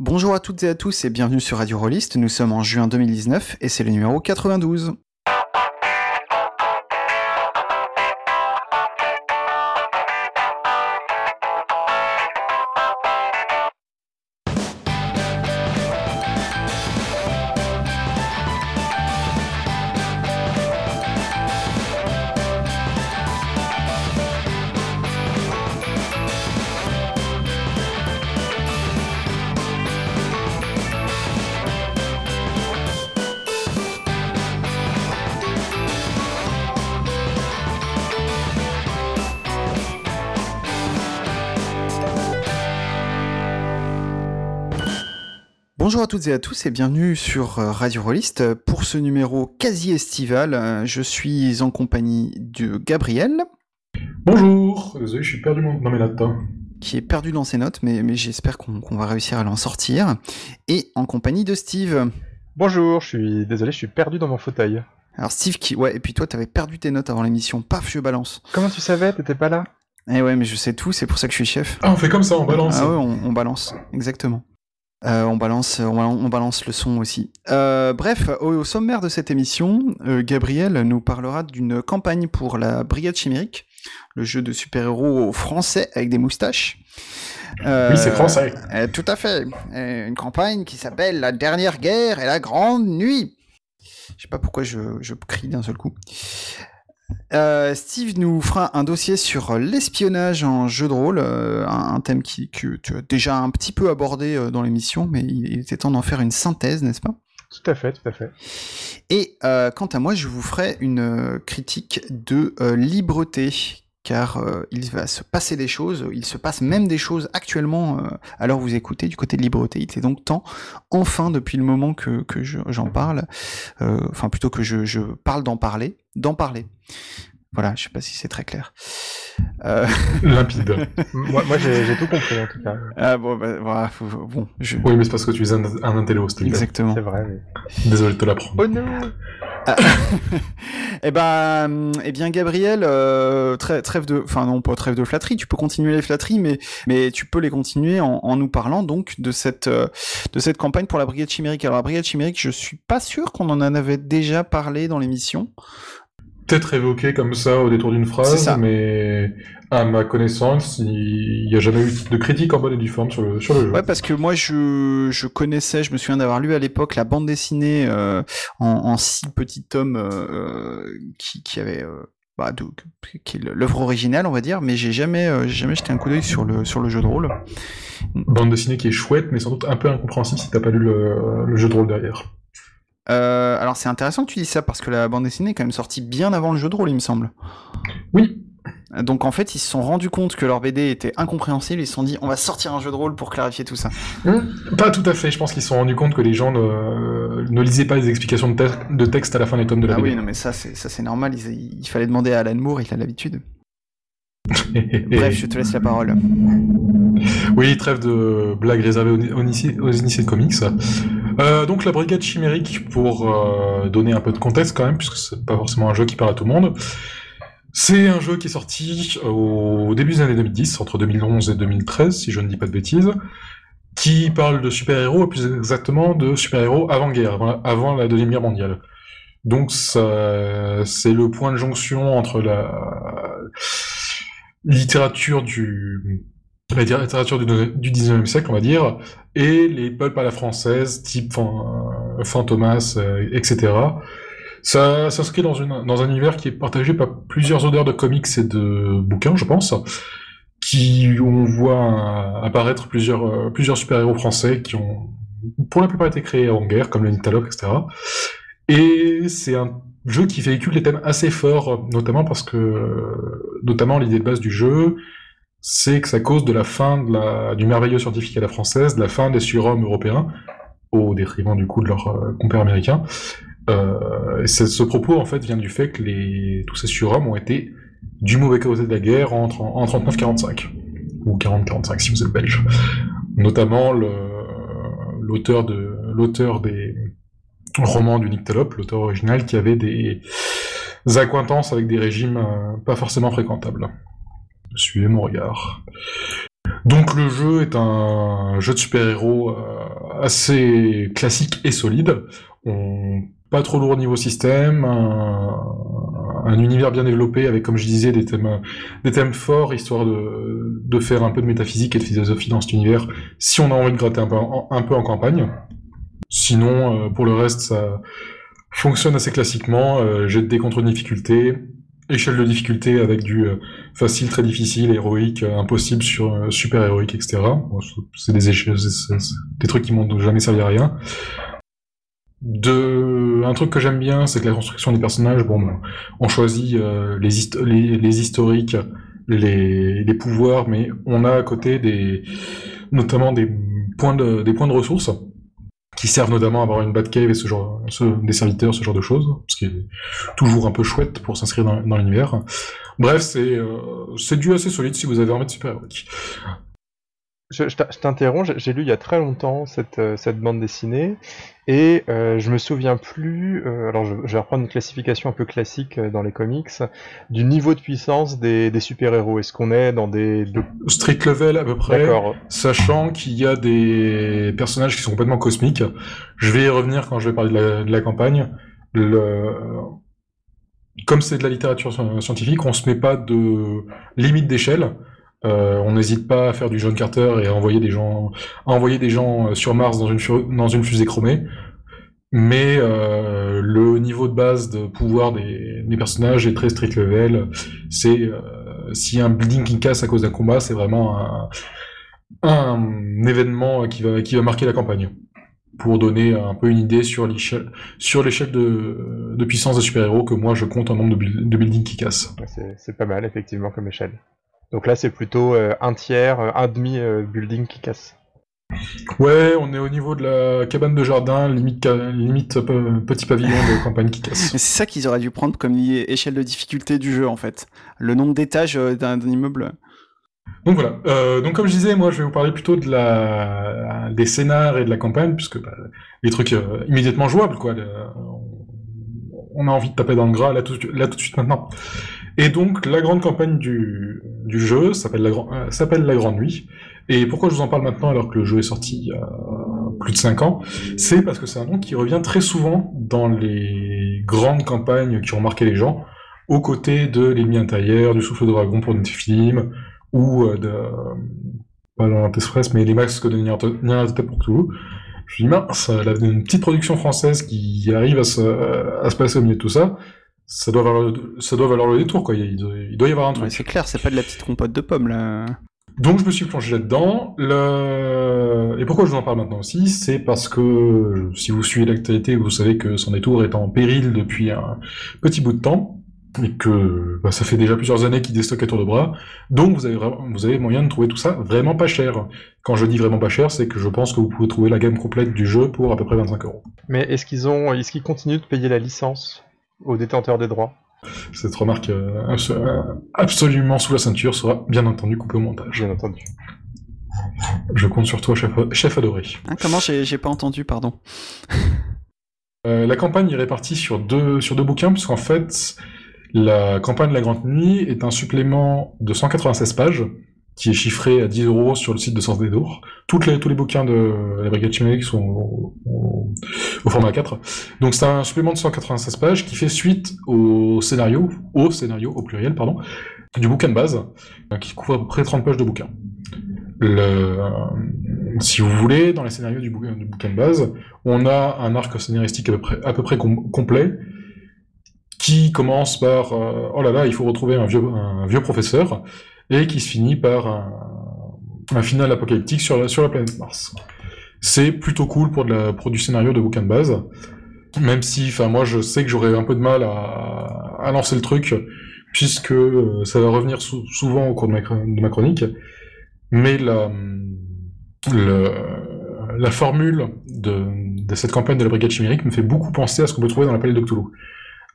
Bonjour à toutes et à tous et bienvenue sur Radio Rollist. Nous sommes en juin 2019 et c'est le numéro 92. À toutes et à tous et bienvenue sur euh, Radio Rollist pour ce numéro quasi estival. Euh, Je suis en compagnie de Gabriel, Bonjour, désolé, je suis perdu mon- dans mes notes. hein. qui est perdu dans ses notes, mais, mais j'espère qu'on va réussir à l'en sortir, et en compagnie de Steve. Bonjour, je suis désolé, je suis perdu dans mon fauteuil. Alors Steve qui... Ouais, et puis toi, t'avais perdu tes notes avant l'émission. Paf, je balance. Comment tu savais? T'étais pas là? Eh ouais, mais je sais tout, c'est pour ça que je suis chef. Ah, on fait comme ça, on balance. Ah ouais, on, on balance, exactement. Euh, on, balance, on, balance, on balance le son aussi. Euh, bref, au, au sommaire de cette émission, euh, Gabriel nous parlera d'une campagne pour la Brigade Chimérique, le jeu de super-héros français avec des moustaches. Euh, Oui, c'est français. euh, tout à fait. Euh, une campagne qui s'appelle La Dernière Guerre et la Grande Nuit. Je sais pas pourquoi je, je crie d'un seul coup. Euh, Steve nous fera un dossier sur l'espionnage en jeu de rôle, euh, un, un thème qui, que tu as déjà un petit peu abordé euh, dans l'émission, mais il il était temps d'en faire une synthèse, n'est-ce pas? Tout à fait, tout à fait. Et quant à moi, je vous ferai une critique de libreté, car il va se passer des choses, il se passe même des choses actuellement, alors vous écoutez du côté de libreté. Il était donc temps, enfin, depuis le moment que, que je- j'en parle, enfin plutôt que je, je parle d'en parler, d'en parler. Voilà, je sais pas si c'est très clair. Euh, Limpide. moi, moi j'ai tout compris en tout cas. ah bon, bah, voilà, faut- faut- bon, je... Oui, mais c'est parce que tu es un, un intello. Exactement. C'est vrai. Mais... Désolé de te l'apprendre. Oh non eh ben, eh bien, Gabriel, euh, trê- trêve de, enfin non, pas trêve de flatterie. Tu peux continuer les flatteries, mais mais tu peux les continuer en, en nous parlant donc de cette euh, de cette campagne pour la Brigade Chimérique. Alors la Brigade Chimérique, je suis pas sûr qu'on en avait déjà parlé dans l'émission. Peut-être évoqué comme ça au détour d'une phrase, mais à ma connaissance, il n'y a jamais eu de critique en bonne et due forme sur le, sur le jeu. Ouais, parce que moi je je connaissais, je me souviens d'avoir lu à l'époque la bande dessinée euh, en, en six petits tomes euh, qui qui avait euh, bah, de- qui est l'œuvre originale, on va dire, mais j'ai jamais euh, jamais jeté un coup d'œil sur le sur le jeu de rôle. Bande dessinée qui est chouette, mais sans doute un peu incompréhensible si t'as pas lu le, le jeu de rôle derrière. Euh, alors c'est intéressant que tu dis ça parce que la bande dessinée est quand même sortie bien avant le jeu de rôle, il me semble. Oui, Donc en fait, ils se sont rendus compte que leur BD était incompréhensible, ils se sont dit on va sortir un jeu de rôle pour clarifier tout ça. pas tout à fait. Je pense qu'ils se sont rendus compte que les gens ne, ne lisaient pas les explications de, te- de texte à la fin des tomes de la Ah BD. oui, non mais ça c'est normal, il, il fallait demander à Alan Moore, il a l'habitude. Bref, je te laisse la parole. Oui, trêve de blagues réservées aux, aux initiés, aux initiés de comics. Euh, donc la Brigade Chimérique, pour euh, donner un peu de contexte quand même, puisque c'est pas forcément un jeu qui parle à tout le monde, c'est un jeu qui est sorti au début des années 2010, entre 2011 et 2013, si je ne dis pas de bêtises, qui parle de super-héros, et plus exactement de super-héros avant-guerre, avant, la- avant la Deuxième Guerre mondiale. Donc c'est le point de jonction entre la littérature du la littérature du, du 19e siècle, on va dire, et les pulps à la française, type euh, Fantomas, euh, etc. Ça s'inscrit dans, dans un univers qui est partagé par plusieurs auteurs de comics et de bouquins, je pense, qui on voit apparaître plusieurs, euh, plusieurs super-héros français qui ont, pour la plupart, été créés avant-guerre, comme le Nyctalope, etc. Et c'est un jeu qui véhicule des thèmes assez forts, notamment parce que, notamment l'idée de base du jeu, c'est que ça cause de la fin du merveilleux scientifique à la française, de la fin des surhommes européens, au détriment du coup de leurs euh, compères américains. Euh, ce propos en fait vient du fait que tous ces surhommes ont été du mauvais côté de la guerre entre, en 39-45, ou 40-45 si vous êtes belge. Notamment l'auteur des romans du Nyctalope, l'auteur original, qui avait des accointances avec des régimes euh, pas forcément fréquentables. Suivez mon regard. Donc le jeu est un jeu de super-héros euh, assez classique et solide. Pas trop lourd niveau système, un, un univers bien développé avec, comme je disais, des thèmes, des forts, histoire de, faire un peu de métaphysique et de philosophie dans cet univers, si on a envie de gratter un peu en, un peu en campagne. Sinon, euh, pour le reste, ça fonctionne assez classiquement. Euh, jet de dés contre une difficulté, échelle de difficulté avec du euh, facile, très difficile, héroïque, euh, impossible sur euh, super héroïque, etc. C'est des échelles, des trucs qui m'ont jamais servi à rien. De... Un truc que j'aime bien, c'est que la construction des personnages, bon, ben, on choisit les historiques, les, les pouvoirs, mais on a à côté des, notamment des points de, des points de ressources qui servent notamment à avoir une Batcave et ce genre, des serviteurs, ce genre de choses, ce qui est toujours un peu chouette pour s'inscrire dans, l'univers. Bref, c'est euh, c'est du assez solide si vous avez envie de super héroïque. Je, je t'in- je t'interromps, j'ai- j'ai lu il y a très longtemps cette, euh, cette bande dessinée et euh, je me souviens plus, euh, alors je, je vais reprendre une classification un peu classique euh, dans les comics, du niveau de puissance des, des super-héros. Est-ce qu'on est dans des... de- Street level à peu près. Sachant qu'il y a des personnages qui sont complètement cosmiques. Je vais y revenir quand je vais parler de la, de la campagne. Le... Comme c'est de la littérature sci- scientifique, on se met pas de limite d'échelle. Euh, on n'hésite pas à faire du John Carter et à envoyer des gens, à envoyer des gens euh, sur Mars dans une, fusée chromée. Mais euh, le niveau de base de pouvoir des, des personnages est très street level. C'est euh, si un building qui casse à cause d'un combat, c'est vraiment un, un événement qui va, qui va marquer la campagne. Pour donner un peu une idée sur l'échelle, sur l'échelle de, puissance des super-héros que moi je compte en nombre de, de buildings qui cassent. C'est pas mal effectivement comme échelle. Donc là c'est plutôt euh, un tiers, euh, un demi euh, building qui casse. Ouais, on est au niveau de la cabane de jardin, limite, ca- limite petit pavillon de campagne qui casse. Mais c'est ça qu'ils auraient dû prendre comme échelle de difficulté du jeu, en fait. Le nombre d'étages d'un d'un immeuble. Donc voilà. Euh, donc comme je disais, moi je vais vous parler plutôt de la des scénars et de la campagne, puisque bah, les trucs euh, immédiatement jouables, quoi. Le- on a envie de taper dans le gras là tout, là tout de suite maintenant. Et donc la grande campagne du, jeu s'appelle la, euh, la Grande Nuit. Et pourquoi je vous en parle maintenant alors que le jeu est sorti il y a plus de 5 ans? C'est parce que c'est un nom qui revient très souvent dans les grandes campagnes qui ont marqué les gens, aux côtés de l'ennemi intérieur, du souffle de dragon pour Nephilim, ou euh, de pas dans Express, mais les masques de Nyarlathotep pour Cthulhu. Je me dis mince, une petite production française qui arrive à se passer au milieu de tout ça, ça doit valoir le, ça doit valoir le détour quoi. Il, doit- il doit y avoir un truc. Ouais, c'est clair, c'est pas de la petite compote de pommes, là. Donc je me suis plongé là-dedans. Le... Et pourquoi je vous en parle maintenant aussi C'est parce que si vous suivez l'actualité, vous savez que son détour est en péril depuis un petit bout de temps. Et que bah, ça fait déjà plusieurs années qu'il déstocke à tour de bras. Donc vous avez, vraiment, vous avez moyen de trouver tout ça vraiment pas cher. Quand je dis vraiment pas cher, c'est que je pense que vous pouvez trouver la gamme complète du jeu pour à peu près 25 euros. Mais est-ce qu'ils ont, est-ce qu'ils continuent de payer la licence? Aux détenteurs des droits Cette remarque euh, euh, absolument sous la ceinture sera bien entendu coupée au montage. Bien entendu. Je compte sur toi, chef, chef adoré. Hein, comment j'ai j'ai pas entendu, pardon. Euh, la campagne est répartie sur deux, sur deux bouquins, puisqu'en fait, la campagne de la Grande Nuit est un supplément de 196 pages, qui est chiffré à 10 euros sur le site de Sens des les, tous les bouquins de la Brigade Chimérique sont au, format 4. Donc c'est un supplément de 196 pages qui fait suite au scénario, au scénario, au pluriel, pardon, du bouquin de base, euh, qui couvre à peu près 30 pages de bouquin. Le, si vous voulez, dans les scénarios du bouquin, de base, on a un arc scénaristique à peu près, complet qui commence par euh, oh là là, il faut retrouver vieux, un vieux professeur et qui se finit par un, final apocalyptique sur la, planète Mars. C'est plutôt cool pour, de la, pour du scénario de bouquin de base, même si, enfin, moi je sais que j'aurais un peu de mal à, lancer le truc puisque euh, ça va revenir sou- souvent au cours de ma, chronique, mais la, le, la formule de, de cette campagne de la Brigade Chimérique me fait beaucoup penser à ce qu'on peut trouver dans la palette de Cthulhu.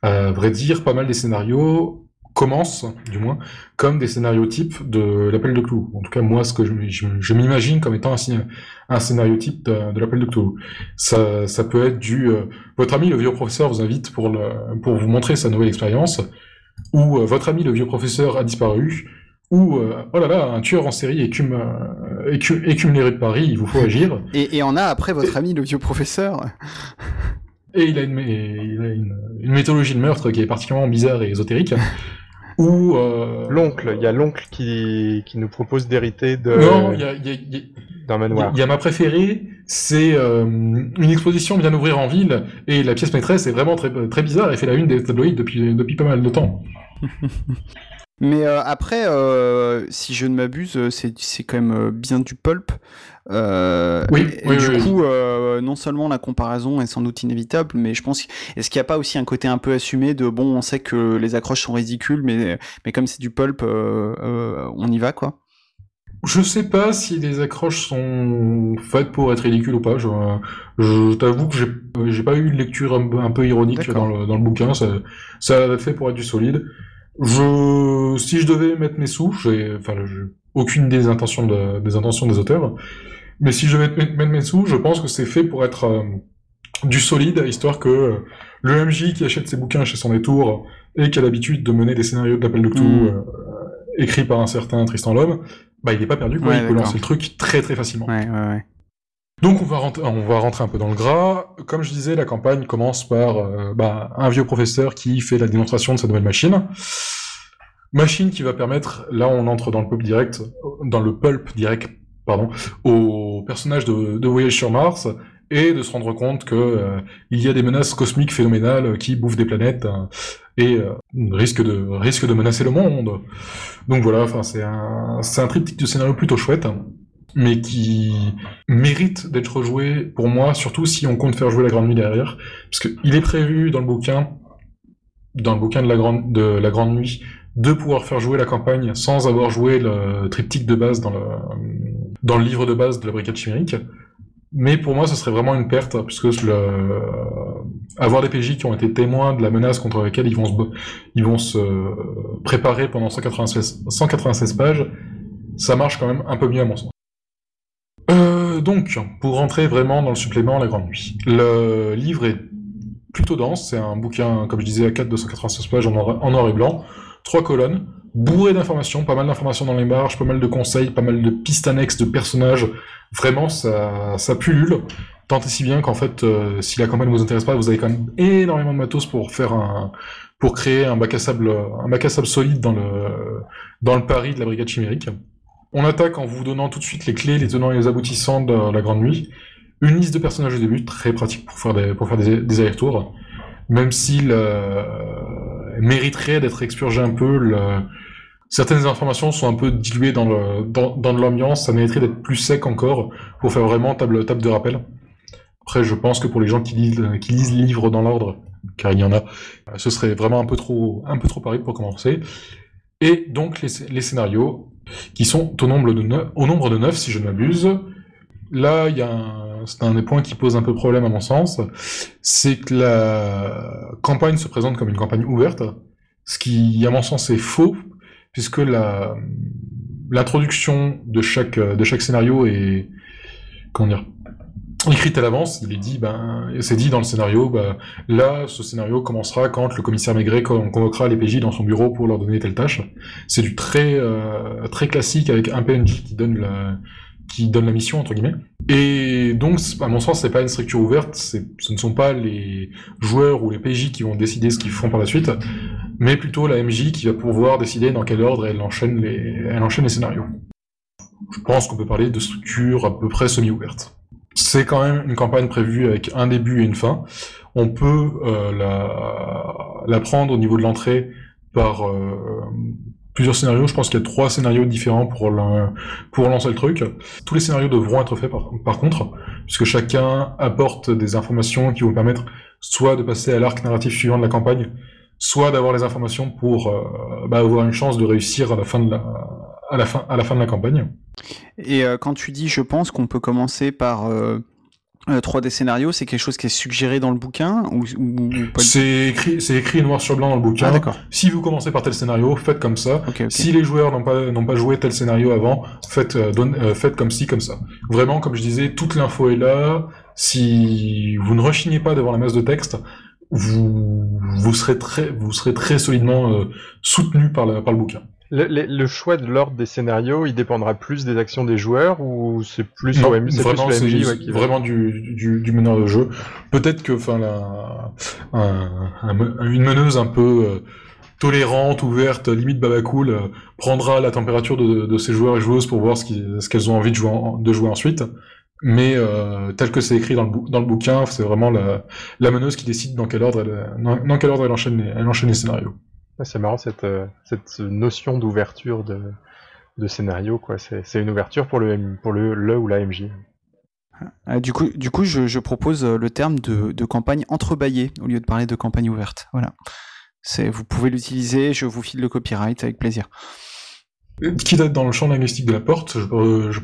À vrai dire, pas mal des scénarios commencent, du moins, comme des scénarios types de l'appel de Cthulhu. En tout cas, moi, ce que je, je, je m'imagine comme étant un, scén- un scénario type de, de l'appel de Cthulhu. Ça, ça peut être du... euh, votre ami, le vieux professeur, vous invite pour, le, pour vous montrer sa nouvelle expérience, ou euh, votre ami, le vieux professeur, a disparu, ou euh, oh là là, un tueur en série écume, écume les rues de Paris, il vous faut agir. Et, et on a après votre ami le vieux professeur. Et il a, une, il a une, une, méthodologie de meurtre qui est particulièrement bizarre et ésotérique. Ou euh... l'oncle, il y a l'oncle qui, qui nous propose d'hériter de. Non, il y a, y a, d'un manoir. Il y, a ma préférée, c'est euh, une exposition vient d'ouvrir en ville et la pièce maîtresse est vraiment très très bizarre et fait la une des tabloïds depuis depuis pas mal de temps. Mais euh, après, euh, si je ne m'abuse, c'est quand même bien du pulp. Euh, oui, et, oui, du oui, coup, euh, non seulement la comparaison est sans doute inévitable, mais je pense est-ce qu'il n'y a pas aussi un côté un peu assumé de bon, on sait que les accroches sont ridicules, mais mais comme c'est du pulp, euh, on y va quoi. Je sais pas si les accroches sont faites pour être ridicules ou pas. Je, je t'avoue que j'ai pas eu une lecture un, un peu ironique dans le, dans le bouquin. Ça ça fait pour être du solide. Je si je devais mettre mes sous, j'ai enfin aucune des intentions de, des intentions des auteurs. Mais si je vais mettre mes sous, je pense que c'est fait pour être euh, du solide, histoire que euh, le MJ qui achète ses bouquins chez son détour et qui a l'habitude de mener des scénarios de l'appel de Cthulhu Mm. euh, écrits par un certain Tristan Lhomme, bah il est pas perdu, quoi. Ouais, il peut lancer le truc très très facilement. Ouais, ouais, ouais. Donc on va, rentrer, on va rentrer un peu dans le gras. Comme je disais, la campagne commence par bah, un vieux professeur qui fait la démonstration de sa nouvelle machine. Machine qui va permettre, là on entre dans le pulp direct, dans le pulp direct, pardon, au personnage de, Voyage sur Mars et de se rendre compte que euh, il y a des menaces cosmiques phénoménales qui bouffent des planètes euh, et euh, risquent de risquent de menacer le monde. Donc voilà, enfin c'est un c'est un triptyque de scénario plutôt chouette mais qui mérite d'être joué pour moi, surtout si on compte faire jouer la Grande Nuit derrière, parce qu'il est prévu dans le bouquin, dans le bouquin de la Grande, de la Grande Nuit, de pouvoir faire jouer la campagne sans avoir joué le triptyque de base dans le, dans le livre de base de la Brigade Chimérique. Mais pour moi, ce serait vraiment une perte, puisque le, avoir des PJ qui ont été témoins de la menace contre laquelle ils vont se, ils vont se préparer pendant 196, 196 pages, ça marche quand même un peu mieux à mon sens. Euh, donc, pour rentrer vraiment dans le supplément La Grande Nuit, le livre est plutôt dense, c'est un bouquin, comme je disais, à 4 296 pages en noir, en noir et blanc, trois colonnes, bourré d'informations, pas mal d'informations dans les marges, pas mal de conseils, pas mal de pistes annexes de personnages, vraiment ça, ça pullule, tant et si bien qu'en fait, euh, si la campagne ne vous intéresse pas, vous avez quand même énormément de matos pour faire un, pour créer un bac à sable, un bac à sable solide dans le, dans le pari de la brigade chimérique. On attaque en vous donnant tout de suite les clés, les tenants et les aboutissants de la Grande Nuit. Une liste de personnages au début, très pratique pour faire des, pour faire des, des allers-retours. Même s'il euh, mériterait d'être expurgé un peu, certaines informations sont un peu diluées dans, dans, l'ambiance, ça mériterait d'être plus sec encore pour faire vraiment table, table de rappel. Après, je pense que pour les gens qui lisent, qui lisent livres dans l'ordre, car il y en a, ce serait vraiment un peu trop, un peu trop pareil pour commencer. Et donc les, les scénarios, qui sont au nombre de neuf, au nombre de 9 si je ne m'abuse. Là, c'est un des points qui pose un peu problème à mon sens, c'est que la campagne se présente comme une campagne ouverte, ce qui, à mon sens, est faux, puisque l'introduction de chaque, scénario est, écrite à l'avance, il est dit, ben, c'est dit dans le scénario, ben, là, ce scénario commencera quand le commissaire Maigret con- convoquera les PJ dans son bureau pour leur donner telle tâche. C'est du très, euh, très classique avec un PNJ qui donne la, qui donne la mission, entre guillemets. Et donc, à mon sens, c'est pas une structure ouverte, ce ne sont pas les joueurs ou les PJ qui vont décider ce qu'ils font par la suite, mais plutôt la MJ qui va pouvoir décider dans quel ordre elle enchaîne les, scénarios. Je pense qu'on peut parler de structure à peu près semi-ouverte. C'est quand même une campagne prévue avec un début et une fin. On peut euh, la, la prendre au niveau de l'entrée par euh, plusieurs scénarios. Je pense qu'il y a trois scénarios différents pour, pour lancer le truc. Tous les scénarios devront être faits par, par contre, puisque chacun apporte des informations qui vont permettre soit de passer à l'arc narratif suivant de la campagne, soit d'avoir les informations pour euh, bah, avoir une chance de réussir à la fin de la, à la fin, à la fin de la campagne. Et euh, quand tu dis, je pense qu'on peut commencer par euh, euh, 3D scénarios, c'est quelque chose qui est suggéré dans le bouquin ou, ou- ou pas C'est écrit, c'est écrit noir sur blanc dans le bouquin. Ah d'accord. si vous commencez par tel scénario, faites comme ça. Si les joueurs n'ont pas, n'ont pas joué tel scénario avant, faites, euh, donne- euh, faites comme ci, comme ça. Vraiment, comme je disais, toute l'info est là. Si vous ne rechignez pas devant la masse de texte, vous, vous serez très, vous serez très solidement euh, soutenu par le, par le bouquin. Le, le- le choix de l'ordre des scénarios, il dépendra plus des actions des joueurs ou c'est plus Non, OM, c'est plus vraiment, le c'est MJ ouais, qui va- vraiment du, du, du meneur de jeu. Peut-être que, enfin, la, un- un- une meneuse un peu euh, tolérante, ouverte, limite babacool, euh, prendra la température de, de ses joueurs et joueuses pour voir ce qu'elles ont envie de jouer, en- de jouer ensuite. Mais euh, tel que c'est écrit dans le, bou- dans le bouquin, c'est vraiment la, la meneuse qui décide dans quel ordre elle, dans, dans quel ordre elle enchaîne les, elle enchaîne les scénarios. C'est marrant cette, euh, cette notion d'ouverture de, de scénario, quoi. C'est c'est une ouverture pour le, M- pour le, le ou la MJ. Ah, du coup, du coup je, je propose euh, le terme de, de campagne entrebâillée au lieu de parler de campagne ouverte. Voilà. C'est, vous pouvez l'utiliser, je vous file le copyright avec plaisir. Quitte à être dans le champ linguistique de la porte, je, euh, je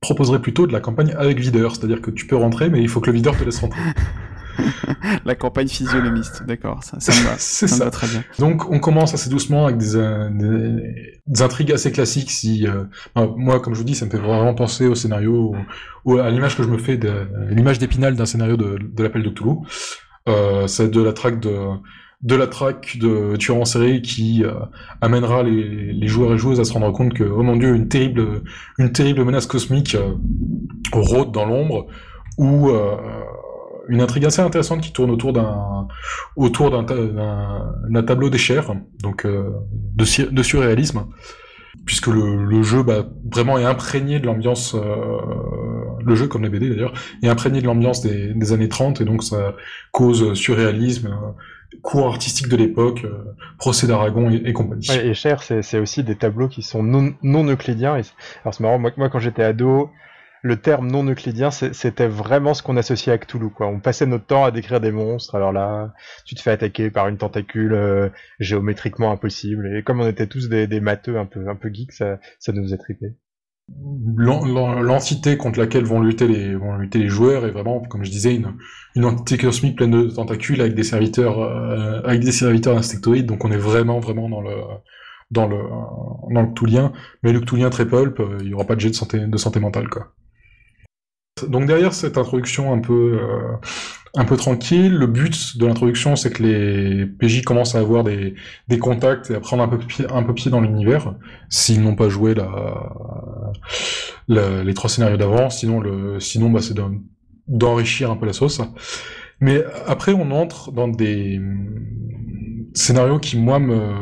proposerais plutôt de la campagne avec videur, c'est-à-dire que tu peux rentrer, mais il faut que le videur te laisse rentrer. La campagne physionomiste, d'accord, ça, ça me va. Ça me ça. va très bien. Donc on commence assez doucement avec des, euh, des, des intrigues assez classiques. Si euh, enfin, moi, comme je vous dis, ça me fait vraiment penser au scénario, ou, à l'image que je me fais de l'image d'épinal d'un scénario de, de l'appel de Cthulhu. Euh, c'est de la traque de de la traque de tueurs en série qui euh, amènera les, les joueurs et joueuses à se rendre compte que oh mon dieu une terrible une terrible menace cosmique euh, rôde dans l'ombre ou euh, une intrigue assez intéressante qui tourne autour d'un autour d'un ta- tableau chairs, donc euh, de, surréalisme, puisque le, jeu bah, vraiment est imprégné de l'ambiance, euh, le jeu comme les BD d'ailleurs, est imprégné de l'ambiance des, années 30 et donc ça cause surréalisme, euh, cours artistique de l'époque, procès d'Aragon et, compagnie. Ouais, et cher, c'est aussi des tableaux qui sont non, non euclidiens. Alors c'est marrant, moi quand j'étais ado, le terme non euclidien, c'était vraiment ce qu'on associait à Cthulhu. Quoi. On passait notre temps à décrire des monstres. Alors là, tu te fais attaquer par une tentacule euh, géométriquement impossible. Et comme on était tous des, matheux un peu, un peu geeks, ça, ça nous faisait triper. L'en- l'en- L'entité contre laquelle vont lutter les vont lutter les joueurs est vraiment, comme je disais, une, une entité cosmique pleine de tentacules avec des serviteurs euh, avec des serviteurs insectoïdes. Donc on est vraiment vraiment dans le dans le dans le mais le Cthulhien très pulp, euh, il y aura pas de jet de santé de santé mentale quoi. Donc derrière cette introduction un peu euh, un peu tranquille, le but de l'introduction c'est que les PJ commencent à avoir des, des contacts et à prendre un peu pied, un peu pied dans l'univers s'ils n'ont pas joué la, la- les trois scénarios d'avant, sinon le sinon bah, c'est d'en- d'enrichir un peu la sauce. Mais après on entre dans des hum, scénarios qui moi me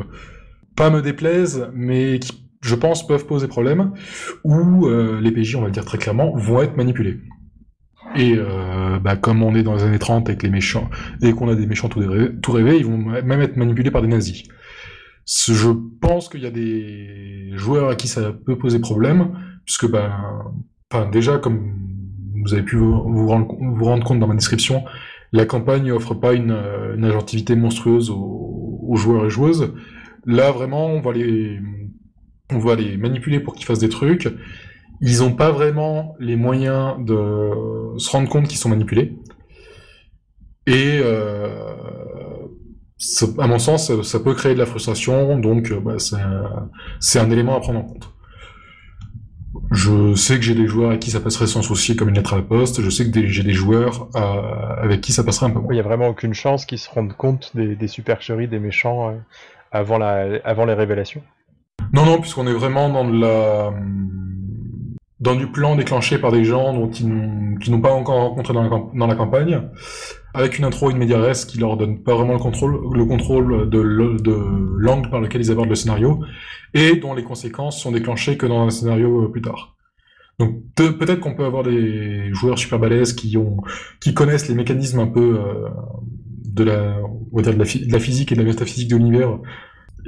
pas me déplaisent, mais qui je pense peuvent poser problème, où euh, les PJ, on va le dire très clairement, vont être manipulés. Et euh, bah, comme on est dans les années 30 avec les méchants, et qu'on a des méchants tout rêvés, ils vont même être manipulés par des nazis. Je pense qu'il y a des joueurs à qui ça peut poser problème, puisque enfin, déjà, comme vous avez pu vous, rendre, compte dans ma description, la campagne offre pas une, euh, une agentivité monstrueuse aux joueurs et joueuses. Là, vraiment, on va les, on va les manipuler pour qu'ils fassent des trucs. Ils n'ont pas vraiment les moyens de se rendre compte qu'ils sont manipulés. Et euh, à mon sens, ça, peut créer de la frustration, donc euh, bah, c'est un, élément à prendre en compte. Je sais que j'ai des joueurs avec qui ça passerait sans souci comme une lettre à la poste, je sais que j'ai des joueurs avec qui ça passerait un peu moins. Il y a vraiment aucune chance qu'ils se rendent compte des, supercheries des méchants euh, avant les révélations. Non, non, puisqu'on est vraiment dans la dans du plan déclenché par des gens dont ils n'ont- pas encore rencontré dans la, campagne, avec une intro et une média res qui leur donne pas vraiment le contrôle, le contrôle de le- de l'angle par lequel ils abordent le scénario, et dont les conséquences sont déclenchées que dans un scénario euh, plus tard. Donc pe- peut-être qu'on peut avoir des joueurs super balèzes qui ont qui connaissent les mécanismes un peu euh, de la de la, de la physique et de la métaphysique de l'univers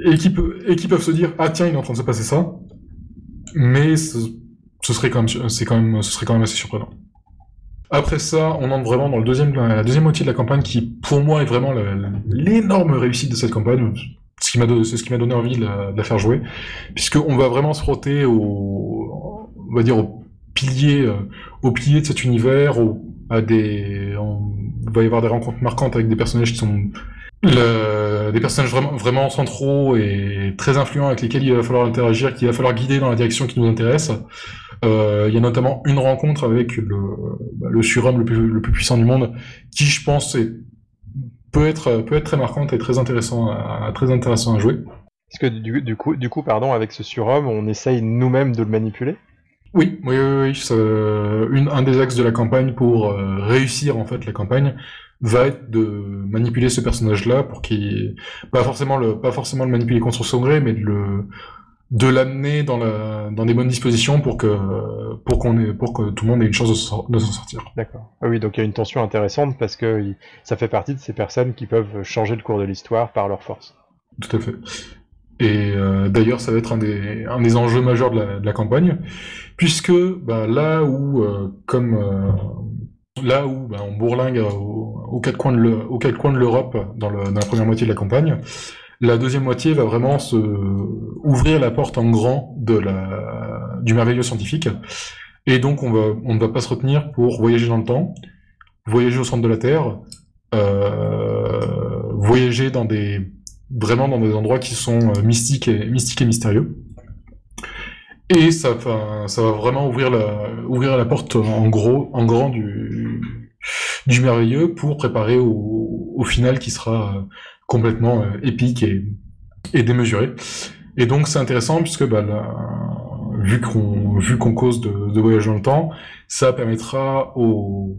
et qui, peut, et qui peuvent se dire ah tiens il est en train de se passer ça. Mais ce, serait quand même c'est quand même ce serait quand même assez surprenant. Après ça on entre vraiment dans le deuxième la deuxième moitié de la campagne qui pour moi est vraiment l'énorme réussite de cette campagne. Ce qui m'a ce qui m'a donné envie de la, faire jouer. Puisque on va vraiment se frotter au on va dire au pilier euh, au pilier de cet univers à des on va y avoir des rencontres marquantes avec des personnages qui sont le- des personnages vraiment, vraiment centraux et très influents avec lesquels il va falloir interagir, qu'il va falloir guider dans la direction qui nous intéresse. Euh, il y a notamment une rencontre avec le, bah, le surhomme le plus, le plus puissant du monde, qui je pense est, peut, être, peut être très marquante et très intéressant à, très intéressant à jouer. Est-ce que du, du, coup, du coup, pardon, avec ce surhomme, on essaye nous-mêmes de le manipuler? Oui, oui, oui, oui. c'est, euh, une- un des axes de la campagne pour euh, réussir en fait la campagne va être de manipuler ce personnage-là pour qu'il pas forcément le pas forcément le manipuler contre son gré, mais de le de l'amener dans la dans des bonnes dispositions pour que pour qu'on ait pour que tout le monde ait une chance de s'en sortir. D'accord. Ah oui, donc il y a une tension intéressante parce que il- ça fait partie de ces personnes qui peuvent changer le cours de l'histoire par leur force. Tout à fait. Et euh, d'ailleurs, ça va être un des, un des enjeux majeurs de la, de la campagne, puisque bah, là où, euh, comme euh, là où bah, on bourlingue au- aux quatre coins de l'Europe dans, la première moitié de la campagne, la deuxième moitié va vraiment se ouvrir la porte en grand du merveilleux scientifique. Et donc, on ne va pas se retenir pour voyager dans le temps, voyager au centre de la Terre, euh, voyager dans des vraiment dans des endroits qui sont euh, mystiques et mystiques et mystérieux. Et ça va vraiment ouvrir la, ouvrir la porte en gros, en grand du, du merveilleux pour préparer au, final qui sera euh, complètement euh, épique et, démesuré. Et donc c'est intéressant puisque bah, vu qu'on cause de, voyage dans le temps, ça permettra aux,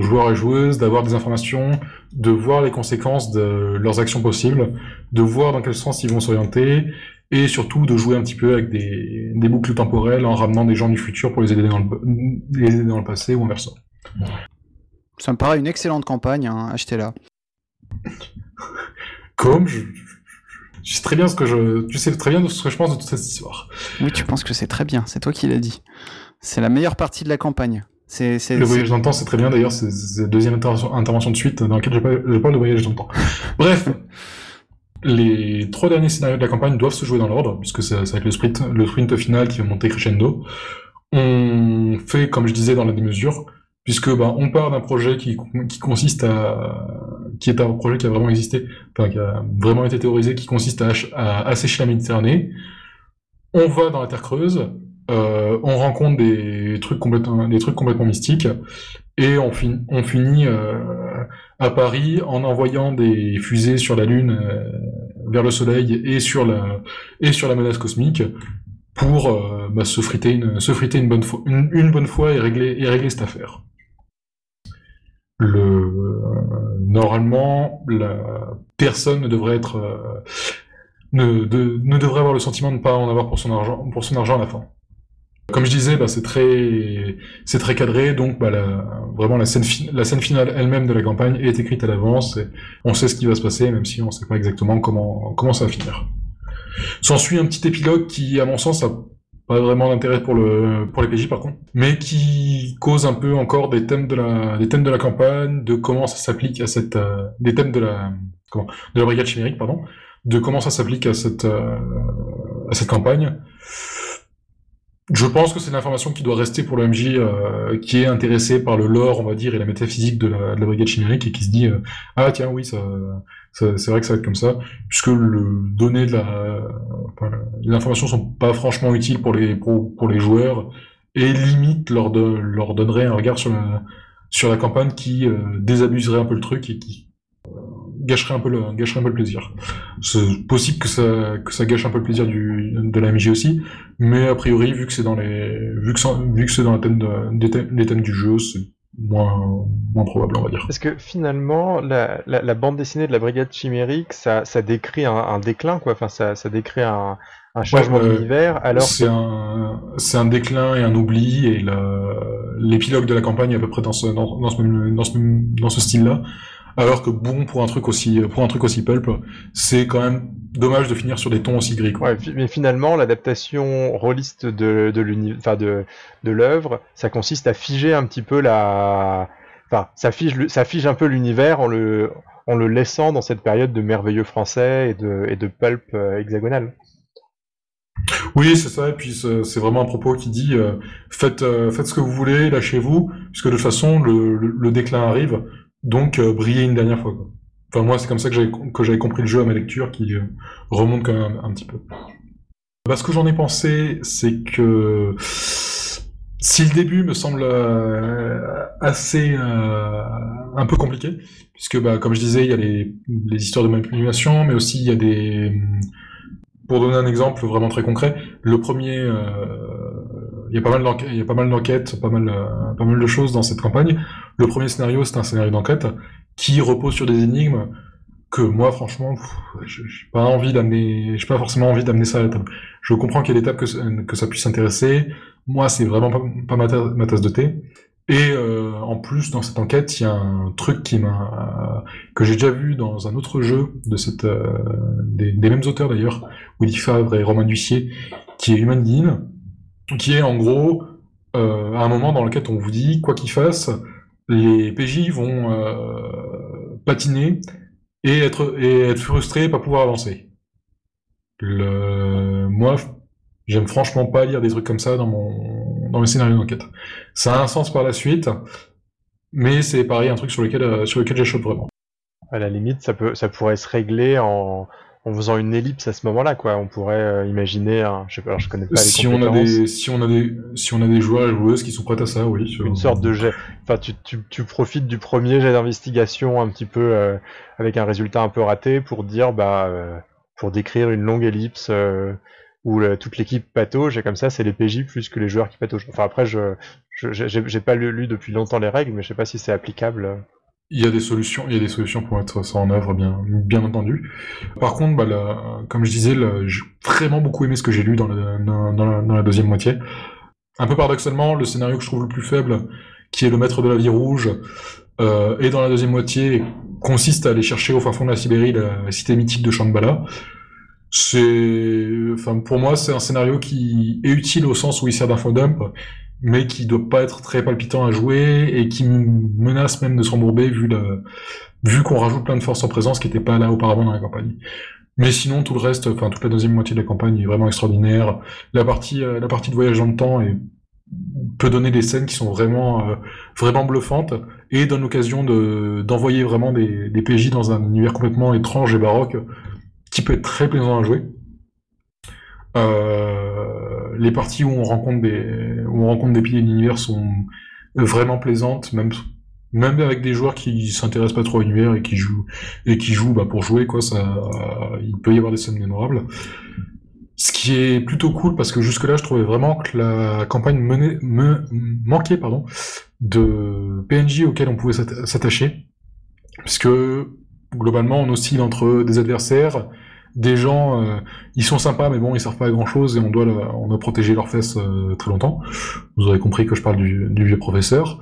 joueurs et joueuses d'avoir des informations, de voir les conséquences de leurs actions possibles, de voir dans quel sens ils vont s'orienter, et surtout de jouer un petit peu avec des, des boucles temporelles en ramenant des gens du futur pour les aider dans le, les aider dans le passé ou inversement. Ça me paraît une excellente campagne, hein, achetez-la. Comme je, je sais très bien ce que je, tu sais très bien ce que je pense de toute cette histoire. Oui, tu penses que c'est très bien, c'est toi qui l'as dit. C'est la meilleure partie de la campagne. C'est, Le voyage dans le temps, c'est très bien. D'ailleurs, c'est la deuxième intervention, intervention de suite dans laquelle je parle, je parle de voyage dans le temps. Bref, les trois derniers scénarios de la campagne doivent se jouer dans l'ordre, puisque c'est c'est avec le sprint, le sprint final qui va monter crescendo. On fait, comme je disais, dans la démesure, puisque bah, on part d'un projet qui, qui consiste à, qui est un projet qui a vraiment existé, enfin qui a vraiment été théorisé, qui consiste à, à assécher la Méditerranée. On va dans la Terre creuse, euh, on rencontre des trucs complètement, des trucs complètement mystiques, et on, fin- on finit euh, à Paris en envoyant des fusées sur la Lune euh, vers le Soleil et sur la et sur la menace cosmique pour euh, bah, se friter une se friter une bonne fois une, une bonne fois et régler et régler cette affaire. Le euh, normalement la personne ne devrait être euh, ne, de- ne devrait avoir le sentiment de ne pas en avoir pour son argent pour son argent à la fin. Comme je disais, bah, c'est très, c'est très cadré, donc bah, la- vraiment la scène, la scène finale elle-même de la campagne est écrite à l'avance. et On sait ce qui va se passer, même si on ne sait pas exactement comment, comment ça va finir. S'ensuit un petit épilogue qui, à mon sens, a pas vraiment d'intérêt pour le pour les PJ par contre, mais qui cause un peu encore des thèmes de la des thèmes de la campagne, de comment ça s'applique à cette euh, des thèmes de la comment de la brigade chimérique pardon, de comment ça s'applique à cette euh, à cette campagne. Je pense que c'est l'information qui doit rester pour le MJ euh, qui est intéressé par le lore, on va dire, et la métaphysique de la, de la brigade chimérique et qui se dit ah tiens oui ça- c'est vrai que ça va être comme ça puisque le donner de la enfin, les informations sont pas franchement utiles pour les pour, pour les joueurs et limite leur leur donnerait un regard sur la sur la campagne qui euh, désabuserait un peu le truc et qui euh, gâcherait un peu le gâcherait un peu le plaisir. C'est possible que ça que ça gâche un peu le plaisir du de la MJ aussi, mais a priori vu que c'est dans les vu que vu que c'est dans le thème de- des thèmes, thèmes du jeu, c'est moins moins probable on va dire. Parce que finalement, la, la, la bande dessinée de la Brigade Chimérique, ça, ça décrit un, un déclin, quoi. Enfin, ça, ça décrit un, un changement euh, d'univers, alors que c'est un c'est un déclin et un oubli et l'épilogue de la campagne est à peu près dans ce dans, dans ce dans ce dans ce style-là. Alors que bon pour un truc aussi pour un truc aussi pulp, c'est quand même dommage de finir sur des tons aussi gris. Quoi. Ouais, mais finalement, l'adaptation rôliste de, de enfin de, de l'œuvre, ça consiste à figer un petit peu la, enfin, ça fige, ça fige un peu l'univers en le, en le laissant dans cette période de merveilleux français et de, et de pulp euh, hexagonal. Oui, c'est ça. Et puis c'est c'est vraiment un propos qui dit euh, faites euh, faites ce que vous voulez, lâchez-vous, puisque de toute façon le, le, le déclin arrive. Donc euh, brillez une dernière fois. Enfin moi c'est comme ça que j'avais compris le jeu à ma lecture, qui euh, remonte quand même un, petit peu. Bah, ce que j'en ai pensé, c'est que si le début me semble euh, assez un peu compliqué, puisque bah, comme je disais, il y a les, les histoires de manipulation, mais aussi il y a des pour donner un exemple vraiment très concret, le premier, il y a pas mal d'enquêtes, euh, pas mal de choses dans cette campagne. Le premier scénario, c'est un scénario d'enquête qui repose sur des énigmes que moi, franchement, j'ai pas pas forcément envie d'amener ça à la table. Je comprends qu'il y a des tables que, ça puisse intéresser. Moi, c'est vraiment pas, ma, tasse de thé. Et euh, en plus, dans cette enquête, il y a un truc que j'ai déjà vu dans un autre jeu de cette euh, des, mêmes auteurs d'ailleurs, Willy Favre et Romain Duissier, qui est Human Dean, qui est en gros euh, à un moment dans lequel on vous dit quoi qu'il fasse, les PJ vont euh, patiner et être et être frustrés et pas pouvoir avancer. Le... Moi, j'aime franchement pas lire des trucs comme ça dans mon dans mes scénarios d'enquête. Ça a un sens par la suite, mais c'est pareil un truc sur lequel euh, sur lequel vraiment. À la limite, ça peut ça pourrait se régler en en faisant une ellipse à ce moment-là, quoi. On pourrait euh, imaginer, un, je sais pas, alors je connais pas les si on a des, si on a des, si on a des joueurs et joueuses qui sont prêts à ça, oui. Une sorte de jet. Enfin, tu, tu, tu profites du premier jet d'investigation un petit peu euh, avec un résultat un peu raté pour dire, bah, euh, pour décrire une longue ellipse où toute l'équipe patauge et comme ça, c'est les PJ plus que les joueurs qui pataugent. Enfin après, je, j'ai pas lu, lu, depuis longtemps les règles, mais je sais pas si c'est applicable. Il y a des solutions, il y a des solutions pour mettre ça en œuvre, bien, bien entendu. Par contre, bah, là, comme je disais, j'ai vraiment beaucoup aimé ce que j'ai lu dans, la, la, deuxième moitié. Un peu paradoxalement, le scénario que je trouve le plus faible, qui est le maître de la vie rouge, euh, et dans la deuxième moitié, consiste à aller chercher au fin fond de la Sibérie la cité mythique de Shambhala. C'est, enfin, pour moi, c'est un scénario qui est utile au sens où il sert d'infodump, mais qui doit pas être très palpitant à jouer et qui menace même de s'embourber vu vu qu'on rajoute plein de forces en présence qui n'étaient pas là auparavant dans la campagne. Mais sinon, tout le reste, enfin, toute la deuxième moitié de la campagne est vraiment extraordinaire. La partie, euh, de voyage dans le temps peut donner des scènes qui sont vraiment, euh, bluffantes et donne l'occasion de, d'envoyer vraiment des, des PJ dans un univers complètement étrange et baroque qui peut être très plaisant à jouer. Euh, les parties où on rencontre des, où on rencontre des piliers d'univers sont vraiment plaisantes, même, même avec des joueurs qui s'intéressent pas trop à l'univers et qui jouent, et qui jouent bah, pour jouer, quoi, ça, il peut y avoir des scènes mémorables. Ce qui est plutôt cool parce que jusque-là, je trouvais vraiment que la campagne manquait pardon, de PNJ auxquels on pouvait s'attacher. Puisque globalement, on oscille entre des adversaires, des gens, euh, ils sont sympas, mais bon, ils servent pas à grand chose et on doit, on doit protéger leurs fesses euh, très longtemps. Vous aurez compris que je parle du, du vieux professeur.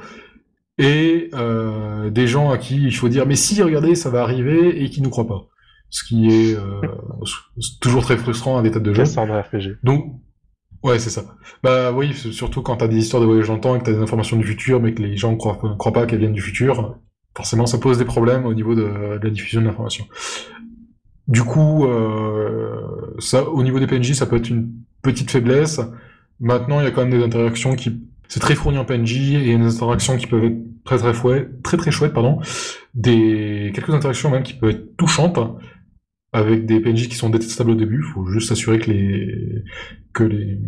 Et euh, des gens à qui il faut dire, mais si, regardez, ça va arriver, et qui nous croient pas. Ce qui est euh, toujours très frustrant à des tas de jeux. RPG. Donc, ouais, c'est ça. Bah oui, surtout quand t'as des histoires de voyage dans le temps et que t'as des informations du futur, mais que les gens croient, croient pas qu'elles viennent du futur, forcément ça pose des problèmes au niveau de, de la diffusion de l'information. Du coup, euh, ça, au niveau des PNJ, ça peut être une petite faiblesse. Maintenant, il y a quand même des interactions qui, c'est très fourni en PNJ et il y a des interactions qui peuvent être très très chouettes, très très chouettes, pardon. Des quelques interactions même qui peuvent être touchantes avec des PNJ qui sont détestables au début. Il faut juste s'assurer que les que les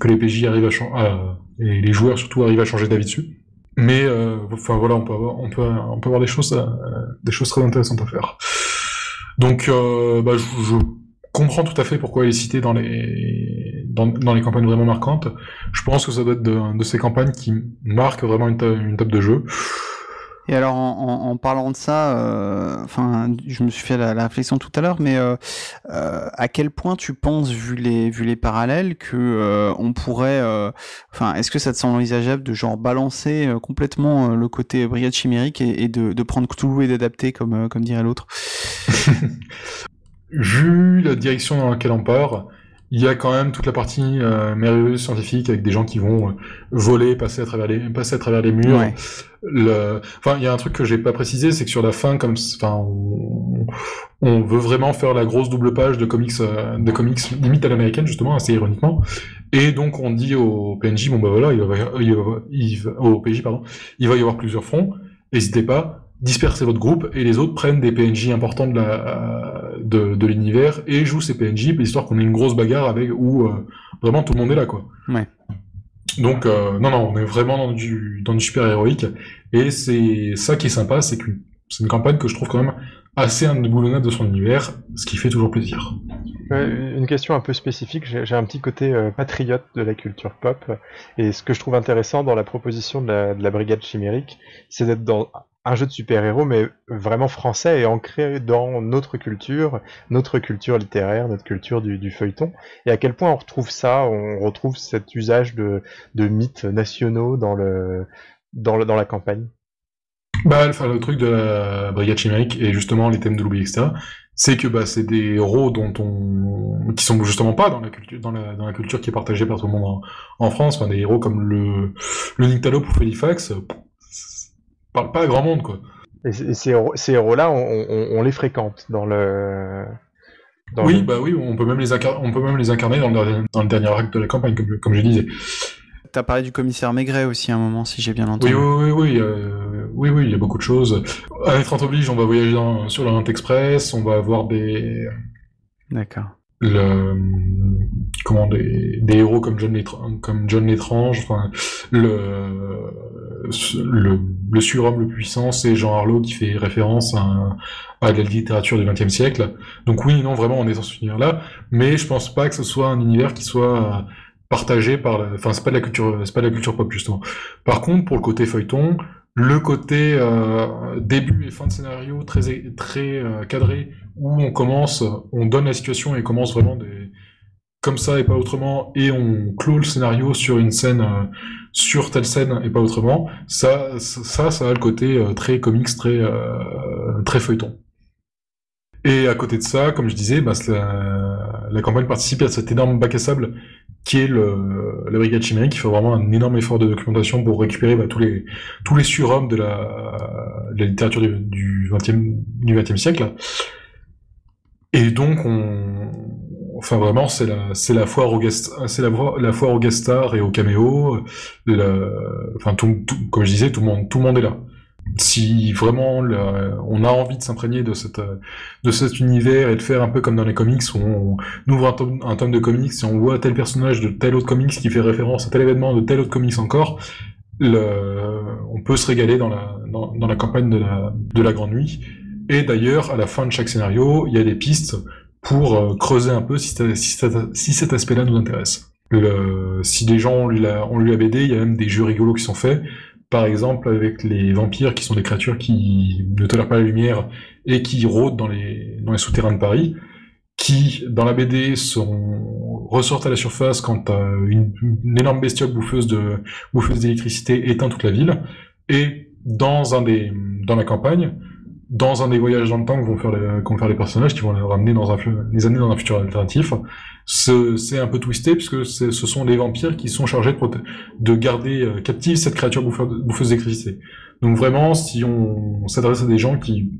que les PNJ arrivent à, changer et les joueurs surtout arrivent à changer d'avis dessus. Mais euh, enfin voilà, on peut avoir on peut on peut avoir des choses euh, des choses très intéressantes à faire. Donc, euh, bah, je, comprends tout à fait pourquoi il est cité dans les, dans, les campagnes vraiment marquantes. Je pense que ça doit être de, ces campagnes qui marquent vraiment une, table de jeu. Et alors, en, en, parlant de ça, euh, enfin, je me suis fait la, réflexion tout à l'heure, mais euh, à quel point tu penses, vu les, vu les parallèles, que on pourrait, enfin, est-ce que ça te semble envisageable de genre balancer complètement le côté brigade chimérique et, de, prendre Cthulhu et d'adapter, comme, comme dirait l'autre? Vu la direction dans laquelle on part, il y a quand même toute la partie euh, merveilleuse scientifique avec des gens qui vont euh, voler, passer à travers les, passer à travers les murs. Ouais. Le... Enfin, il y a un truc que j'ai pas précisé, c'est que sur la fin, comme, enfin, on... on, veut vraiment faire la grosse double page de comics, euh, de comics limite à l'américaine justement, assez ironiquement. Et donc on dit au PNJ, bon bah voilà, il va, il va, il va, au PJ pardon, il va y avoir plusieurs fronts. N'hésitez pas, dispersez votre groupe et les autres prennent des PNJ importants de la de, de l'univers et jouent ces PNJ histoire qu'on ait une grosse bagarre avec où euh, vraiment tout le monde est là quoi. Ouais. Donc euh, non non on est vraiment dans du dans du super héroïque et c'est ça qui est sympa c'est que c'est une campagne que je trouve quand même assez indéboulonnable de son univers ce qui fait toujours plaisir. une question un peu spécifique. J'ai un petit côté euh, patriote de la culture pop. Et ce que je trouve intéressant dans la proposition de la, de la Brigade Chimérique, c'est d'être dans un jeu de super-héros, mais vraiment français et ancré dans notre culture, notre culture littéraire, notre culture du, feuilleton. Et à quel point on retrouve ça, on retrouve cet usage de, mythes nationaux dans, la campagne? Bah, le truc de la Brigade Chimérique et justement les thèmes de l'oubli, etc., c'est que bah, c'est des héros dont on... qui sont justement pas dans la culture, qui est partagée par tout le monde en, France. Des héros comme le, le Nyctalope ou Felifax, parle pas à grand monde, quoi. Et, ces, héros-là, on, les fréquente dans le. oui, bah oui, on peut même les, incarner, on peut même les incarner dans le, dans le dernier acte de la campagne, comme, comme je disais. T'as parlé du commissaire Maigret aussi à un moment, si j'ai bien entendu. Oui, oui, oui, oui, euh, oui, oui, il y a beaucoup de choses. Avec 30 oblige, on va voyager sur l'Orient Express, on va avoir des. D'accord. Le, comment des, des héros comme John comme John l'étrange, enfin le le, le surhomme le puissant, c'est Jean Harlow qui fait référence à, à la littérature du XXe siècle. Donc oui, non, vraiment, on est dans cet univers-là, mais je pense pas que ce soit un univers qui soit partagé par, enfin, c'est pas de la culture, c'est pas de la culture pop justement. Par contre, pour le côté feuilleton, le côté euh, début et fin de scénario très très euh, cadré où on commence, on donne la situation et commence vraiment des comme ça et pas autrement et on clôt le scénario sur une scène euh, sur telle scène et pas autrement. Ça, ça, ça a le côté euh, très comics, très, euh, très feuilleton. Et à côté de ça, comme je disais, bah, la, campagne participe à cet énorme bac à sable qui est la brigade chimérique, qui fait vraiment un énorme effort de documentation pour récupérer bah, tous les tous les surhommes de la, littérature du, 20e du 20e siècle. Et donc on, Enfin, vraiment, c'est la, c'est la foire au guest, c'est la, la foire au guest star et au caméo. enfin, tout, comme je disais, tout le monde, tout le monde est là. Si vraiment on a envie de s'imprégner de cette, de cet univers et de faire un peu comme dans les comics où on, ouvre un tome, de comics et on voit tel personnage de tel autre comics qui fait référence à tel événement de tel autre comics encore, le, on peut se régaler dans la, dans la campagne de la, de la Grande Nuit. Et d'ailleurs, à la fin de chaque scénario, il y a des pistes pour euh, creuser un peu si, cet aspect-là nous intéresse. si les gens ont lu, la, BD, il y a même des jeux rigolos qui sont faits. Par exemple, avec les vampires, qui sont des créatures qui ne tolèrent pas la lumière et qui rôdent dans les, souterrains de Paris, qui, dans la BD, ressortent à la surface quand une, une énorme bestiole bouffeuse d'électricité éteint toute la ville. Et dans la campagne, dans un des voyages dans le temps que vont faire les, vont faire les personnages, qui vont les ramener dans un, les années dans un futur alternatif, c'est un peu twisté puisque ce sont les vampires qui sont chargés de, de garder euh, captive cette créature bouffeuse d'électricité. Donc vraiment, si on, s'adresse à des gens qui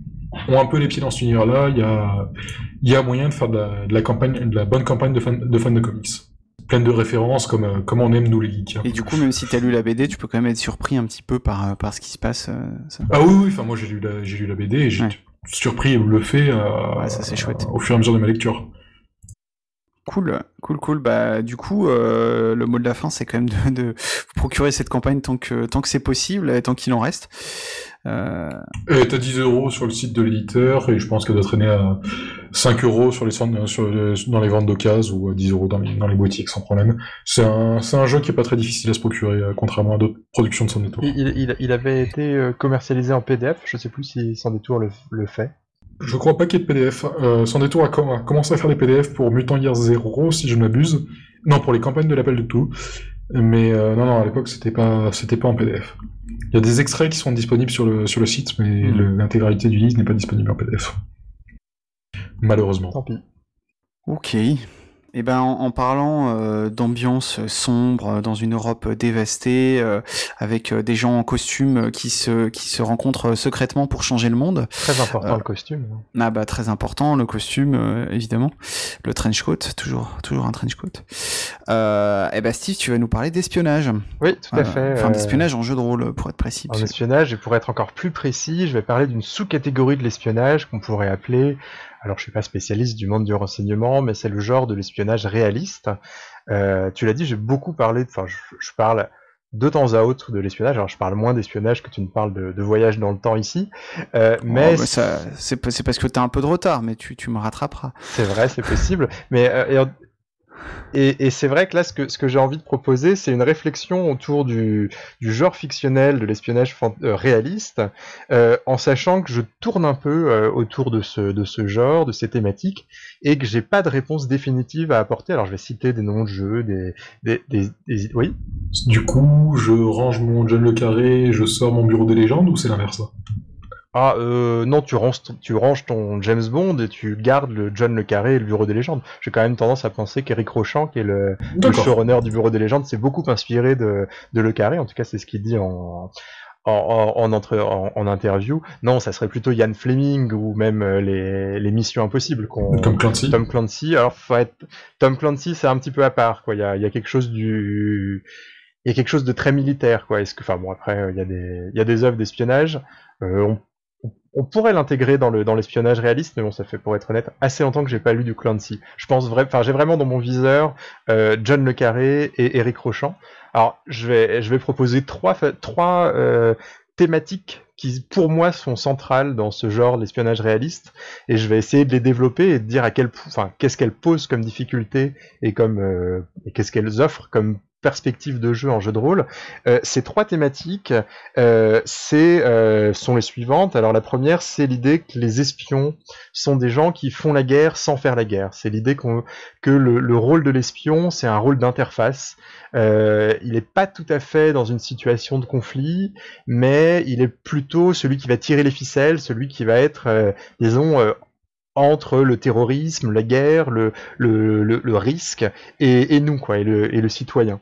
ont un peu les pieds dans cet univers-là, il y a, moyen de faire de la, campagne, de la bonne campagne de fans de, fans de comics pleine de références comme, euh, comme on aime nous les geeks. Et du coup, même si tu as lu la BD, tu peux quand même être surpris un petit peu par, euh, par ce qui se passe. Euh, ah oui, oui, enfin moi j'ai lu, la, lu la BD et j'ai surpris le fait ça, chouette. au fur et à mesure de ma lecture. Cool, cool, cool. Bah, du coup, le mot de la fin, c'est quand même de, de, vous procurer cette campagne tant que, tant que c'est possible et tant qu'il en reste. Euh... Et t'as 10 euros sur le site de l'éditeur, et je pense qu'elle doit traîner à 5 euros sur les, sur dans les ventes d'occasion ou à 10 euros dans les, dans les boutiques sans problème. C'est un, un jeu qui est pas très difficile à se procurer, euh, contrairement à d'autres productions de son détour. Il, il, il, avait été euh, commercialisé en PDF, je sais plus si Sans Détour le, le fait. Je crois pas qu'il y ait de PDF. Euh, Sans Détour a, commencé à faire des PDF pour Mutant Year Zero, si je ne m'abuse. Non, pour les campagnes de l'appel de tout. Mais euh, non, non, à l'époque, c'était pas, c'était pas en PDF. Il y a des extraits qui sont disponibles sur le, sur le site, mais hmm. l'intégralité du livre n'est pas disponible en PDF. Malheureusement. Tant pis. Ok. Eh ben, en, parlant euh, d'ambiance sombre dans une Europe dévastée, euh, avec euh, des gens en costume qui se qui se rencontrent secrètement pour changer le monde. Très important le costume. Hein. Ah bah très important le costume évidemment, le trench coat toujours toujours un trench coat. eh ben Steve, tu vas nous parler d'espionnage. Oui, tout à fait. Enfin d'espionnage en jeu de rôle pour être précis. En espionnage et pour être encore plus précis, je vais parler d'une sous-catégorie de l'espionnage qu'on pourrait appeler alors je suis pas spécialiste du monde du renseignement, mais c'est le genre de l'espionnage réaliste. Euh, tu l'as dit, j'ai beaucoup parlé, enfin je, parle de temps à autre de l'espionnage. Alors je parle moins d'espionnage que tu ne parles de, voyage dans le temps ici, euh, mais oh, c'est parce que tu as un peu de retard, mais tu, tu me rattraperas. C'est vrai, c'est possible. Mais euh, et, c'est vrai que là, ce que, j'ai envie de proposer, c'est une réflexion autour du, genre fictionnel de l'espionnage euh, réaliste, euh, en sachant que je tourne un peu euh, autour de ce, de ce genre, de ces thématiques, et que j'ai pas de réponse définitive à apporter. Alors je vais citer des noms de jeux, des... des, des, Oui? Du coup, je range mon John le Carré, je sors mon bureau des légendes, ou c'est l'inverse? Ah euh, non, tu ranges, tu ranges ton James Bond et tu gardes le John le Carré et le Bureau des légendes. J'ai quand même tendance à penser qu'Eric Rochant, qui est le, showrunner du Bureau des légendes, s'est beaucoup inspiré de, de le Carré. En tout cas, c'est ce qu'il dit en, en, en, entre, en, interview. Non, ça serait plutôt Ian Fleming ou même euh, les, les Missions Impossibles. Tom Clancy. Tom Clancy. Alors, faut être... Tom Clancy, c'est un petit peu à part. Quoi. Il y a, il y a quelque chose du il y a quelque chose de très militaire quoi est-ce que enfin bon après il y a des il y a des œuvres d'espionnage euh, on on pourrait l'intégrer dans le dans l'espionnage réaliste, mais bon, ça fait pour être honnête assez longtemps que j'ai pas lu du Clancy. Je pense vrai, enfin j'ai vraiment dans mon viseur euh, John le Carré et Eric Rochant. Alors je vais je vais proposer trois trois euh, thématiques qui pour moi sont centrales dans ce genre l'espionnage réaliste et je vais essayer de les développer et de dire à quel enfin qu'est-ce qu'elles posent comme difficulté et comme euh, et qu'est-ce qu'elles offrent comme perspective de jeu en jeu de rôle. Euh, ces trois thématiques euh, euh, sont les suivantes. Alors la première, c'est l'idée que les espions sont des gens qui font la guerre sans faire la guerre. C'est l'idée que le, le, rôle de l'espion, c'est un rôle d'interface. Euh, il n'est pas tout à fait dans une situation de conflit, mais il est plutôt celui qui va tirer les ficelles, celui qui va être, disons, entre le terrorisme, la guerre, le, le, le, risque et, et, nous, quoi, et le, et citoyen.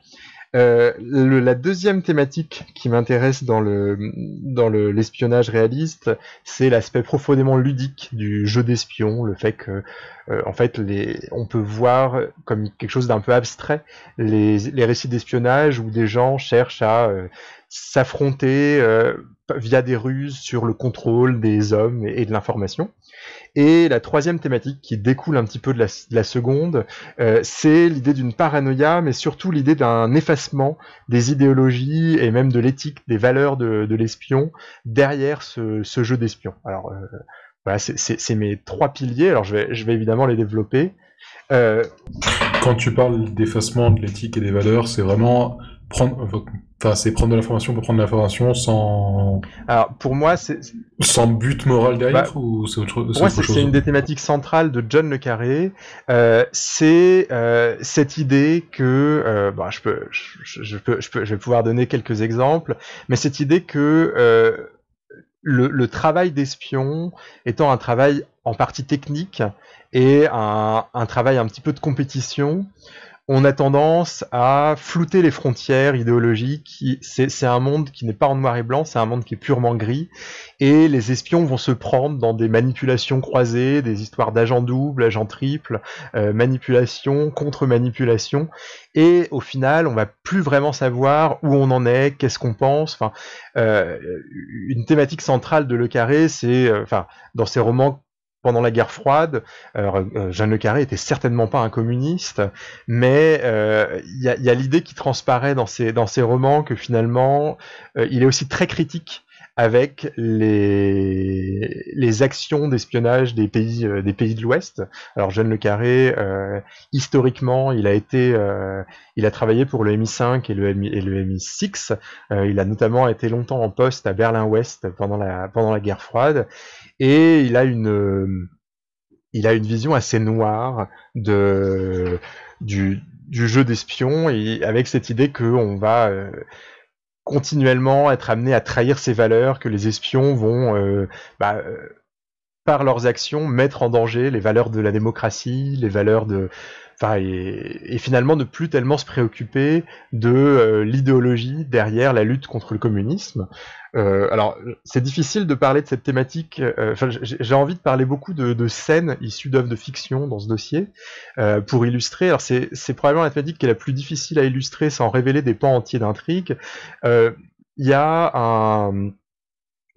Euh, la deuxième thématique qui m'intéresse dans le dans l'espionnage réaliste, c'est l'aspect profondément ludique du jeu d'espion, le fait que euh, en fait les, on peut voir comme quelque chose d'un peu abstrait les, les récits d'espionnage où des gens cherchent à euh, s'affronter via des ruses sur le contrôle des hommes et de l'information. Et la troisième thématique qui découle un petit peu de la, seconde, euh, c'est l'idée d'une paranoïa, mais surtout l'idée d'un effacement des idéologies et même de l'éthique, des valeurs de, l'espion derrière ce, jeu d'espion. Alors euh, voilà, c'est mes trois piliers. Alors je vais, je vais évidemment les développer. Euh, Quand tu parles d'effacement de l'éthique et des valeurs, c'est vraiment prendre, enfin, c'est prendre de l'information pour prendre de l'information sans. Alors, pour moi, c'est. Sans but moral derrière bah, ou c'est autre, pour moi, c'est une des thématiques centrales de John le Carré. Euh, c'est euh, cette idée que, euh, bah, je peux, je, je, peux, je peux, je vais pouvoir donner quelques exemples, mais cette idée que euh, le, le travail d'espion étant un travail en partie technique et un, un travail un petit peu de compétition, on a tendance à flouter les frontières idéologiques. C'est un monde qui n'est pas en noir et blanc, c'est un monde qui est purement gris. Et les espions vont se prendre dans des manipulations croisées, des histoires d'agents doubles, agents triples, euh, manipulation contre manipulation. Et au final, on va plus vraiment savoir où on en est, qu'est-ce qu'on pense. Enfin, euh, une thématique centrale de Le Carré, c'est, euh, enfin, dans ses romans pendant la guerre froide, euh, Jeanne Le Carré était certainement pas un communiste, mais euh, il y a, l'idée qui transparaît dans ses, dans ses romans que finalement, euh, il est aussi très critique avec les, les actions d'espionnage des pays, des pays de l'Ouest. Alors Jeanne Le Carré, historiquement, il a été, il a travaillé pour le MI5 et le, MI, et le MI6. il a notamment été longtemps en poste à Berlin-Ouest pendant la, pendant la guerre froide, et il a une, il a une vision assez noire de, du, jeu d'espion, et avec cette idée qu'on va continuellement être amené à trahir ses valeurs, que les espions vont, euh, bah, euh, par leurs actions, mettre en danger les valeurs de la démocratie, les valeurs de, et, finalement ne plus tellement se préoccuper de euh, l'idéologie derrière la lutte contre le communisme. Euh, alors, c'est difficile de parler de cette thématique. Euh, j'ai envie de parler beaucoup de, scènes issues d'œuvres de fiction dans ce dossier pour illustrer. Alors, c'est probablement la thématique qui est la plus difficile à illustrer sans révéler des pans entiers d'intrigue. Il y a un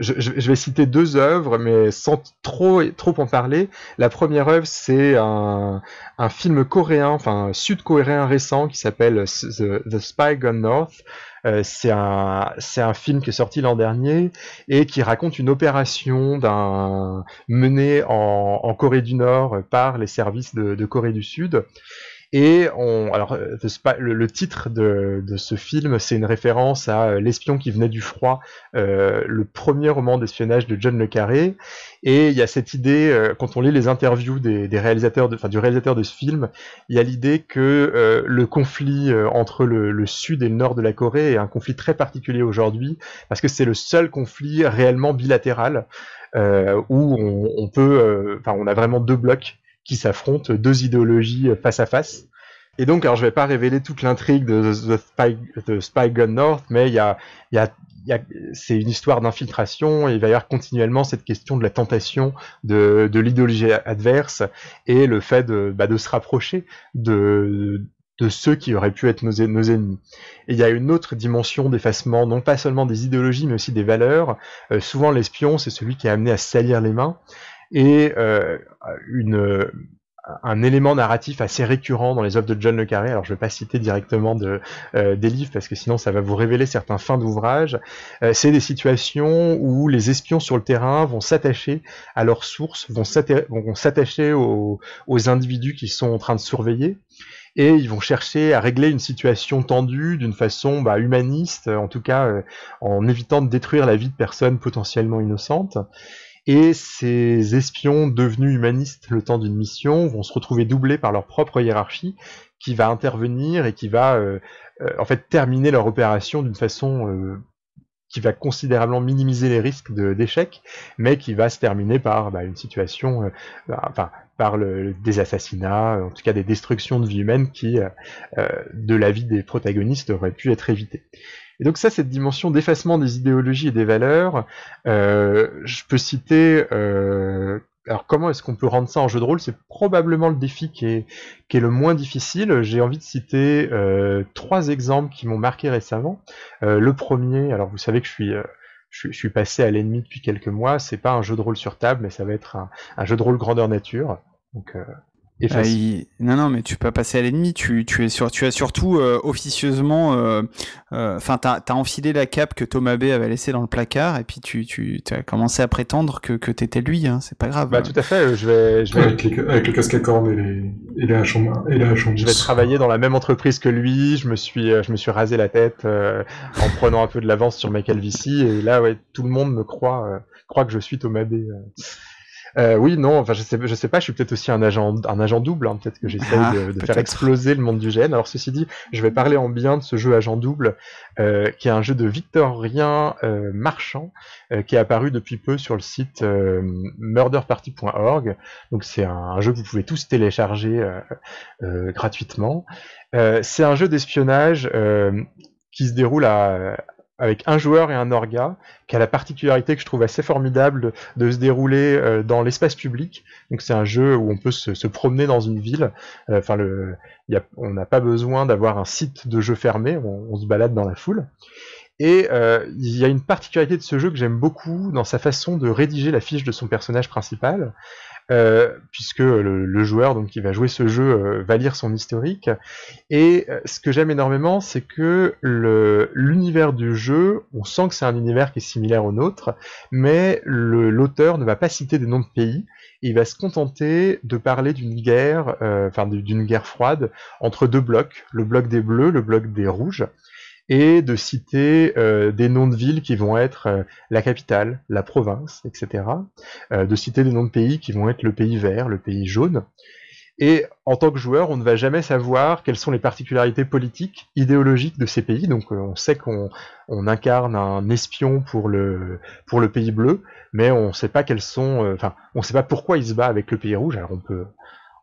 je, vais citer deux œuvres, mais sans trop, trop en parler. La première œuvre, c'est un, film coréen, enfin sud-coréen récent, qui s'appelle The, Spy Gone North. Euh, c'est un, un film qui est sorti l'an dernier et qui raconte une opération menée en, Corée du Nord par les services de Corée du Sud et on, alors, euh, le, le titre de, de, ce film, c'est une référence à euh, L'espion qui venait du froid, euh, le premier roman d'espionnage de John le Carré. Et il y a cette idée, euh, quand on lit les interviews des, des réalisateurs, de, enfin du réalisateur de ce film, il y a l'idée que euh, le conflit entre le, le, sud et le nord de la Corée est un conflit très particulier aujourd'hui, parce que c'est le seul conflit réellement bilatéral. Euh, où on, on peut, enfin, on a vraiment deux blocs qui s'affrontent, deux idéologies face à face. Et donc, alors je vais pas révéler toute l'intrigue de The Spy, de Spy Gun North, mais il y a, y a, c'est une histoire d'infiltration et il va y avoir continuellement cette question de la tentation de, de l'idéologie adverse et le fait de, bah, de se rapprocher de, de ceux qui auraient pu être nos, nos ennemis. Et il y a une autre dimension d'effacement, non pas seulement des idéologies, mais aussi des valeurs. Euh, souvent, l'espion, c'est celui qui est amené à salir les mains et euh, une, un élément narratif assez récurrent dans les œuvres de John le Carré. Alors je ne vais pas citer directement de, euh, des livres parce que sinon ça va vous révéler certains fins d'ouvrage. Euh, c'est des situations où les espions sur le terrain vont s'attacher à leurs sources, vont s'attacher aux, aux individus qui sont en train de surveiller et ils vont chercher à régler une situation tendue d'une façon bah, humaniste, en tout cas euh, en évitant de détruire la vie de personnes potentiellement innocentes. Et ces espions devenus humanistes le temps d'une mission vont se retrouver doublés par leur propre hiérarchie qui va intervenir et qui va euh, euh, en fait terminer leur opération d'une façon euh, qui va considérablement minimiser les risques d'échec, mais qui va se terminer par bah, une situation, bah, enfin par le, des assassinats, en tout cas des destructions de vie humaine qui, de la vie des protagonistes, auraient pu être évitées. Et donc ça, cette dimension d'effacement des idéologies et des valeurs, euh, je peux citer... Euh, alors comment est-ce qu'on peut rendre ça en jeu de rôle? C'est probablement le défi qui est, qui est le moins difficile. J'ai envie de citer euh, trois exemples qui m'ont marqué récemment. Euh, le premier, alors vous savez que je suis... Euh, je, je, suis passé à l'ennemi depuis quelques mois. C'est pas un jeu de rôle sur table, mais ça va être un, un jeu de rôle grandeur nature. Donc, euh, euh, il... Non, non, mais tu peux pas passer à l'ennemi. Tu, tu, es sur, tu as surtout euh, officieusement, euh, euh, enfin, euh, t'as as enfilé la cape que Thomas B avait laissée dans le placard, et puis tu, tu as commencé à prétendre que, que t'étais lui. Hein, c'est pas grave. Bah tout à fait. Je vais, je vais... Avec, les, avec le casque à cornes et les, et les hachons, et les hachons. Je vais travailler dans la même entreprise que lui. Je me suis, je me suis rasé la tête en prenant un peu de l'avance sur ma calvitie, et là, ouais, tout le monde me croit, croit que je suis Thomas B. Euh, oui, non, enfin je sais, je sais pas, je suis peut-être aussi un agent, un agent double, hein, peut-être que j'essaye ah, de, de faire exploser le monde du GN. Alors ceci dit, je vais parler en bien de ce jeu agent double, euh, qui est un jeu de victorien euh, marchand, euh, qui est apparu depuis peu sur le site euh, murderparty.org. Donc c'est un, un, jeu que vous pouvez tous télécharger euh, gratuitement. c'est un jeu d'espionnage qui se déroule à, avec un joueur et un orga, qui a la particularité que je trouve assez formidable de, se dérouler euh, dans l'espace public. Donc c'est un jeu où on peut se, promener dans une ville. Euh, enfin, on n'a pas besoin d'avoir un site de jeu fermé. On, on, se balade dans la foule. Et euh, il y a une particularité de ce jeu que j'aime beaucoup dans sa façon de rédiger la fiche de son personnage principal. Euh, puisque le, joueur qui va jouer ce jeu euh, va lire son historique. Et euh, ce que j'aime énormément, c'est que l'univers du jeu, on sent que c'est un univers qui est similaire au nôtre, mais l'auteur ne va pas citer des noms de pays. Il va se contenter de parler d'une guerre, enfin d'une guerre froide entre deux blocs, le bloc des bleus, le bloc des rouges et de citer euh, des noms de villes qui vont être euh, la capitale, la province, etc. Euh, de citer des noms de pays qui vont être le pays vert, le pays jaune. Et en tant que joueur, on ne va jamais savoir quelles sont les particularités politiques, idéologiques de ces pays. Donc on sait qu'on on incarne un espion pour le, pays bleu, mais on ne sait pas quels sont, on sait pas pourquoi il se bat avec le pays rouge. Alors on peut,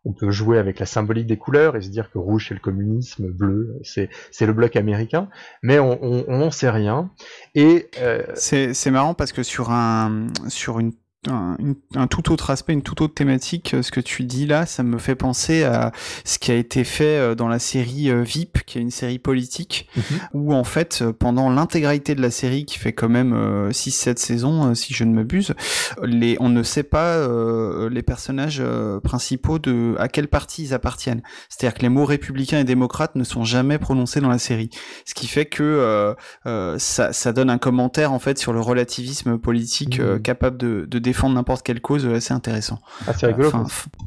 on peut jouer avec la symbolique des couleurs et se dire que rouge c'est le communisme, bleu c'est le bloc américain, mais on n'en sait rien. Et euh... c'est marrant parce que sur un sur une un, tout autre aspect, une toute autre thématique. Ce que tu dis là, ça me fait penser à ce qui a été fait dans la série VIP, qui est une série politique, mhm. où en fait, pendant l'intégralité de la série, qui fait quand même 6-7 saisons, si je ne m'abuse, les, on ne sait pas les personnages principaux de à quelle partie ils appartiennent. C'est-à-dire que les mots républicains et démocrates ne sont jamais prononcés dans la série, ce qui fait que ça, ça donne un commentaire en fait sur le relativisme politique mhm. capable de, de défendre n'importe quelle cause euh, assez intéressant. Ah, c'est rigolo.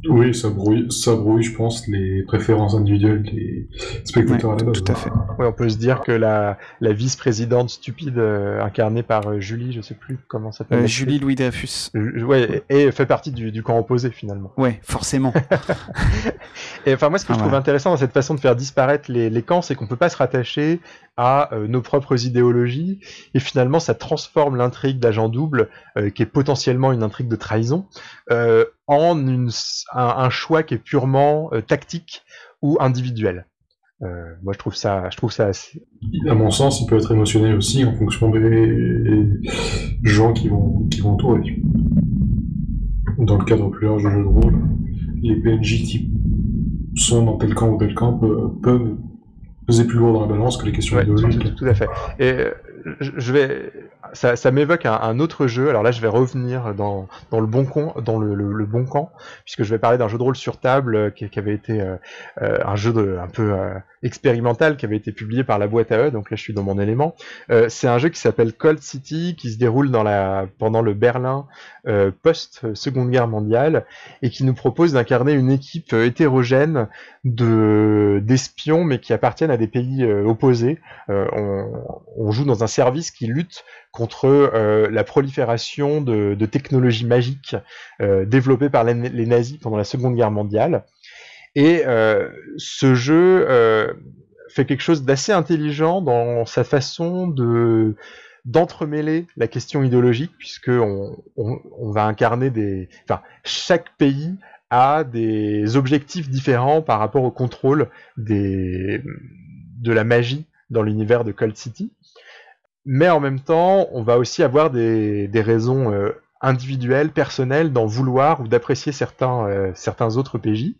oui, ça brouille, ça brouille, je pense, les préférences individuelles des spectateurs à Tout à fait. Oui, on peut se dire que la, la vice-présidente stupide euh, incarnée par euh, Julie, je sais plus comment ça s'appelle. Julie Louis Dreyfus. ouais, et, fait partie du, du camp opposé finalement. Ouais, forcément. et enfin, moi, ce que je trouve intéressant dans cette façon de faire disparaître les, les camps, c'est qu'on peut pas se rattacher à euh, nos propres idéologies, et finalement ça transforme l'intrigue d'agent double, euh, qui est potentiellement une intrigue de trahison, euh, en un, choix qui est purement tactique ou individuel. moi je trouve ça, je trouve ça assez... À mon sens, il peut être émotionnel aussi en fonction des gens qui vont, qui vont entourer. Dans le cadre plus large du jeu de rôle, les PNJ qui sont dans tel camp ou tel camp peuvent peser plus lourd dans la balance que les questions idéologiques. Tout, à fait. Et euh, je vais, ça, ça m'évoque un, autre jeu. Alors là, je vais revenir dans, dans le bon camp, dans le, le, bon camp, puisque je vais parler d'un jeu de rôle sur table euh, qui, qui avait été euh, un jeu de, un peu expérimental qui avait été publié par la boîte à eux. Donc là, je suis dans mon élément. c'est un jeu qui s'appelle Cold City, qui se déroule dans la, pendant le Berlin post Seconde Guerre mondiale et qui nous propose d'incarner une équipe hétérogène de d'espions, mais qui appartiennent à des pays euh, opposés. Euh, on, joue dans un service qui lutte contre euh, la prolifération de, technologies magiques développées par les, nazis pendant la Seconde Guerre mondiale. Et ce jeu fait quelque chose d'assez intelligent dans sa façon de d'entremêler la question idéologique puisque on, va incarner des chaque pays a des objectifs différents par rapport au contrôle des de la magie dans l'univers de Cold City. Mais en même temps, on va aussi avoir des, raisons euh, individuelles, personnelles, d'en vouloir ou d'apprécier certains, euh, autres PJ.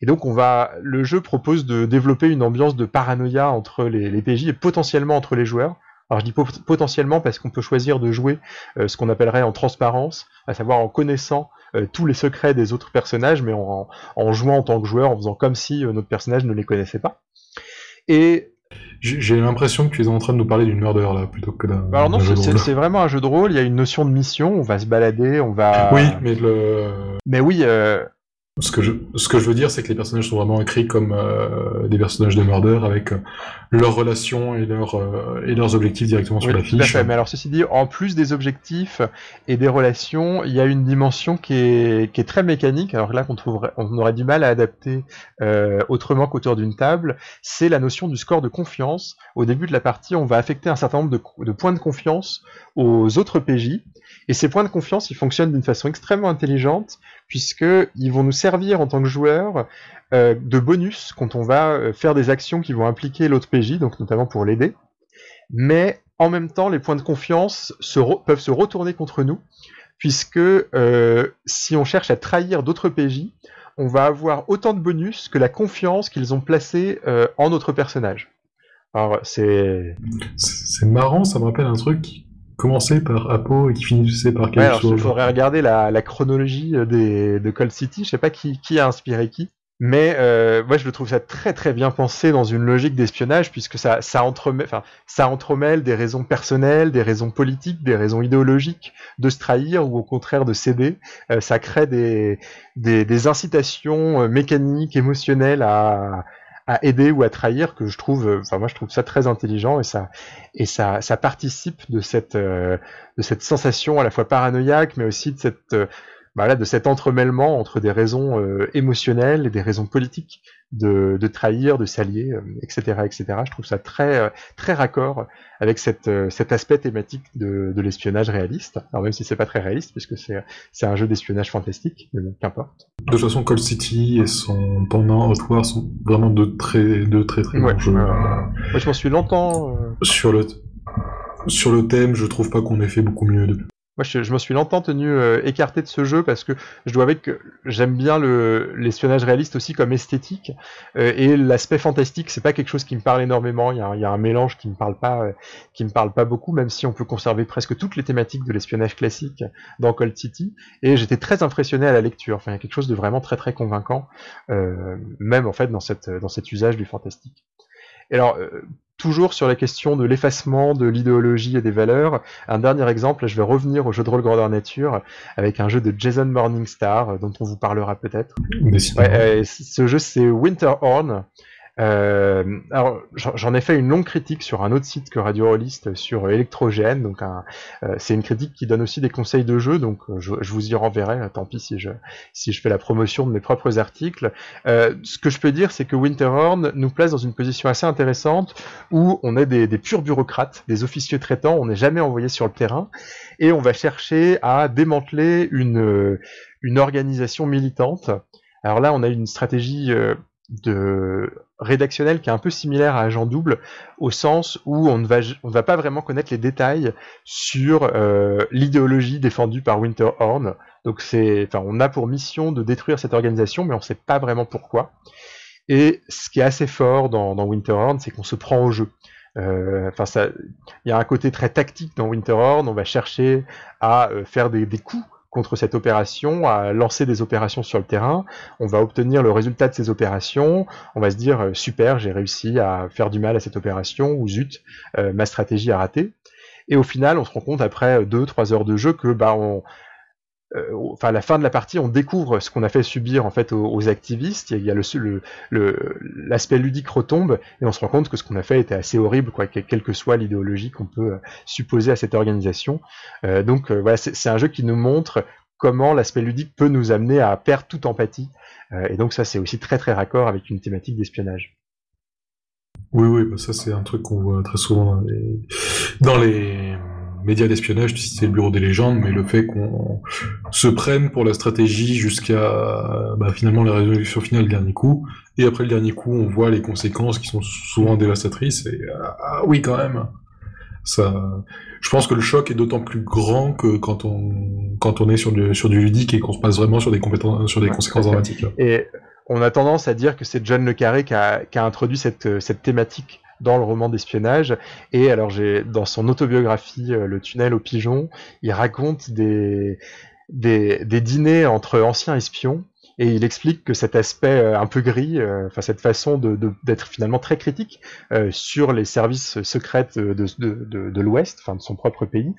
Et donc, le jeu propose de développer une ambiance de paranoïa entre les, les PJ et potentiellement entre les joueurs. Alors je dis potentiellement parce qu'on peut choisir de jouer euh, ce qu'on appellerait en transparence, à savoir en connaissant tous les secrets des autres personnages, mais en, en, jouant en tant que joueur, en faisant comme si notre personnage ne les connaissait pas. Et j'ai l'impression que tu es en train de nous parler d'une murder là plutôt que d'un. Alors non, c'est vraiment un jeu de rôle. Il y a une notion de mission. On va se balader, on va. Oui, mais le. Mais oui, euh, ce que je, ce que je veux dire, c'est que les personnages sont vraiment écrits comme euh, des personnages de murder avec euh, leurs relations et, leurs euh, et leurs objectifs directement sur la fiche. Mais alors, ceci dit, en plus des objectifs et des relations, il y a une dimension qui est, qui est très mécanique. Alors là, qu'on trouverait, on aurait du mal à adapter autrement qu'autour d'une table. C'est la notion du score de confiance. Au début de la partie, on va affecter un certain nombre de, de points de confiance aux autres PJ. Et ces points de confiance, ils fonctionnent d'une façon extrêmement intelligente puisqu'ils vont nous servir en tant que joueurs euh, de bonus quand on va euh, faire des actions qui vont impliquer l'autre PJ, donc notamment pour l'aider. Mais en même temps, les points de confiance peuvent se retourner contre nous, puisque euh, si on cherche à trahir d'autres PJ, on va avoir autant de bonus que la confiance qu'ils ont placée en notre personnage. Alors c'est c'est marrant, ça me rappelle un truc commençait par Apo et qui finissait par quelque chose. Il faudrait regarder la, chronologie euh, des, de Cold City. Je sais pas qui, qui a inspiré qui. Mais euh, moi, je le trouve ça très très bien pensé dans une logique d'espionnage, puisque ça, ça, entremêle, enfin, ça entremêle des raisons personnelles, des raisons politiques, des raisons idéologiques de se trahir ou au contraire de céder. Euh, ça crée des, des, des incitations mécaniques, émotionnelles à, à aider ou à trahir que je trouve, euh, enfin moi je trouve ça très intelligent et ça et ça ça participe de cette euh, de cette sensation à la fois paranoïaque mais aussi de cette euh, bah de cet entremêlement entre des raisons émotionnelles et des raisons politiques de, de trahir, de s'allier, etc., etc. Je trouve ça très très raccord avec cette, cet aspect thématique de, de l'espionnage réaliste. Alors même si c'est pas très réaliste puisque c'est c'est un jeu d'espionnage fantastique, mais bon, qu'importe. De toute façon, Cold City et son pendant Hot War sont vraiment de très, de très très bons jeux. Moi, je m'en suis longtemps. Euh, sur le, sur le thème, je trouve pas qu'on ait fait beaucoup mieux depuis. Moi, je, me suis longtemps tenu euh, écarté de ce jeu parce que je dois avouer que j'aime bien l'espionnage réaliste aussi comme esthétique euh, et l'aspect fantastique, c'est pas quelque chose qui me parle énormément. Il y a, un mélange qui me parle pas, euh, qui me parle pas beaucoup, même si on peut conserver presque toutes les thématiques de l'espionnage classique dans Cold City. Et j'étais très impressionné à la lecture. Enfin, il y a quelque chose de vraiment très très convaincant, même en fait dans cette dans cet usage du fantastique. Et alors, toujours sur la question de l'effacement de l'idéologie et des valeurs. Un dernier exemple, je vais revenir au jeu de rôle grandeur nature avec un jeu de Jason Morningstar dont on vous parlera peut-être. Ouais, euh, ce jeu c'est Winterhorn. Euh, alors, j'en ai fait une longue critique sur un autre site que Radio Rollist sur Electrogène. Donc, euh, c'est une critique qui donne aussi des conseils de jeu. Donc, euh, je, vous y renverrai. Tant pis si je si je fais la promotion de mes propres articles. ce que je peux dire, c'est que Winterhorn nous place dans une position assez intéressante où on est des, des purs bureaucrates, des officiers traitants. On n'est jamais envoyé sur le terrain et on va chercher à démanteler une une organisation militante. Alors là, on a une stratégie de rédactionnel qui est un peu similaire à Agent Double, au sens où on ne va, on va pas vraiment connaître les détails sur euh, l'idéologie défendue par Winterhorn. Donc on a pour mission de détruire cette organisation, mais on ne sait pas vraiment pourquoi. Et ce qui est assez fort dans, Winterhorn, c'est qu'on se prend au jeu. Euh, il y a un côté très tactique dans Winterhorn. On va chercher à euh, faire des coups contre cette opération, à lancer des opérations sur le terrain. On va obtenir le résultat de ces opérations. On va se dire euh, super, j'ai réussi à faire du mal à cette opération ou zut, euh, ma stratégie a raté. Et au final, on se rend compte après 2-3 heures de jeu que bah on, euh, enfin à la fin de la partie, on découvre ce qu'on a fait subir en fait aux, activistes. Il y a, le, l'aspect ludique retombe et on se rend compte que ce qu'on a fait était assez horrible, quoi, quelle que soit l'idéologie qu'on peut euh, supposer à cette organisation. Euh, donc voilà, c'est un jeu qui nous montre comment l'aspect ludique peut nous amener à perdre toute empathie. et donc ça, c'est aussi très très raccord avec une thématique d'espionnage. Oui, oui, bah ça c'est un truc qu'on voit très souvent dans les médias d'espionnage, tu citais le bureau des légendes, mais le fait qu'on se prenne pour la stratégie jusqu'à bah, finalement la résolution finale, le dernier coup, et après le dernier coup, on voit les conséquences qui sont souvent dévastatrices, et ah, ah oui, quand même. Ça, je pense que le choc est d'autant plus grand que quand on, quand on est sur du, sur du ludique et qu'on se passe vraiment sur des, compétences, sur des conséquences dramatiques. Et on a tendance à dire que c'est John Le Carré qui a, qui a introduit cette, cette thématique dans le roman d'espionnage. Et alors, j'ai dans son autobiographie, euh, Le tunnel aux pigeons, il raconte des, des, des dîners entre anciens espions et il explique que cet aspect euh, un peu gris, euh, enfin cette façon de, d'être finalement très critique euh, sur les services secrets de, de, de, de l'Ouest, enfin de son propre pays,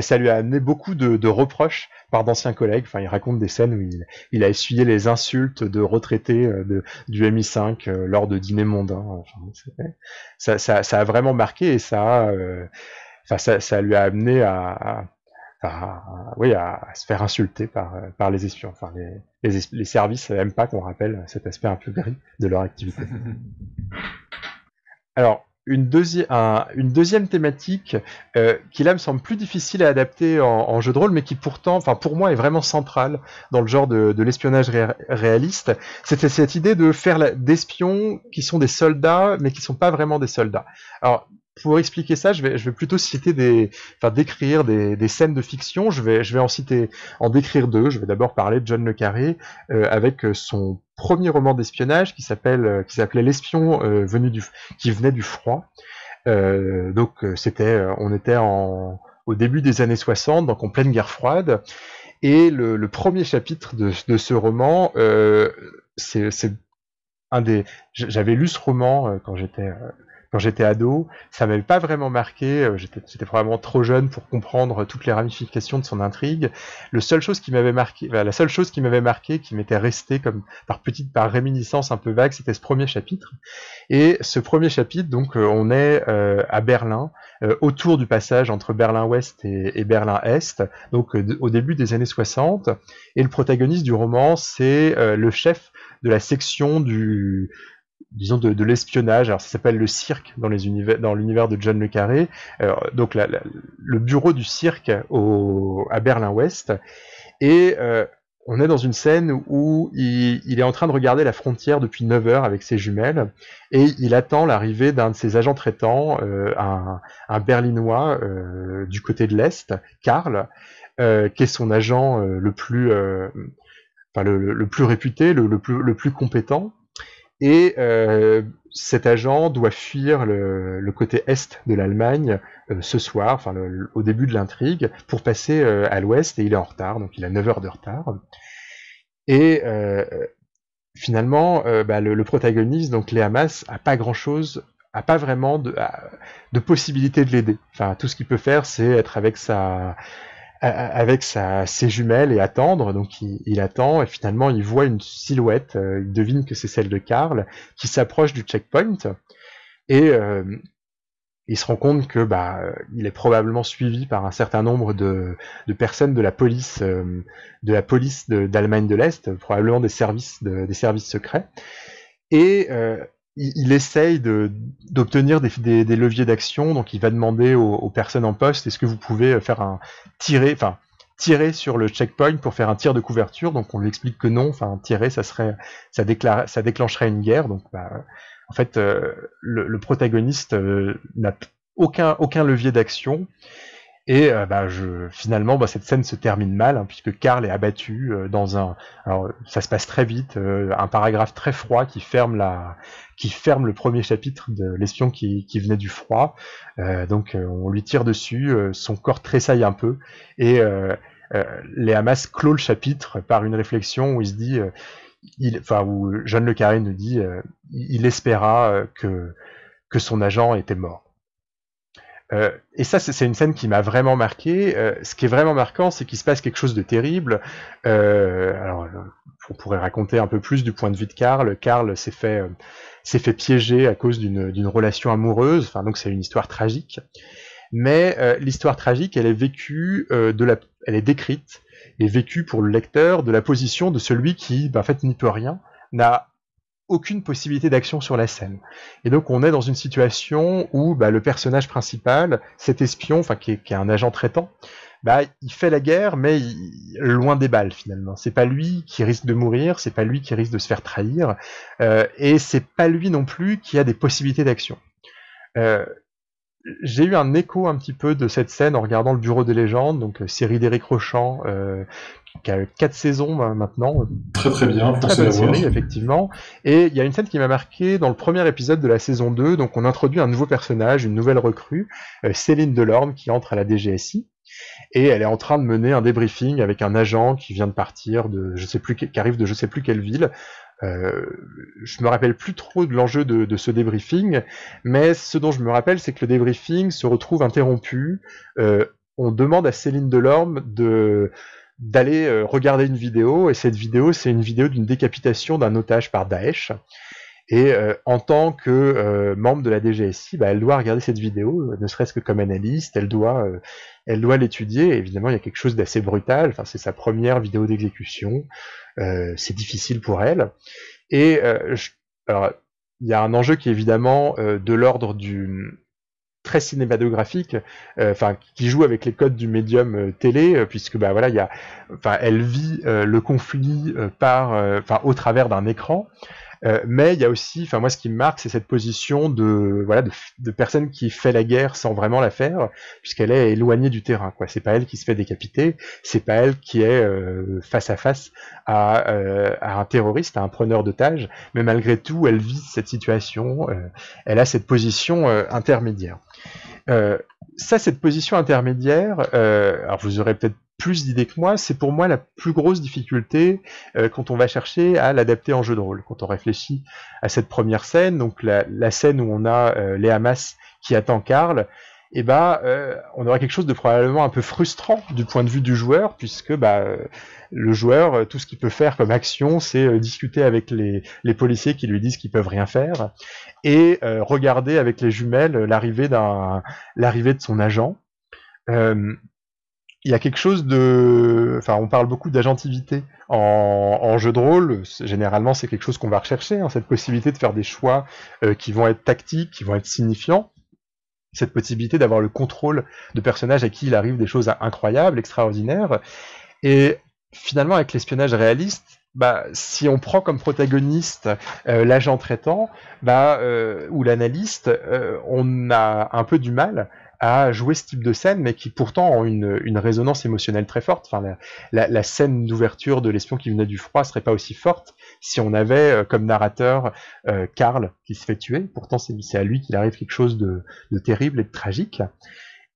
ça lui a amené beaucoup de, reproches par d'anciens collègues. Enfin, il raconte des scènes où il, il a essuyé les insultes de retraités de, du MI5 lors de dîners mondains. Ça, ça, ça, a vraiment marqué et ça, enfin, ça, ça lui a amené à à, oui, à, se faire insulter par, par les espions. Enfin, les, les, les services n'aiment pas qu'on rappelle cet aspect un peu gris de leur activité. Alors, une, un, une deuxième thématique euh, qui là me semble plus difficile à adapter en, en, jeu de rôle, mais qui pourtant, enfin pour moi, est vraiment centrale dans le genre de, de l'espionnage réaliste. C'était cette idée de faire d'espions qui sont des soldats, mais qui sont pas vraiment des soldats. Alors pour expliquer ça, je vais, je vais plutôt citer des, enfin décrire des, des, scènes de fiction. Je vais, je vais en citer, en décrire deux. Je vais d'abord parler de John le Carré euh, avec son premier roman d'espionnage qui s'appelle, euh, qui s'appelait L'espion euh, venu du, qui venait du froid. Euh, donc c'était, on était en, au début des années 60, donc en pleine guerre froide. Et le, le premier chapitre de, de ce roman, c'est un des, j'avais lu ce roman quand j'étais quand j'étais ado, ça m'avait pas vraiment marqué. Euh, j'étais probablement trop jeune pour comprendre toutes les ramifications de son intrigue. La seule chose qui m'avait marqué, qui m'était restée comme par petite, par réminiscence un peu vague, c'était ce premier chapitre. Et ce premier chapitre, donc, euh, on est euh, à Berlin, autour du passage entre Berlin-Ouest et, et Berlin-Est, donc au début des années 60. Et le protagoniste du roman, c'est le chef de la section du disons de, l'espionnage. Alors ça s'appelle le cirque dans les univers, dans l'univers de John le Carré. donc la, le bureau du cirque au, à Berlin-Ouest. Et euh, on est dans une scène où il, est en train de regarder la frontière depuis 9 heures avec ses jumelles et il attend l'arrivée d'un de ses agents traitants, euh, un, un, berlinois euh, du côté de l'Est, Karl, qui est son agent le plus, le, plus réputé, le, plus, le plus compétent. Et cet agent doit fuir le, côté est de l'Allemagne ce soir, enfin au début de l'intrigue, pour passer à l'ouest, et il est en retard, donc il a 9 heures de retard. Et finalement, bah, le, protagoniste, donc Léa Mas, a pas grand-chose a pas vraiment de, de possibilité de l'aider. Enfin, tout ce qu'il peut faire, c'est être avec sa, avec sa, ses jumelles et attendre. Donc il, attend et finalement il voit une silhouette. Euh, il devine que c'est celle de Karl qui s'approche du checkpoint et euh, il se rend compte que bah il est probablement suivi par un certain nombre de, de personnes de la police euh, de la police d'Allemagne de, l'Est, probablement des services des services secrets. Et il, essaye d'obtenir des, leviers d'action, donc il va demander aux, personnes en poste est-ce que vous pouvez faire un tirer, enfin tirer sur le checkpoint pour faire un tir de couverture? Donc on lui explique que non, enfin tirer ça serait ça, déclare, ça déclencherait une guerre. Donc bah, en fait euh, le, protagoniste euh, n'a aucun aucun levier d'action et euh, bah, je, finalement, bah, cette scène se termine mal, hein, puisque Karl est abattu euh, dans un. Alors, ça se passe très vite, euh, un paragraphe très froid qui ferme la, qui ferme le premier chapitre de l'espion qui, venait du froid. donc, on lui tire dessus, son corps tressaille un peu, et les Hamas clôt le chapitre par une réflexion où il se dit, il, enfin, où John Le Carré nous dit, il espéra que que son agent était mort. Euh, et ça, c'est une scène qui m'a vraiment marqué. Euh, ce qui est vraiment marquant, c'est qu'il se passe quelque chose de terrible. Euh, alors, on pourrait raconter un peu plus du point de vue de Karl. Karl s'est fait, s'est fait piéger à cause d'une relation amoureuse. Enfin, donc c'est une histoire tragique. Mais l'histoire tragique, elle est vécue de la, elle est décrite et vécue pour le lecteur de la position de celui qui, ben, en fait, n'y peut rien, n'a aucune possibilité d'action sur la scène. Et donc on est dans une situation où bah, le personnage principal, cet espion, enfin qui est, un agent traitant, bah, il fait la guerre, mais loin des balles finalement. C'est pas lui qui risque de mourir, c'est pas lui qui risque de se faire trahir, euh, et c'est pas lui non plus qui a des possibilités d'action. Euh, j'ai eu un écho un petit peu de cette scène en regardant le Bureau des légendes, donc euh, série d'Éric Rochant, qui a quatre saisons euh, maintenant. Très très bien, très bonne série effectivement. Et il y a une scène qui m'a marqué dans le premier épisode de la saison 2, donc on introduit un nouveau personnage, une nouvelle recrue, Céline Delorme, qui entre à la DGSI. Et elle est en train de mener un débriefing avec un agent qui vient de partir de je sais plus qui arrive de je sais plus quelle ville euh, je me rappelle plus trop de l'enjeu de, ce débriefing, mais ce dont je me rappelle, c'est que le débriefing se retrouve interrompu. Euh, on demande à Céline Delorme de d'aller euh, regarder une vidéo, et cette vidéo, c'est une vidéo d'une décapitation d'un otage par Daesh. Et euh, en tant que euh, membre de la DGSI, bah, elle doit regarder cette vidéo, ne serait-ce que comme analyste, elle doit, l'étudier. Évidemment, il y a quelque chose d'assez brutal. Enfin, c'est sa première vidéo d'exécution. C'est difficile pour elle. Et euh, alors, il y a un enjeu qui est évidemment de l'ordre du très cinématographique, enfin qui joue avec les codes du médium télé, puisque bah voilà, il y a, enfin, elle vit le conflit par, enfin, au travers d'un écran. Euh, mais il y a aussi, enfin moi ce qui me marque, c'est cette position de voilà de, personne qui fait la guerre sans vraiment la faire, puisqu'elle est éloignée du terrain. Quoi, c'est pas elle qui se fait décapiter, c'est pas elle qui est euh, face à face à, euh, à, un terroriste, à un preneur d'otages, mais malgré tout, elle vit cette situation, elle a cette position intermédiaire. ça, cette position intermédiaire, alors vous aurez peut-être plus d'idées que moi, c'est pour moi la plus grosse difficulté euh, quand on va chercher à l'adapter en jeu de rôle. Quand on réfléchit à cette première scène, donc la, scène où on a euh, les Hamas qui attend Karl, eh ben euh, on aura quelque chose de probablement un peu frustrant du point de vue du joueur, puisque bah, le joueur, tout ce qu'il peut faire comme action, c'est discuter avec les, les, policiers qui lui disent qu'ils peuvent rien faire, et regarder avec les jumelles l'arrivée d'un l'arrivée de son agent il y a quelque chose de, enfin, on parle beaucoup d'agentivité en, jeu de rôle. Généralement, c'est quelque chose qu'on va rechercher, hein, cette possibilité de faire des choix euh, qui vont être tactiques, qui vont être signifiants. Cette possibilité d'avoir le contrôle de personnages à qui il arrive des choses incroyables, extraordinaires. Et finalement, avec l'espionnage réaliste, bah, si on prend comme protagoniste euh, l'agent traitant bah, euh, ou l'analyste, on a un peu du mal à jouer ce type de scène, mais qui pourtant ont une, une résonance émotionnelle très forte. Enfin, la, scène d'ouverture de l'espion qui venait du froid serait pas aussi forte si on avait euh, comme narrateur euh, Karl qui se fait tuer. Pourtant, c'est à lui qu'il arrive quelque chose de, terrible et de tragique.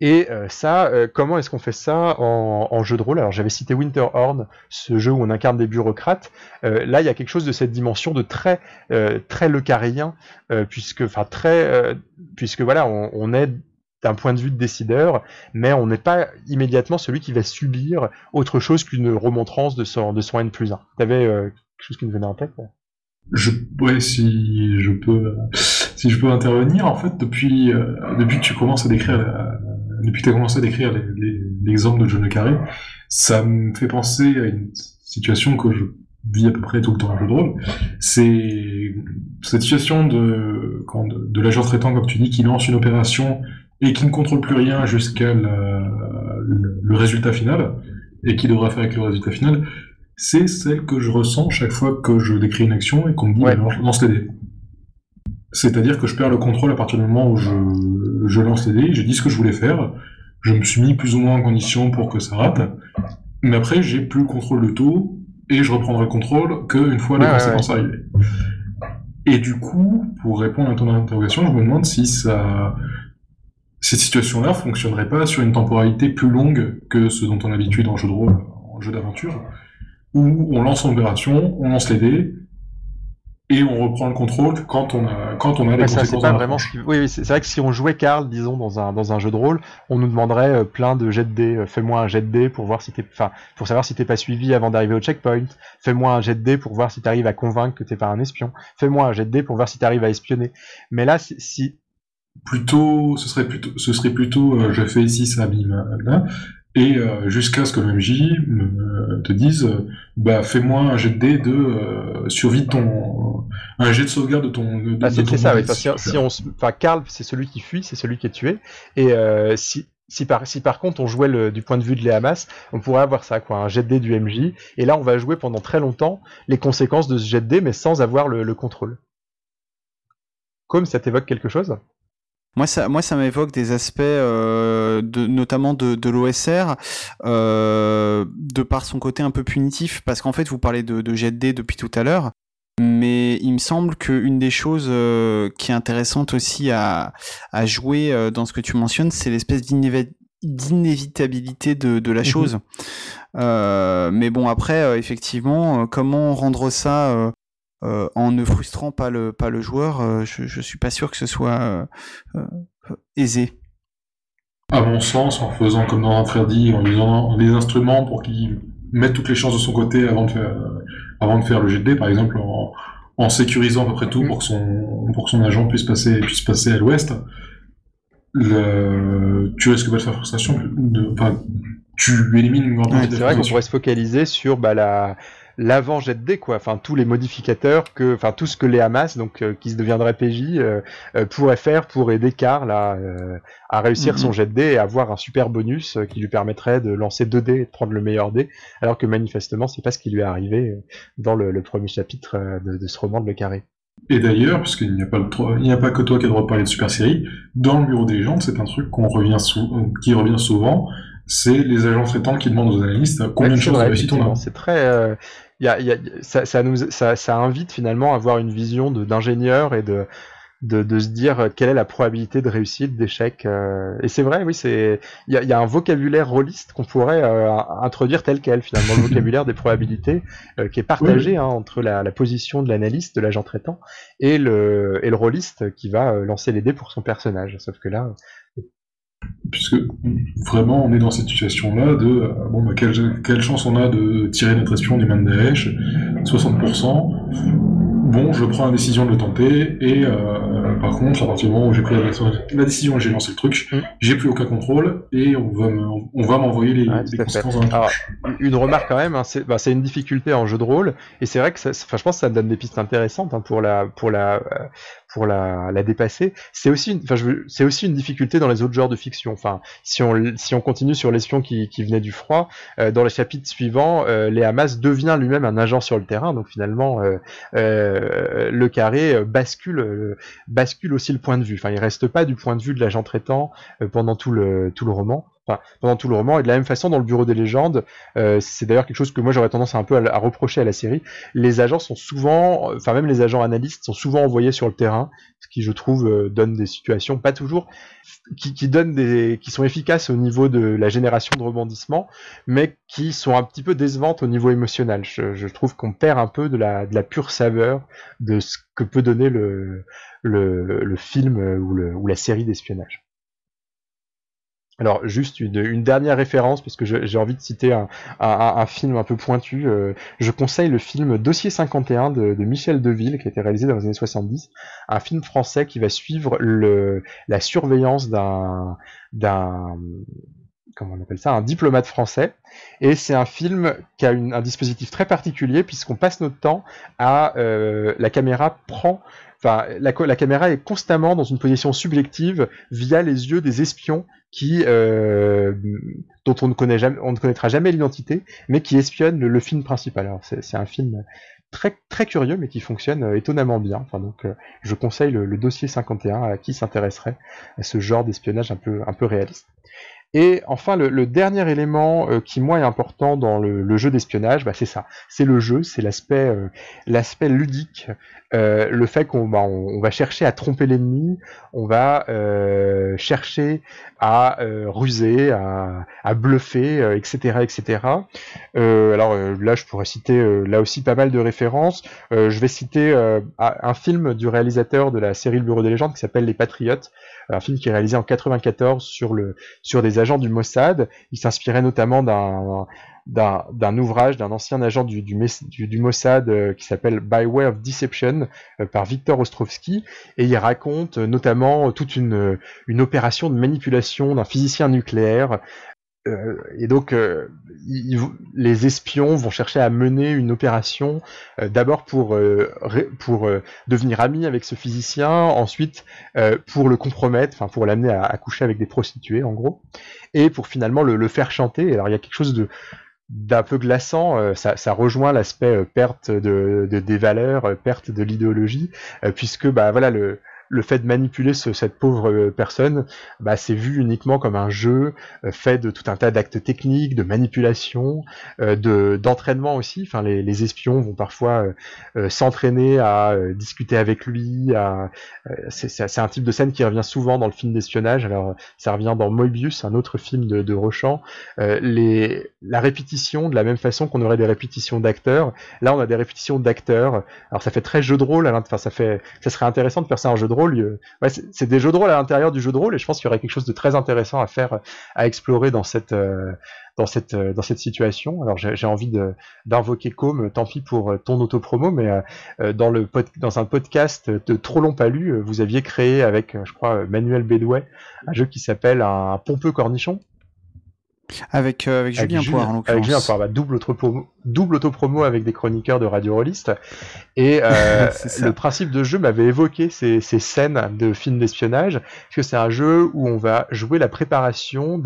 Et euh, ça, comment est-ce qu'on fait ça en, jeu de rôle? Alors j'avais cité Winterhorn, ce jeu où on incarne des bureaucrates. Là, il y a quelque chose de cette dimension de très très lecarien, puisque enfin très puisque voilà, on est d'un point de vue de décideur, mais on n'est pas immédiatement celui qui va subir autre chose qu'une remontrance de son de son N plus 1. T'avais quelque chose qui me venait en tête je, si je peux, si je peux intervenir, en fait, depuis, depuis que tu commences à décrire depuis que as commencé à décrire l'exemple de John Le Carré, ça me fait penser à une situation que je vis à peu près tout le temps en jeu de. C'est cette situation de, l'agent traitant, comme tu dis, qui lance une opération et qui ne contrôle plus rien jusqu'à le, le, résultat final, et qui devra faire avec le résultat final, c'est celle que je ressens chaque fois que je décris une action et qu'on me dit ouais. lance les dés. C'est-à-dire que je perds le contrôle à partir du moment où je, je lance les dés, j'ai dit ce que je voulais faire, je me suis mis plus ou moins en condition pour que ça rate, mais après j'ai plus le contrôle de tout, et je reprendrai le contrôle qu'une fois les ouais, conséquences ouais. arrivées. Et du coup, pour répondre à ton interrogation, je me demande si ça, cette situation-là fonctionnerait pas sur une temporalité plus longue que ce dont on a l'habitude en jeu de rôle, en jeu d'aventure, où on lance en opération, on lance les dés, et on reprend le contrôle quand on a quand on a les ouais, ça, pas vraiment ce qui... Oui, oui c'est vrai que si on jouait Karl, disons dans un dans un jeu de rôle, on nous demanderait euh, plein de jets de dés. Euh, fais-moi un jet de dés pour voir si t'es, enfin, pour savoir si t'es pas suivi avant d'arriver au checkpoint. Fais-moi un jet de dés pour voir si t'arrives à convaincre que t'es pas un espion. Fais-moi un jet de dés pour voir si t'arrives à espionner. Mais là, si... plutôt, ce serait plutôt, ce serait plutôt, euh, je fais ici ça, bim, là et euh, jusqu'à ce que le MJ me, te dise euh, bah fais-moi un jet de de euh, survie de ton un jet de sauvegarde de ton de, bah, c'est ça oui, si, si, on enfin Karl c'est celui qui fuit c'est celui qui est tué et euh, si si par, si par contre on jouait le, du point de vue de Léamas, on pourrait avoir ça, quoi, un jet de dés du MJ, et là on va jouer pendant très longtemps les conséquences de ce jet de dés, mais sans avoir le, le contrôle. Comme ça t'évoque quelque chose? Moi, ça, moi, ça m'évoque des aspects, euh, de, notamment de, de l'OSR, euh, de par son côté un peu punitif, parce qu'en fait, vous parlez de, de jet de depuis tout à l'heure, mais il me semble qu'une des choses euh, qui est intéressante aussi à, à jouer euh, dans ce que tu mentionnes, c'est l'espèce d'inévitabilité de, de la Mhm. chose. Euh, mais bon, après, euh, effectivement, euh, comment rendre ça euh, en ne frustrant pas le, pas le joueur, euh, je, je suis pas sûr que ce soit euh, euh, aisé. À mon sens, en faisant comme dans Interdit, en lui donnant des instruments pour qu'il mette toutes les chances de son côté avant de faire, avant de faire le jet de dés, par exemple, en, en sécurisant à peu près tout pour que son, pour que son agent puisse passer, puisse passer à l'ouest, tu risques pas de faire frustration, de, enfin, tu élimines une grande Ouais, partie de c'est la vrai qu'on frustration. pourrait se focaliser sur bah, la l'avant jet de dés, quoi. Enfin, tous les modificateurs que, enfin, tout ce que les Hamas, donc euh, qui se deviendrait PJ, euh, euh, pourrait faire pour aider Karl à, euh, à réussir Mhm. son jet de dés et avoir un super bonus qui lui permettrait de lancer deux dés et de prendre le meilleur dé, alors que manifestement, c'est pas ce qui lui est arrivé dans le, le premier chapitre de, de ce roman de Le Carré. Et d'ailleurs, puisqu'il n'y a pas le il n'y a pas que toi qui as le droit de parler de super série, dans le bureau des légendes, c'est un truc qu'on revient sou- qui revient souvent, c'est les agents traitants qui demandent aux analystes combien de c'est chances de vrai, réussite on a. C'est très, euh, y a, y a, ça, ça nous, ça, ça invite finalement à avoir une vision d'ingénieur et de, de, de se dire euh, quelle est la probabilité de réussite, d'échec. euh, et c'est vrai, oui, c'est, il y a, y a un vocabulaire rôliste qu'on pourrait euh, introduire tel quel finalement, le vocabulaire des probabilités euh, qui est partagé hein, entre la, la position de l'analyste, de l'agent traitant, et le, et le rôliste qui va lancer les dés pour son personnage. Sauf que là, Puisque vraiment on est dans cette situation-là de euh, bon bah quelle, quelle chance on a de tirer notre espion des mains de Daesh 60%. Bon, je prends la décision de le tenter et euh, par contre à partir du moment où j'ai pris la, la décision et j'ai lancé le truc, Mm. j'ai plus aucun contrôle et on va me- on va m'envoyer les, Ouais, conséquences dans la Alors, une remarque quand même, hein, c'est bah, c'est une difficulté en jeu de rôle, et c'est vrai que ça, enfin, je pense que ça donne des pistes intéressantes hein, pour la pour la euh, pour la, dépasser. C'est aussi, une, c'est aussi une difficulté dans les autres genres de fiction. Enfin, si on, si on continue sur l'espion qui, venait du froid, euh, dans les chapitres suivants, euh, devient lui-même un agent sur le terrain. Donc finalement, euh, euh le carré bascule, bascule aussi le point de vue. Enfin, il reste pas du point de vue de l'agent traitant pendant tout le, tout le roman pendant tout le roman. Et de la même façon, dans le Bureau des légendes, euh, c'est d'ailleurs quelque chose que moi j'aurais tendance un peu à, reprocher à la série. Les agents sont souvent, enfin même les agents analystes sont souvent envoyés sur le terrain, ce qui je trouve euh, donne des situations, pas toujours, qui, donnent des, qui sont efficaces au niveau de la génération de rebondissements, mais qui sont un petit peu décevantes au niveau émotionnel. Je, trouve qu'on perd un peu de la, pure saveur de ce que peut donner le, film ou la série d'espionnage. Alors juste une, dernière référence parce que j'ai envie de citer un, film un peu pointu. Euh, je conseille le film Dossier 51 de, Michel Deville qui a été réalisé dans les années 70, un film français qui va suivre la surveillance d'un on appelle ça, un diplomate français. Et c'est un film qui a un dispositif très particulier puisqu'on passe notre temps à euh, la caméra prend La, caméra est constamment dans une position subjective via les yeux des espions qui, euh, dont on ne, connaîtra jamais l'identité, mais qui espionnent le, film principal. Alors c'est un film très curieux, mais qui fonctionne euh, étonnamment bien. Enfin, donc, euh, je conseille le, le, dossier 51 à qui s'intéresserait à ce genre d'espionnage un peu réaliste. Et enfin, le, dernier élément euh, qui moi est important dans le, jeu d'espionnage, bah, c'est ça, c'est le jeu, c'est l'aspect euh, ludique, euh, le fait qu'on bah, on, va chercher à tromper l'ennemi, on va chercher à ruser, à, à bluffer, etc., etc. alors là, je pourrais citer là aussi pas mal de références. je vais citer un film du réalisateur de la série Le Bureau des légendes qui s'appelle Les Patriotes un film qui est réalisé en 94 sur le sur des agents du Mossad. Il s'inspirait notamment d'un ouvrage d'un ancien agent du, du, du, Mossad euh, qui s'appelle By Way of Deception euh, par Victor Ostrovsky et il raconte euh, notamment toute une, une opération de manipulation d'un physicien nucléaire euh, et donc, euh, les espions vont chercher à mener une opération euh, d'abord pour pour devenir amis avec ce physicien, ensuite pour le compromettre, enfin pour l'amener à, coucher avec des prostituées en gros, et pour finalement le, faire chanter. Alors il y a quelque chose de d'un peu glaçant, ça, rejoint l'aspect perte de, de, des valeurs, perte de l'idéologie, puisque bah voilà le le fait de manipuler cette pauvre euh, personne, bah, c'est vu uniquement comme un jeu euh, fait de tout un tas d'actes techniques, de manipulation, euh, de d'entraînement aussi. Enfin, les, les, espions vont parfois s'entraîner à discuter avec lui. À, c'est un type de scène qui revient souvent dans le film d'espionnage. Alors, ça revient dans Moebius, un autre film de, de Rochant. les, la répétition, de la même façon qu'on aurait des répétitions d'acteurs, là, on a des répétitions d'acteurs. Alors, ça fait très jeu de rôle. Enfin, ça fait, ça serait intéressant de faire ça en jeu de rôle c'est des jeux de rôle à l'intérieur du jeu de rôle et je pense qu'il y aurait quelque chose de très intéressant à faire, à explorer dans cette, euh, euh, situation. Alors j'ai envie d'invoquer Com, tant pis pour euh, ton autopromo, mais dans, un podcast de Trop long pas lu, vous aviez créé avec, je crois, Manuel Bédouet, un jeu qui s'appelle un pompeux cornichon. Avec, avec, Julien Poire, en l'occurrence. Avec Julien Poire, bah, double, autopromo, double autopromo avec des chroniqueurs de Radio Rolliste. Et euh, le principe de jeu m'avait évoqué ces, ces, scènes de films d'espionnage, puisque c'est un jeu où on va jouer la préparation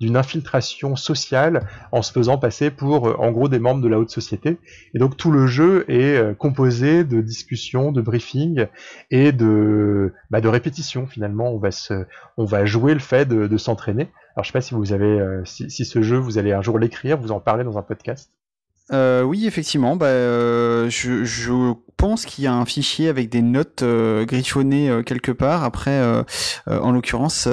d'une infiltration sociale en se faisant passer pour, euh, en gros, des membres de la haute société. Et donc tout le jeu est euh, composé de discussions, de briefings et de, bah, de répétitions. Finalement, on va, se, on va jouer le fait de, de s'entraîner. Alors je sais pas si vous avez, euh, si, si, ce jeu, vous allez un jour l'écrire, vous en parler dans un podcast. Euh, oui, effectivement. Bah, euh, je, je, pense qu'il y a un fichier avec des notes euh, griffonnées euh, quelque part. Après, euh, en l'occurrence,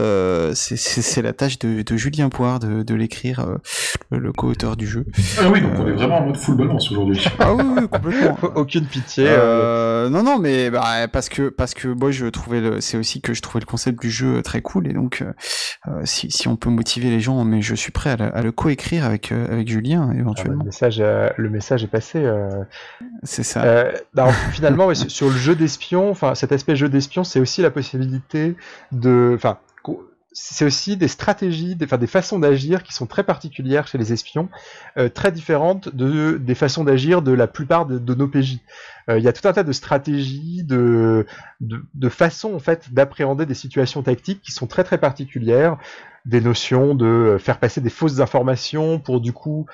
c'est la tâche de, de, Julien Poire de, de l'écrire, le, co-auteur du jeu. Ah oui, donc on est vraiment en mode full balance aujourd'hui. ah oui, oui, complètement. Aucune pitié. Non, non, mais bah, parce que parce que moi je trouvais c'est aussi que je trouvais le concept du jeu très cool et donc si, si on peut motiver les gens, mais je suis prêt à, à le coécrire avec avec Julien éventuellement. Ah, le message, le message est passé. C'est ça finalement, sur le jeu d'espion, enfin, cet aspect jeu d'espion, c'est aussi la possibilité de, enfin, c'est aussi des stratégies, des, enfin, des façons d'agir qui sont très particulières chez les espions, euh, très différentes de, des façons d'agir de la plupart de, nos PJ. Euh, il y a tout un tas de stratégies, de, de, de façons en fait d'appréhender des situations tactiques qui sont très très particulières, des notions de faire passer des fausses informations pour du coup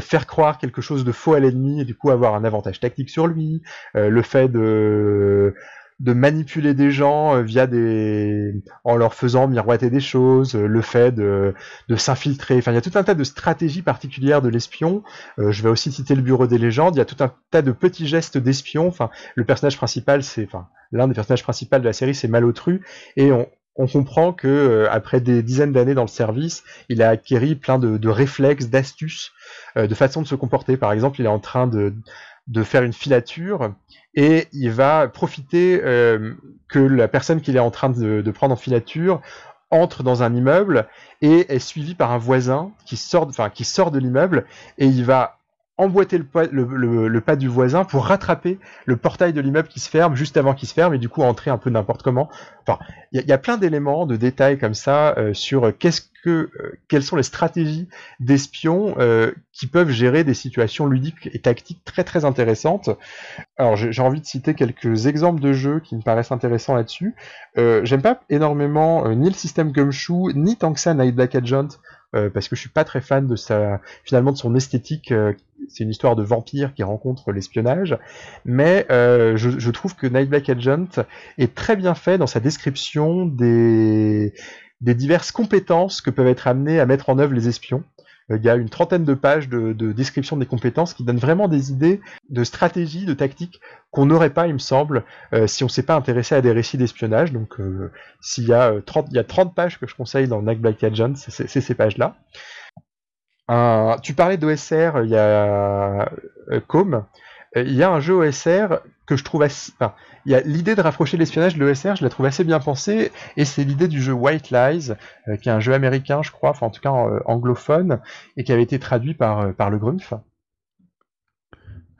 faire croire quelque chose de faux à l'ennemi et du coup avoir un avantage tactique sur lui, le fait de de manipuler des gens euh, via des en leur faisant miroiter des choses, euh, le fait de, de s'infiltrer. Enfin, il y a tout un tas de stratégies particulières de l'espion. Euh, je vais aussi citer le bureau des légendes. Il y a tout un tas de petits gestes d'espion. Enfin, le personnage principal, c'est enfin l'un des personnages principaux de la série, c'est Malotru, et on, on comprend que après des dizaines d'années dans le service, il a acquéri plein de, de réflexes, d'astuces, de façons de se comporter. Par exemple, il est en train de, de faire une filature et il va profiter euh, que la personne qu'il est en train de, prendre en filature entre dans un immeuble et est suivi par un voisin qui sort, enfin qui sort de l'immeuble et il va emboîter le pas, du voisin pour rattraper le portail de l'immeuble qui se ferme juste avant qu'il se ferme et du coup entrer un peu n'importe comment. Enfin, il y, a plein d'éléments, de détails comme ça euh, sur que, euh, quelles sont les stratégies d'espions euh, qui peuvent gérer des situations ludiques et tactiques très très intéressantes. Alors j'ai envie de citer quelques exemples de jeux qui me paraissent intéressants là-dessus. J'aime pas énormément ni le système Gumshoe, ni tant que Night Black Agent. Parce que je suis pas très fan de sa finalement de son esthétique c'est une histoire de vampire qui rencontre l'espionnage, mais euh, je, trouve que Night Black Agent est très bien fait dans sa description des, des diverses compétences que peuvent être amenées à mettre en œuvre les espions. Euh, il y a une trentaine de pages de, description des compétences qui donnent vraiment des idées de stratégie, de tactique qu'on n'aurait pas, il me semble, euh, si on ne s'est pas intéressé à des récits d'espionnage. Donc, s'il y a 30, il y a 30 pages que je conseille dans Night Black Agent, c'est ces pages-là tu parlais d'OSR, il y a euh, Com. Euh, il y a un jeu OSR que je trouve assez. Enfin, il y a l'idée de rapprocher l'espionnage de l'OSR, je la trouve assez bien pensée, et c'est l'idée du jeu White Lies, euh, qui est un jeu américain, je crois, enfin en tout cas anglophone, et qui avait été traduit par, par le Grumpf.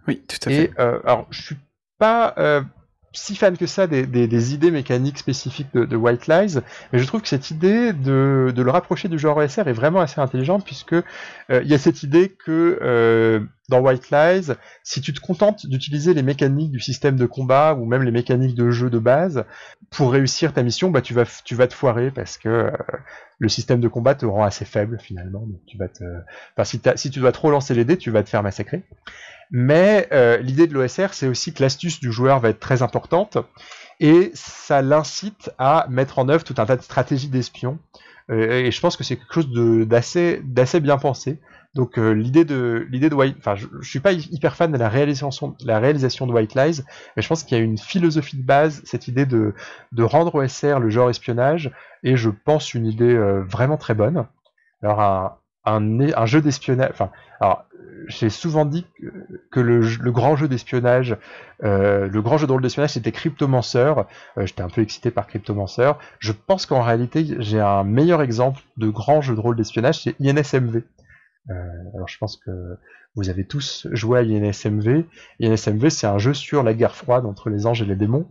Oui, tout à fait. Et alors, je suis pas si fan que ça des, idées mécaniques spécifiques de, White Lies, mais je trouve que cette idée de, le rapprocher du genre OSR est vraiment assez intelligente, puisque euh, il y a cette idée que euh, dans White Lies, si tu te contentes d'utiliser les mécaniques du système de combat ou même les mécaniques de jeu de base pour réussir ta mission, bah tu vas te foirer parce que euh, le système de combat te rend assez faible finalement. tu vas si, si tu dois trop lancer les dés, tu vas te faire massacrer. Mais euh, l'idée de l'OSR, c'est aussi que l'astuce du joueur va être très importante et ça l'incite à mettre en œuvre tout un tas de stratégies d'espion. Euh, et je pense que c'est quelque chose d'assez bien pensé. Donc euh, l'idée de l'idée de White, enfin je, je, suis pas hyper fan de la réalisation la réalisation de White Lies, mais je pense qu'il y a une philosophie de base, cette idée de de rendre OSR le genre espionnage, et je pense une idée vraiment très bonne. Alors un un, jeu d'espionnage, alors j'ai souvent dit que, le, grand jeu d'espionnage, euh, le grand jeu de rôle d'espionnage, c'était Cryptomancer. Euh, j'étais un peu excité par Cryptomancer. Je pense qu'en réalité, j'ai un meilleur exemple de grand jeu de rôle d'espionnage, c'est INSMV. Euh, alors je pense que vous avez tous joué à INSMV. INSMV, c'est un jeu sur la guerre froide entre les anges et les démons.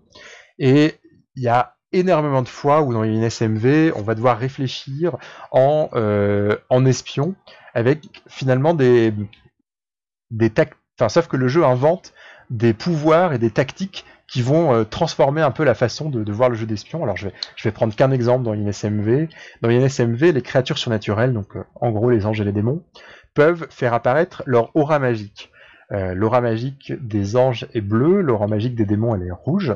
Et il y a énormément de fois où dans INSMV, on va devoir réfléchir en, en espion avec finalement des, des enfin, sauf que le jeu invente des pouvoirs et des tactiques qui vont euh, transformer un peu la façon de, voir le jeu d'espion. Alors je vais, je vais prendre qu'un exemple dans INSMV. Dans INSMV, les créatures surnaturelles, donc euh, en gros les anges et les démons, peuvent faire apparaître leur aura magique. Euh, l'aura magique des anges est bleue, l'aura magique des démons elle est rouge.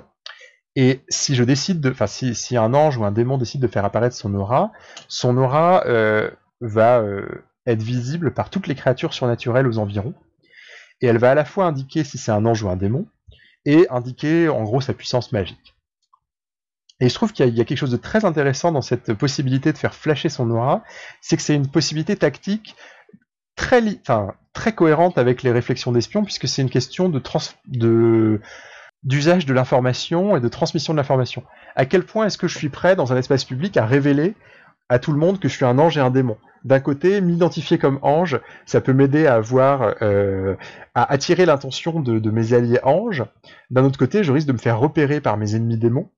Et si je décide de, enfin si, un ange ou un démon décide de faire apparaître son aura, son aura va être visible par toutes les créatures surnaturelles aux environs et elle va à la fois indiquer si c'est un ange ou un démon, et indiquer en gros sa puissance magique. Et je trouve qu'il y, a quelque chose de très intéressant dans cette possibilité de faire flasher son aura, c'est que c'est une possibilité tactique très, enfin, très cohérente avec les réflexions d'espion, puisque c'est une question de, de d'usage de l'information et de transmission de l'information. À quel point est-ce que je suis prêt dans un espace public à révéler à tout le monde que je suis un ange et un démon? D'un côté, m'identifier comme ange, ça peut m'aider à avoir, euh, à attirer l'attention de, mes alliés anges. D'un autre côté, je risque de me faire repérer par mes ennemis démons.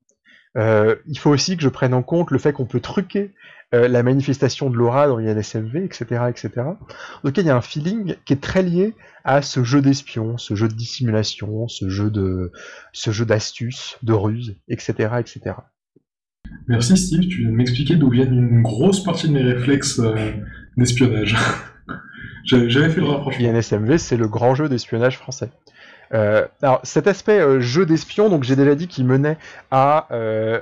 il faut aussi que je prenne en compte le fait qu'on peut truquer la manifestation de l'aura dans INSMV, etc., etc. Donc il y a un feeling qui est très lié à ce jeu d'espion, ce jeu de dissimulation, ce jeu de, ce jeu d'astuce, de ruse, etc., etc. Merci Steve, tu viens de m'expliquer d'où viennent une grosse partie de mes réflexes d'espionnage. J'avais fait le rapprochement. INSMV, c'est le grand jeu d'espionnage français. Euh, alors cet aspect euh, jeu d'espion, donc j'ai déjà dit qu'il menait à euh,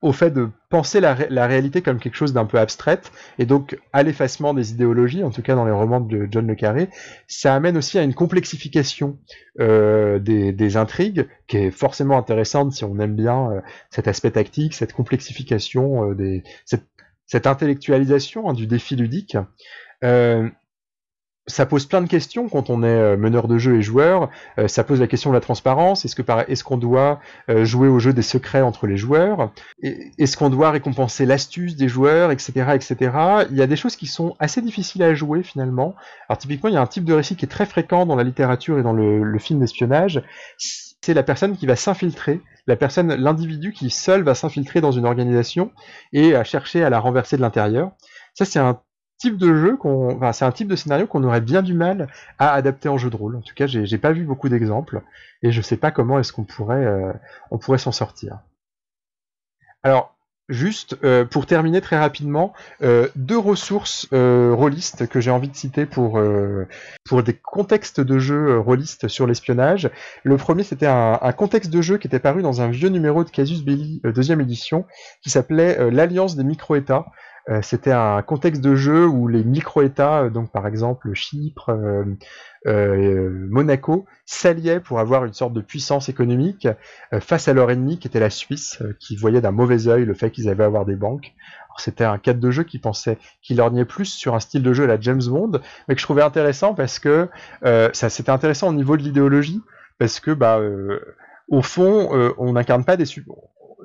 au fait de penser la, réalité comme quelque chose d'un peu abstraite, et donc à l'effacement des idéologies, en tout cas dans les romans de John le Carré, ça amène aussi à une complexification des, intrigues, qui est forcément intéressante si on aime bien cet aspect tactique, cette complexification, des, cette, intellectualisation hein, du défi ludique ça pose plein de questions quand on est euh, meneur de jeu et joueur. Euh, ça pose la question de la transparence. Est-ce que est-ce qu'on doit euh, jouer au jeu des secrets entre les joueurs? Est-ce qu'on doit récompenser l'astuce des joueurs, etc., etc. Il y a des choses qui sont assez difficiles à jouer finalement. Alors typiquement, il y a un type de récit qui est très fréquent dans la littérature et dans le, le film d'espionnage. C'est la personne qui va s'infiltrer, la personne, l'individu qui seul va s'infiltrer dans une organisation et à chercher à la renverser de l'intérieur. Ça, c'est un type de jeu qu'on, enfin, c'est un type de scénario qu'on aurait bien du mal à adapter en jeu de rôle. En tout cas, j'ai, j'ai pas vu beaucoup d'exemples et je sais pas comment est-ce qu'on pourrait, euh, on pourrait s'en sortir. Alors, juste euh, pour terminer très rapidement, euh, deux ressources rôlistes que j'ai envie de citer pour pour des contextes de jeu rôlistes sur l'espionnage. Le premier, c'était un, un, contexte de jeu qui était paru dans un vieux numéro de Casus Belli, deuxième édition, qui s'appelait l'Alliance des micro-États. Euh, c'était un contexte de jeu où les micro-États, euh, donc par exemple Chypre, euh, Monaco, s'alliaient pour avoir une sorte de puissance économique face à leur ennemi qui était la Suisse, qui voyait d'un mauvais œil le fait qu'ils avaient avoir des banques. C'était un cadre de jeu qui pensait qu'il orgnait plus sur un style de jeu à la James Bond, mais que je trouvais intéressant parce que ça c'était intéressant au niveau de l'idéologie, parce que bah au fond, on n'incarne pas des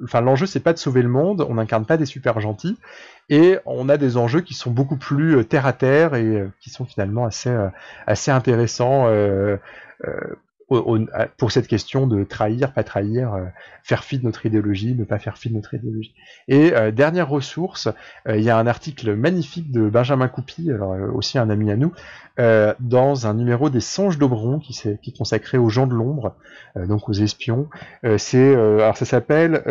enfin l'enjeu c'est pas de sauver le monde, on n'incarne pas des super gentils, et on a des enjeux qui sont beaucoup plus euh, terre à terre et euh, qui sont finalement assez euh, assez intéressants pour cette question de trahir, pas trahir, faire fi de notre idéologie, ne pas faire fi de notre idéologie. Et dernière ressource, il y a un article magnifique de Benjamin Coupy, alors aussi un ami à nous, dans un numéro des Songes d'Aubron qui, qui est consacré aux gens de l'ombre, donc aux espions. c'est alors ça s'appelle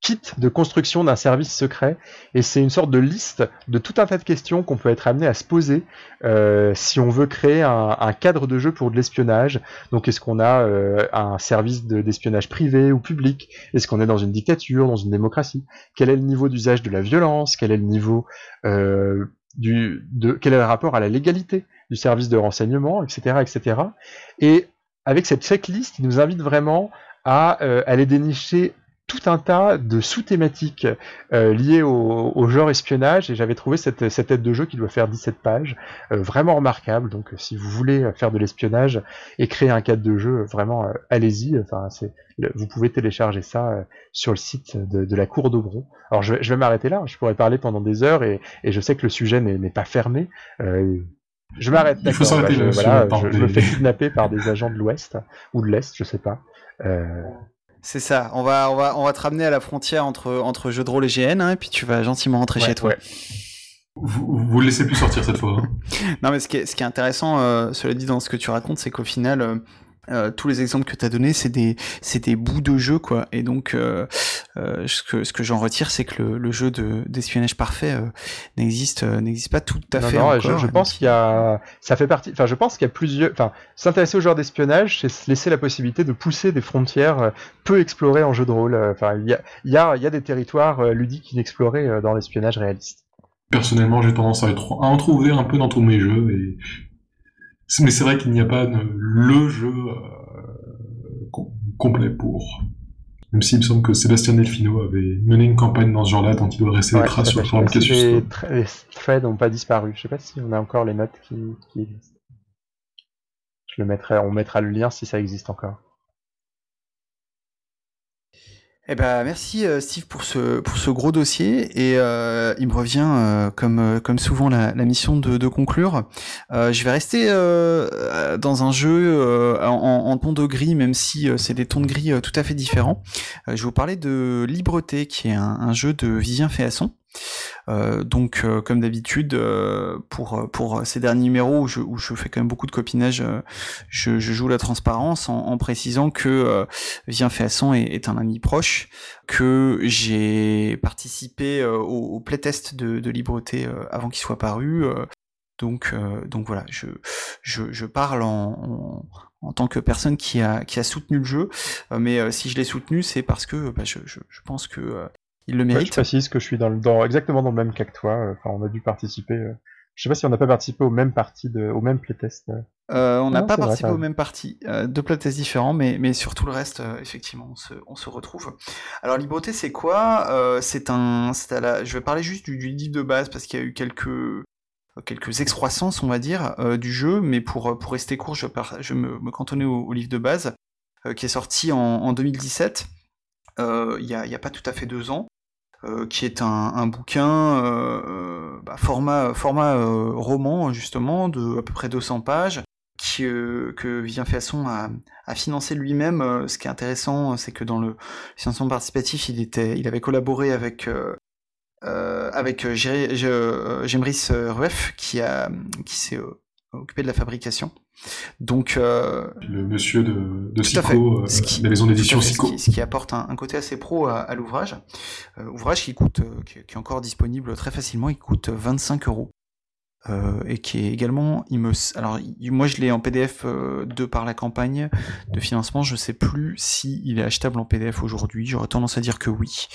kit de construction d'un service secret et c'est une sorte de liste de tout un tas de questions qu'on peut être amené à se poser euh, si on veut créer un, cadre de jeu pour de l'espionnage. Donc est-ce qu'on a euh, un service d'espionnage privé ou public? Est-ce qu'on est dans une dictature, dans une démocratie? Quel est le niveau d'usage de la violence? Quel est le niveau euh, du, de, quel est le rapport à la légalité du service de renseignement, etc., etc. Et avec cette checklist, il nous invite vraiment à aller dénicher tout un tas de sous-thématiques euh, liées au, genre espionnage et j'avais trouvé cette, cette, aide de jeu qui doit faire 17 pages, euh, vraiment remarquable. Donc si vous voulez faire de l'espionnage et créer un cadre de jeu, vraiment euh, allez-y. Enfin, vous pouvez télécharger ça sur le site de, la Cour d'Aubron. Alors je, vais m'arrêter là, je pourrais parler pendant des heures et, je sais que le sujet n'est pas fermé. je m'arrête. Il faut s'arrêter. je, voilà, je, me fais kidnapper par des agents de l'Ouest ou de l'Est, je sais pas. C'est ça. On va, on va, on va te ramener à la frontière entre, entre jeu de rôle et GN, hein, et puis tu vas gentiment rentrer chez toi. Vous, vous laissez plus sortir cette fois. Hein. non, mais ce qui est, ce qui est intéressant, euh, cela dit, dans ce que tu racontes, c'est qu'au final, euh, tous les exemples que tu as donnés, c'est des, des bouts de jeu, quoi. Et donc, euh, euh, ce que, ce que j'en retire, c'est que le, le jeu d'espionnage parfait n'existe n'existe pas tout à fait. Non, encore, je, pense qu'il y a, ça fait partie. Enfin, je pense qu'il y a plusieurs. Enfin, s'intéresser au genre d'espionnage, c'est se laisser la possibilité de pousser des frontières peu explorées en jeu de rôle. Enfin, il y a, il y a, il y a des territoires ludiques inexplorés dans l'espionnage réaliste. Personnellement, j'ai tendance à, être, à en trouver un peu dans tous mes jeux et mais c'est vrai qu'il n'y a pas le jeu euh, complet pour. Même s'il me semble que Sébastien Delfino avait mené une campagne dans ce genre-là dont il doit rester des traces sur le forum Casus. Les threads n'ont pas disparu. Je sais pas si on a encore les notes qui, existent. Je le mettrai, on mettra le lien si ça existe encore. Eh ben, merci euh, Steve pour ce, pour ce gros dossier et euh, il me revient euh, comme, comme souvent la, la mission de, de conclure. je vais rester dans un jeu en, en, ton de gris, même si c'est des tons de gris tout à fait différents. je vais vous parler de Libreté, qui est un, un jeu de Vivien Féasson. Euh, donc, euh, comme d'habitude, euh, pour pour ces derniers numéros où je, fais quand même beaucoup de copinage, je, joue la transparence en, précisant que Vien Féasson est, un ami proche, que j'ai participé au, playtest de, de Libreté avant qu'il soit paru. donc, donc voilà, je, je, je parle en, en tant que personne qui a, qui a soutenu le jeu. mais si je l'ai soutenu, c'est parce que bah, je, je, pense que il le mérite. je précise que je suis dans, dans, exactement dans le même cas que toi. Euh, enfin, on a dû participer. Euh, je sais pas si on n'a pas participé au même parti, de, au même playtest. Euh, on n'a pas participé au même parti, euh, deux playtests différents, mais, mais sur tout le reste, effectivement, on se, on se, retrouve. Alors, Libreté, c'est quoi? C'est un, à la, je vais parler juste du, livre de base parce qu'il y a eu quelques quelques excroissances, on va dire, du jeu, mais pour, pour rester court, je, je me, me cantonnais au, livre de base, qui est sorti en, en 2017, il n'y a, a, pas tout à fait deux ans, euh, qui est un, bouquin euh, euh, bah, format, format roman justement de à peu près 200 pages qui, que Vivien Féasson a, a financé lui-même. ce qui est intéressant, c'est que dans le financement participatif, il, était, il avait collaboré avec avec Gemris Rueff qui, a, qui s'est occupé de la fabrication. Donc, euh, le monsieur de, de Sico, euh, la maison d'édition Sico. Ce, qui, apporte un, côté assez pro à, l'ouvrage. Euh, ouvrage qui coûte, qui, est encore disponible très facilement, il coûte 25 euros. et qui est également, il me, alors moi je l'ai en PDF de par la campagne de financement, je sais plus si il est achetable en PDF aujourd'hui. J'aurais tendance à dire que oui,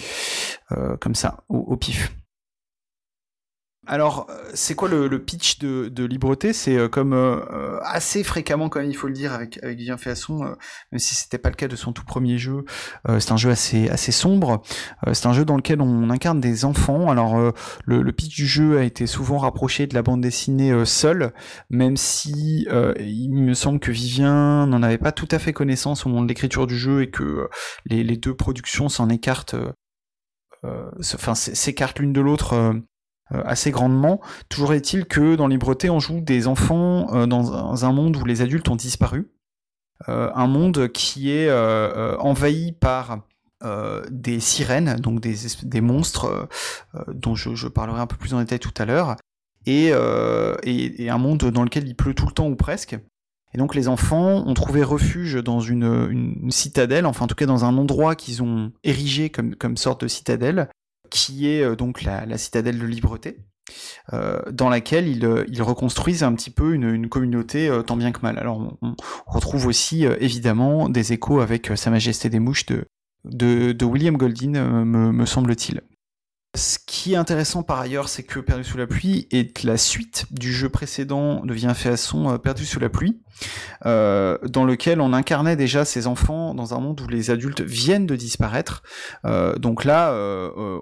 comme ça, au pif. Alors, euh, c'est quoi le, pitch de, de Libreté? C'est euh, comme euh, assez fréquemment, même, il faut le dire, avec, avec Vivien Féasson, même si c'était pas le cas de son tout premier jeu, c'est un jeu assez, assez sombre. c'est un jeu dans lequel on incarne des enfants. Alors, le, pitch du jeu a été souvent rapproché de la bande dessinée seule, même si il me semble que Vivien n'en avait pas tout à fait connaissance au moment de l'écriture du jeu et que les, les, deux productions s'en écartent, enfin s'écartent l'une de l'autre assez grandement. Toujours est-il que dans Libreté, on joue des enfants euh, dans un monde où les adultes ont disparu. Euh, un monde qui est envahi par des sirènes, donc des, monstres dont je, parlerai un peu plus en détail tout à l'heure, et, un monde dans lequel il pleut tout le temps ou presque. Et donc les enfants ont trouvé refuge dans une, citadelle, enfin en tout cas dans un endroit qu'ils ont érigé comme sorte de citadelle, qui est euh, donc la, citadelle de Libreté. Euh, dans laquelle ils, euh, reconstruisent un petit peu une, communauté tant bien que mal. Alors on, retrouve aussi évidemment des échos avec Sa Majesté des Mouches de, de, William Goldin, me semble-t-il. Ce qui est intéressant par ailleurs, c'est que Perdu sous la pluie est la suite du jeu précédent de Vien Féasson, euh, Perdu sous la pluie, euh, dans lequel on incarnait déjà ces enfants dans un monde où les adultes viennent de disparaître. Euh, donc là,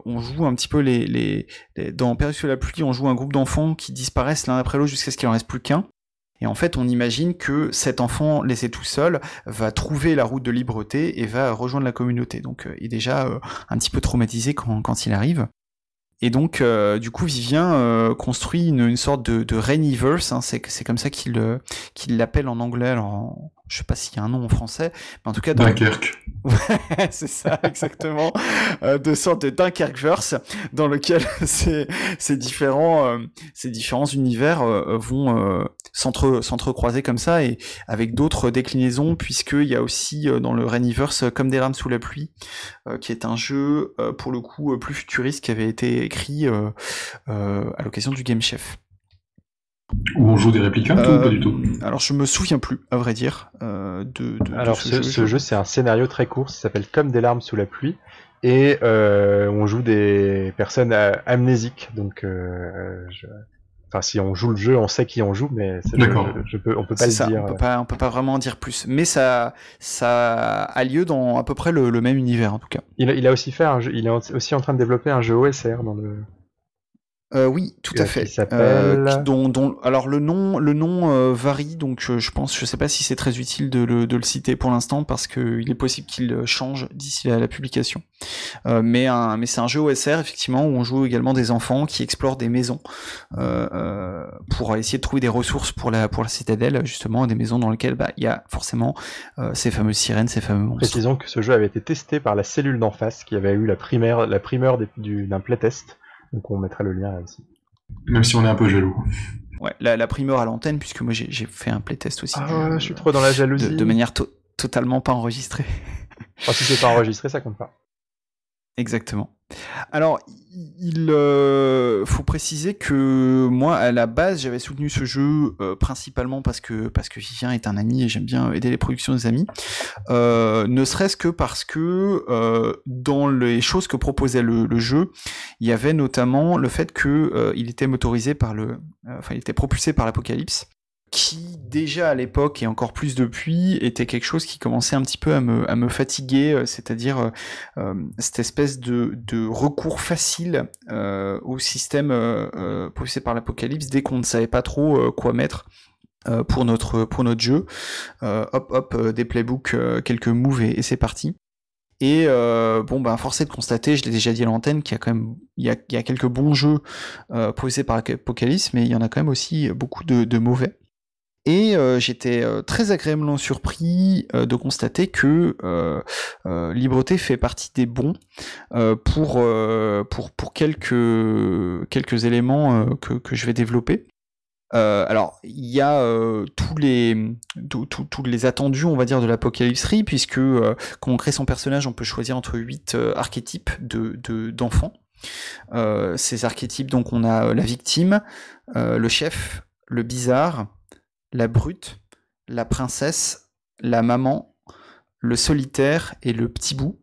on joue un petit peu les, dans Perdu sous la pluie, on joue un groupe d'enfants qui disparaissent l'un après l'autre jusqu'à ce qu'il en reste plus qu'un. Et en fait, on imagine que cet enfant laissé tout seul va trouver la route de liberté et va rejoindre la communauté. Donc, il est déjà un petit peu traumatisé quand il arrive. Et donc, euh, du coup, Vivien euh, construit une, sorte de, de Rainiverse, hein, c'est, comme ça qu'il, euh, qu'il l'appelle en anglais, alors je sais pas s'il y a un nom en français, mais en tout cas... Dans... Dunkerque. Ouais, c'est ça, exactement. de sorte de Dunkerqueverse, dans lequel ces, ces, différents, ces différents univers vont s'entrecroiser comme ça, et avec d'autres déclinaisons, puisqu'il y a aussi dans le Rainiverse Comme des rames sous la pluie, qui est un jeu, pour le coup, plus futuriste, qui avait été écrit à l'occasion du Game Chef. Où on joue des réplicantes ou pas du tout? euh, Alors je me souviens plus, à vrai dire. Euh, de, alors ce, jeu, c'est un scénario très court, ça s'appelle Comme des larmes sous la pluie, et euh, on joue des personnes amnésiques. Donc, enfin si on joue le jeu, on sait qui on joue, mais je, peux, on peut pas le dire. On peut pas, on peut pas vraiment en dire plus. Mais ça, ça a lieu dans à peu près le, même univers en tout cas. Il, il, a aussi fait un jeu, il est aussi en train de développer un jeu OSR dans le Euh, oui, tout à fait. Euh, dont, dont, alors le nom, le nom euh, varie, donc je pense, je sais pas si c'est très utile de le, de le citer pour l'instant parce que il est possible qu'il change d'ici à la publication. mais un, mais c'est un jeu OSR effectivement où on joue également des enfants qui explorent des maisons pour essayer de trouver des ressources pour la pour la citadelle justement, des maisons dans lesquelles bah il y a forcément ces fameuses sirènes, ces fameux monstres. Précisons que ce jeu avait été testé par la cellule d'en face qui avait eu la primaire, la primeur d'un playtest donc on mettra le lien là aussi. Même si on est un peu jaloux. Ouais, la, primeur à l'antenne, puisque moi j'ai fait un playtest aussi. Ah, je suis trop dans la jalousie. De, manière totalement pas enregistrée. Ah, si c'est pas enregistré, ça compte pas. Exactement. Alors, il euh, faut préciser que moi, à la base, j'avais soutenu ce jeu euh, principalement parce que parce que Vivien est un ami et j'aime bien aider les productions des amis. Euh, ne serait-ce que parce que dans les choses que proposait le, le, jeu, il y avait notamment le fait que il était motorisé par le, enfin, il était propulsé par l'Apocalypse qui déjà à l'époque et encore plus depuis était quelque chose qui commençait un petit peu à me, à me fatiguer, euh, c'est-à-dire euh, euh, cette espèce de, de recours facile au système poussé par l'apocalypse dès qu'on ne savait pas trop quoi mettre. pour notre pour notre jeu, hop hop des playbooks, quelques moves et, c'est parti. Et bon, ben, forcé de constater, je l'ai déjà dit à l'antenne, qu'il y a quand même il y a, il y a quelques bons jeux euh, posés par Apocalypse, mais il y en a quand même aussi beaucoup de, de mauvais. Et euh, j'étais euh, très agréablement surpris euh, de constater que Libreté fait partie des bons pour, pour, pour quelques, quelques éléments que, que je vais développer. alors, il y a tous les tous les attendus, on va dire, de l'Apocalypse puisque quand on crée son personnage, on peut choisir entre huit archétypes de d'enfants. ces archétypes, donc, on a la victime, le chef, le bizarre, la brute, la princesse, la maman, le solitaire et le petit bout.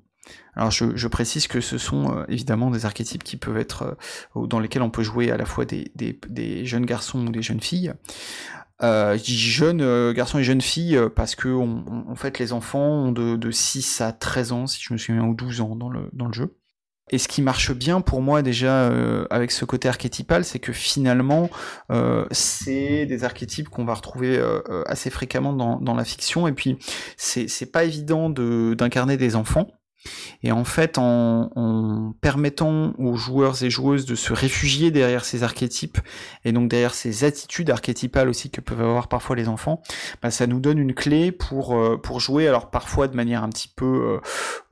Alors je, précise que ce sont euh, évidemment des archétypes qui peuvent être euh, dans lesquels on peut jouer à la fois des, jeunes garçons ou des jeunes filles. Euh, je dis jeunes garçons et jeunes filles parce que fait les enfants ont de, de, 6 à 13 ans si je me souviens ou 12 ans dans le jeu. Et ce qui marche bien pour moi déjà euh, avec ce côté archétypal, c'est que finalement, euh, c'est des archétypes qu'on va retrouver euh, assez fréquemment dans, dans, la fiction. Et puis, c'est pas évident d'incarner des enfants. Et en fait, en, permettant aux joueurs et joueuses de se réfugier derrière ces archétypes et donc derrière ces attitudes archétypales aussi que peuvent avoir parfois les enfants, bah, ça nous donne une clé pour euh, pour jouer. Alors parfois de manière un petit peu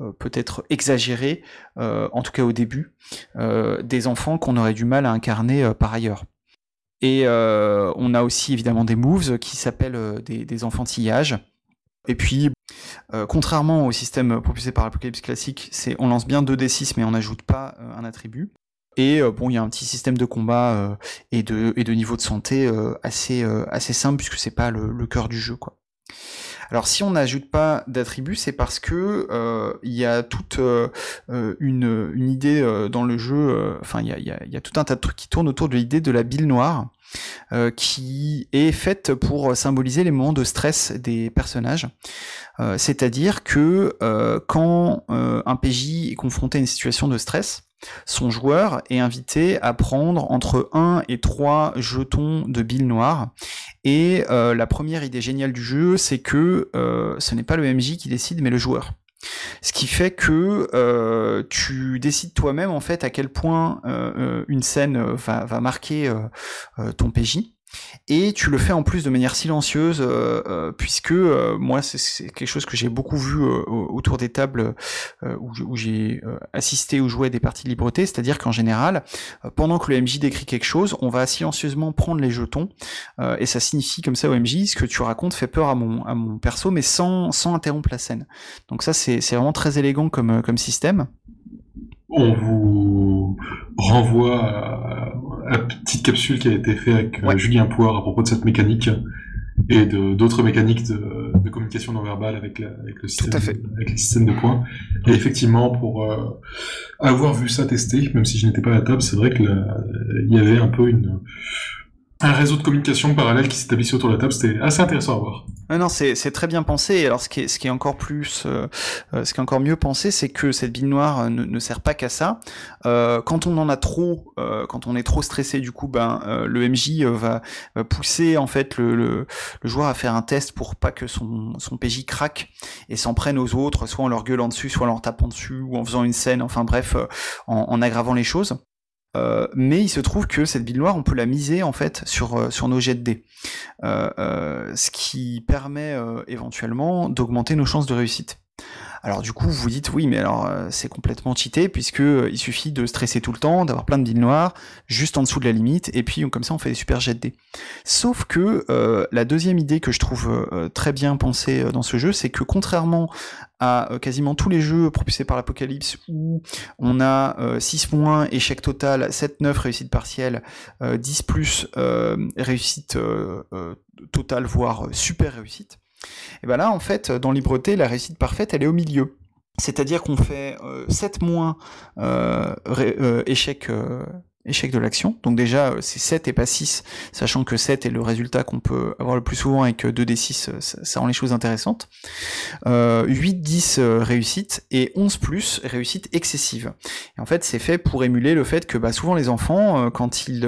euh, euh, peut-être exagérée, en tout cas au début, des enfants qu'on aurait du mal à incarner par ailleurs. Et on a aussi évidemment des moves qui s'appellent des, des enfantillages. Et puis, euh, contrairement au système propulsé par l'Apocalypse classique, c'est on lance bien 2d6 mais on n'ajoute pas euh, un attribut. Et euh, bon, il y a un petit système de combat et, de, et de niveau de santé assez, assez simple puisque c'est pas le, le, cœur du jeu. Alors si on n'ajoute pas d'attributs, c'est parce que il y a toute une, idée dans le jeu, enfin il y a, y, a, y a, tout un tas de trucs qui tournent autour de l'idée de la bile noire, qui est faite pour symboliser les moments de stress des personnages. Euh, c'est-à-dire que euh, quand euh, un PJ est confronté à une situation de stress, son joueur est invité à prendre entre 1 et 3 jetons de bile noire. Et la première idée géniale du jeu, c'est que ce n'est pas le MJ qui décide, mais le joueur. Ce qui fait que tu décides toi-même en fait à quel point une scène va, va marquer ton PJ et tu le fais en plus de manière silencieuse, euh, euh, puisque euh, moi c'est quelque chose que j'ai beaucoup vu autour des tables où, j'ai assisté ou joué à des parties de libreté, c'est-à-dire qu'en général, pendant que le MJ décrit quelque chose, on va silencieusement prendre les jetons, et ça signifie comme ça au MJ, ce que tu racontes fait peur à mon, à mon perso, mais sans, sans interrompre la scène. Donc ça c'est vraiment très élégant comme, comme système on vous renvoie la petite capsule qui a été faite avec euh, Julien Poire à propos de cette mécanique et d'autres mécaniques de, communication non verbale avec, avec, le système, avec les systèmes de points. Et effectivement, pour euh, avoir vu ça tester, même si je n'étais pas à la table, c'est vrai qu'il y avait un peu une un réseau de communication parallèle qui s'établissait autour de la table. C'était assez intéressant à voir. non, c'est très bien pensé. Alors, ce qui est, ce qui est encore plus, euh, euh, ce qui est encore mieux pensé, c'est que cette bille noire euh, ne, ne sert pas qu'à ça. Euh, quand on en a trop, euh, quand on est trop stressé, du coup, ben le MJ va, va, pousser en fait le, le, le, joueur à faire un test pour pas que son, son PJ craque et s'en prenne aux autres, soit en leur gueulant dessus, soit en leur tapant dessus, ou en faisant une scène. Enfin bref, en, en aggravant les choses. Euh, mais il se trouve que cette bille noire, on peut la miser en fait sur, euh, nos jets de dés, euh ce qui permet éventuellement d'augmenter nos chances de réussite. Alors du coup, vous dites oui, mais alors euh, c'est complètement cheaté puisque euh, il suffit de stresser tout le temps, d'avoir plein de billes noires juste en dessous de la limite, et puis comme ça on fait des super jets de dés. Sauf que euh, la deuxième idée que je trouve euh, très bien pensée dans ce jeu, c'est que contrairement à quasiment tous les jeux propulsés par l'Apocalypse où on a 6 points, échec total, 7-9 réussite partielle, 10 plus réussite totale, voire super réussite, et ben là, en fait, dans Libreté, la réussite parfaite, elle est au milieu. C'est-à-dire qu'on fait euh, 7 moins euh, euh, échec euh, échec de l'action. Donc déjà, euh, c'est 7 et pas 6, sachant que 7 est le résultat qu'on peut avoir le plus souvent que 2d6, euh, ça, ça rend les choses intéressantes. Euh, 8, 10 euh, réussite et 11 plus réussite excessive. Et en fait, c'est fait pour émuler le fait que bah, souvent les enfants, quand ils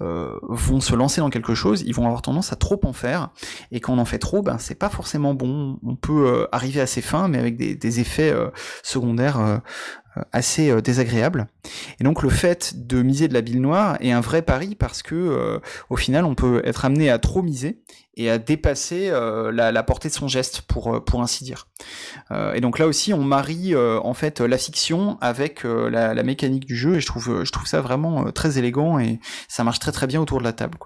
vont se lancer dans quelque chose, ils vont avoir tendance à trop en faire. Et quand on en fait trop, ben, c'est pas forcément bon. On peut arriver à ses fins, mais avec des, effets secondaires assez euh, désagréable. Et donc le fait de miser de la bile noire est un vrai pari parce que euh, au final on peut être amené à trop miser et à dépasser euh, la, portée de son geste pour pour ainsi dire. Euh, et donc là aussi on marie en fait la fiction avec la, mécanique du jeu et je trouve je trouve ça vraiment très élégant et ça marche très très bien autour de la table.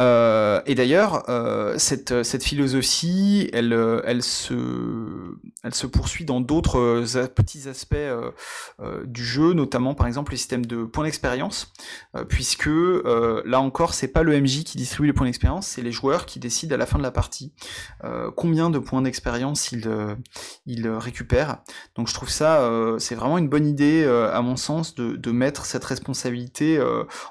Euh, et d'ailleurs, euh, cette, philosophie, elle, euh, elle, se, poursuit dans d'autres petits aspects du jeu, notamment par exemple le système de points d'expérience, puisque là encore, c'est pas le MJ qui distribue les points d'expérience, c'est les joueurs qui décident à la fin de la partie combien de points d'expérience ils, ils récupèrent. Donc je trouve ça, c'est vraiment une bonne idée, à mon sens, de, de mettre cette responsabilité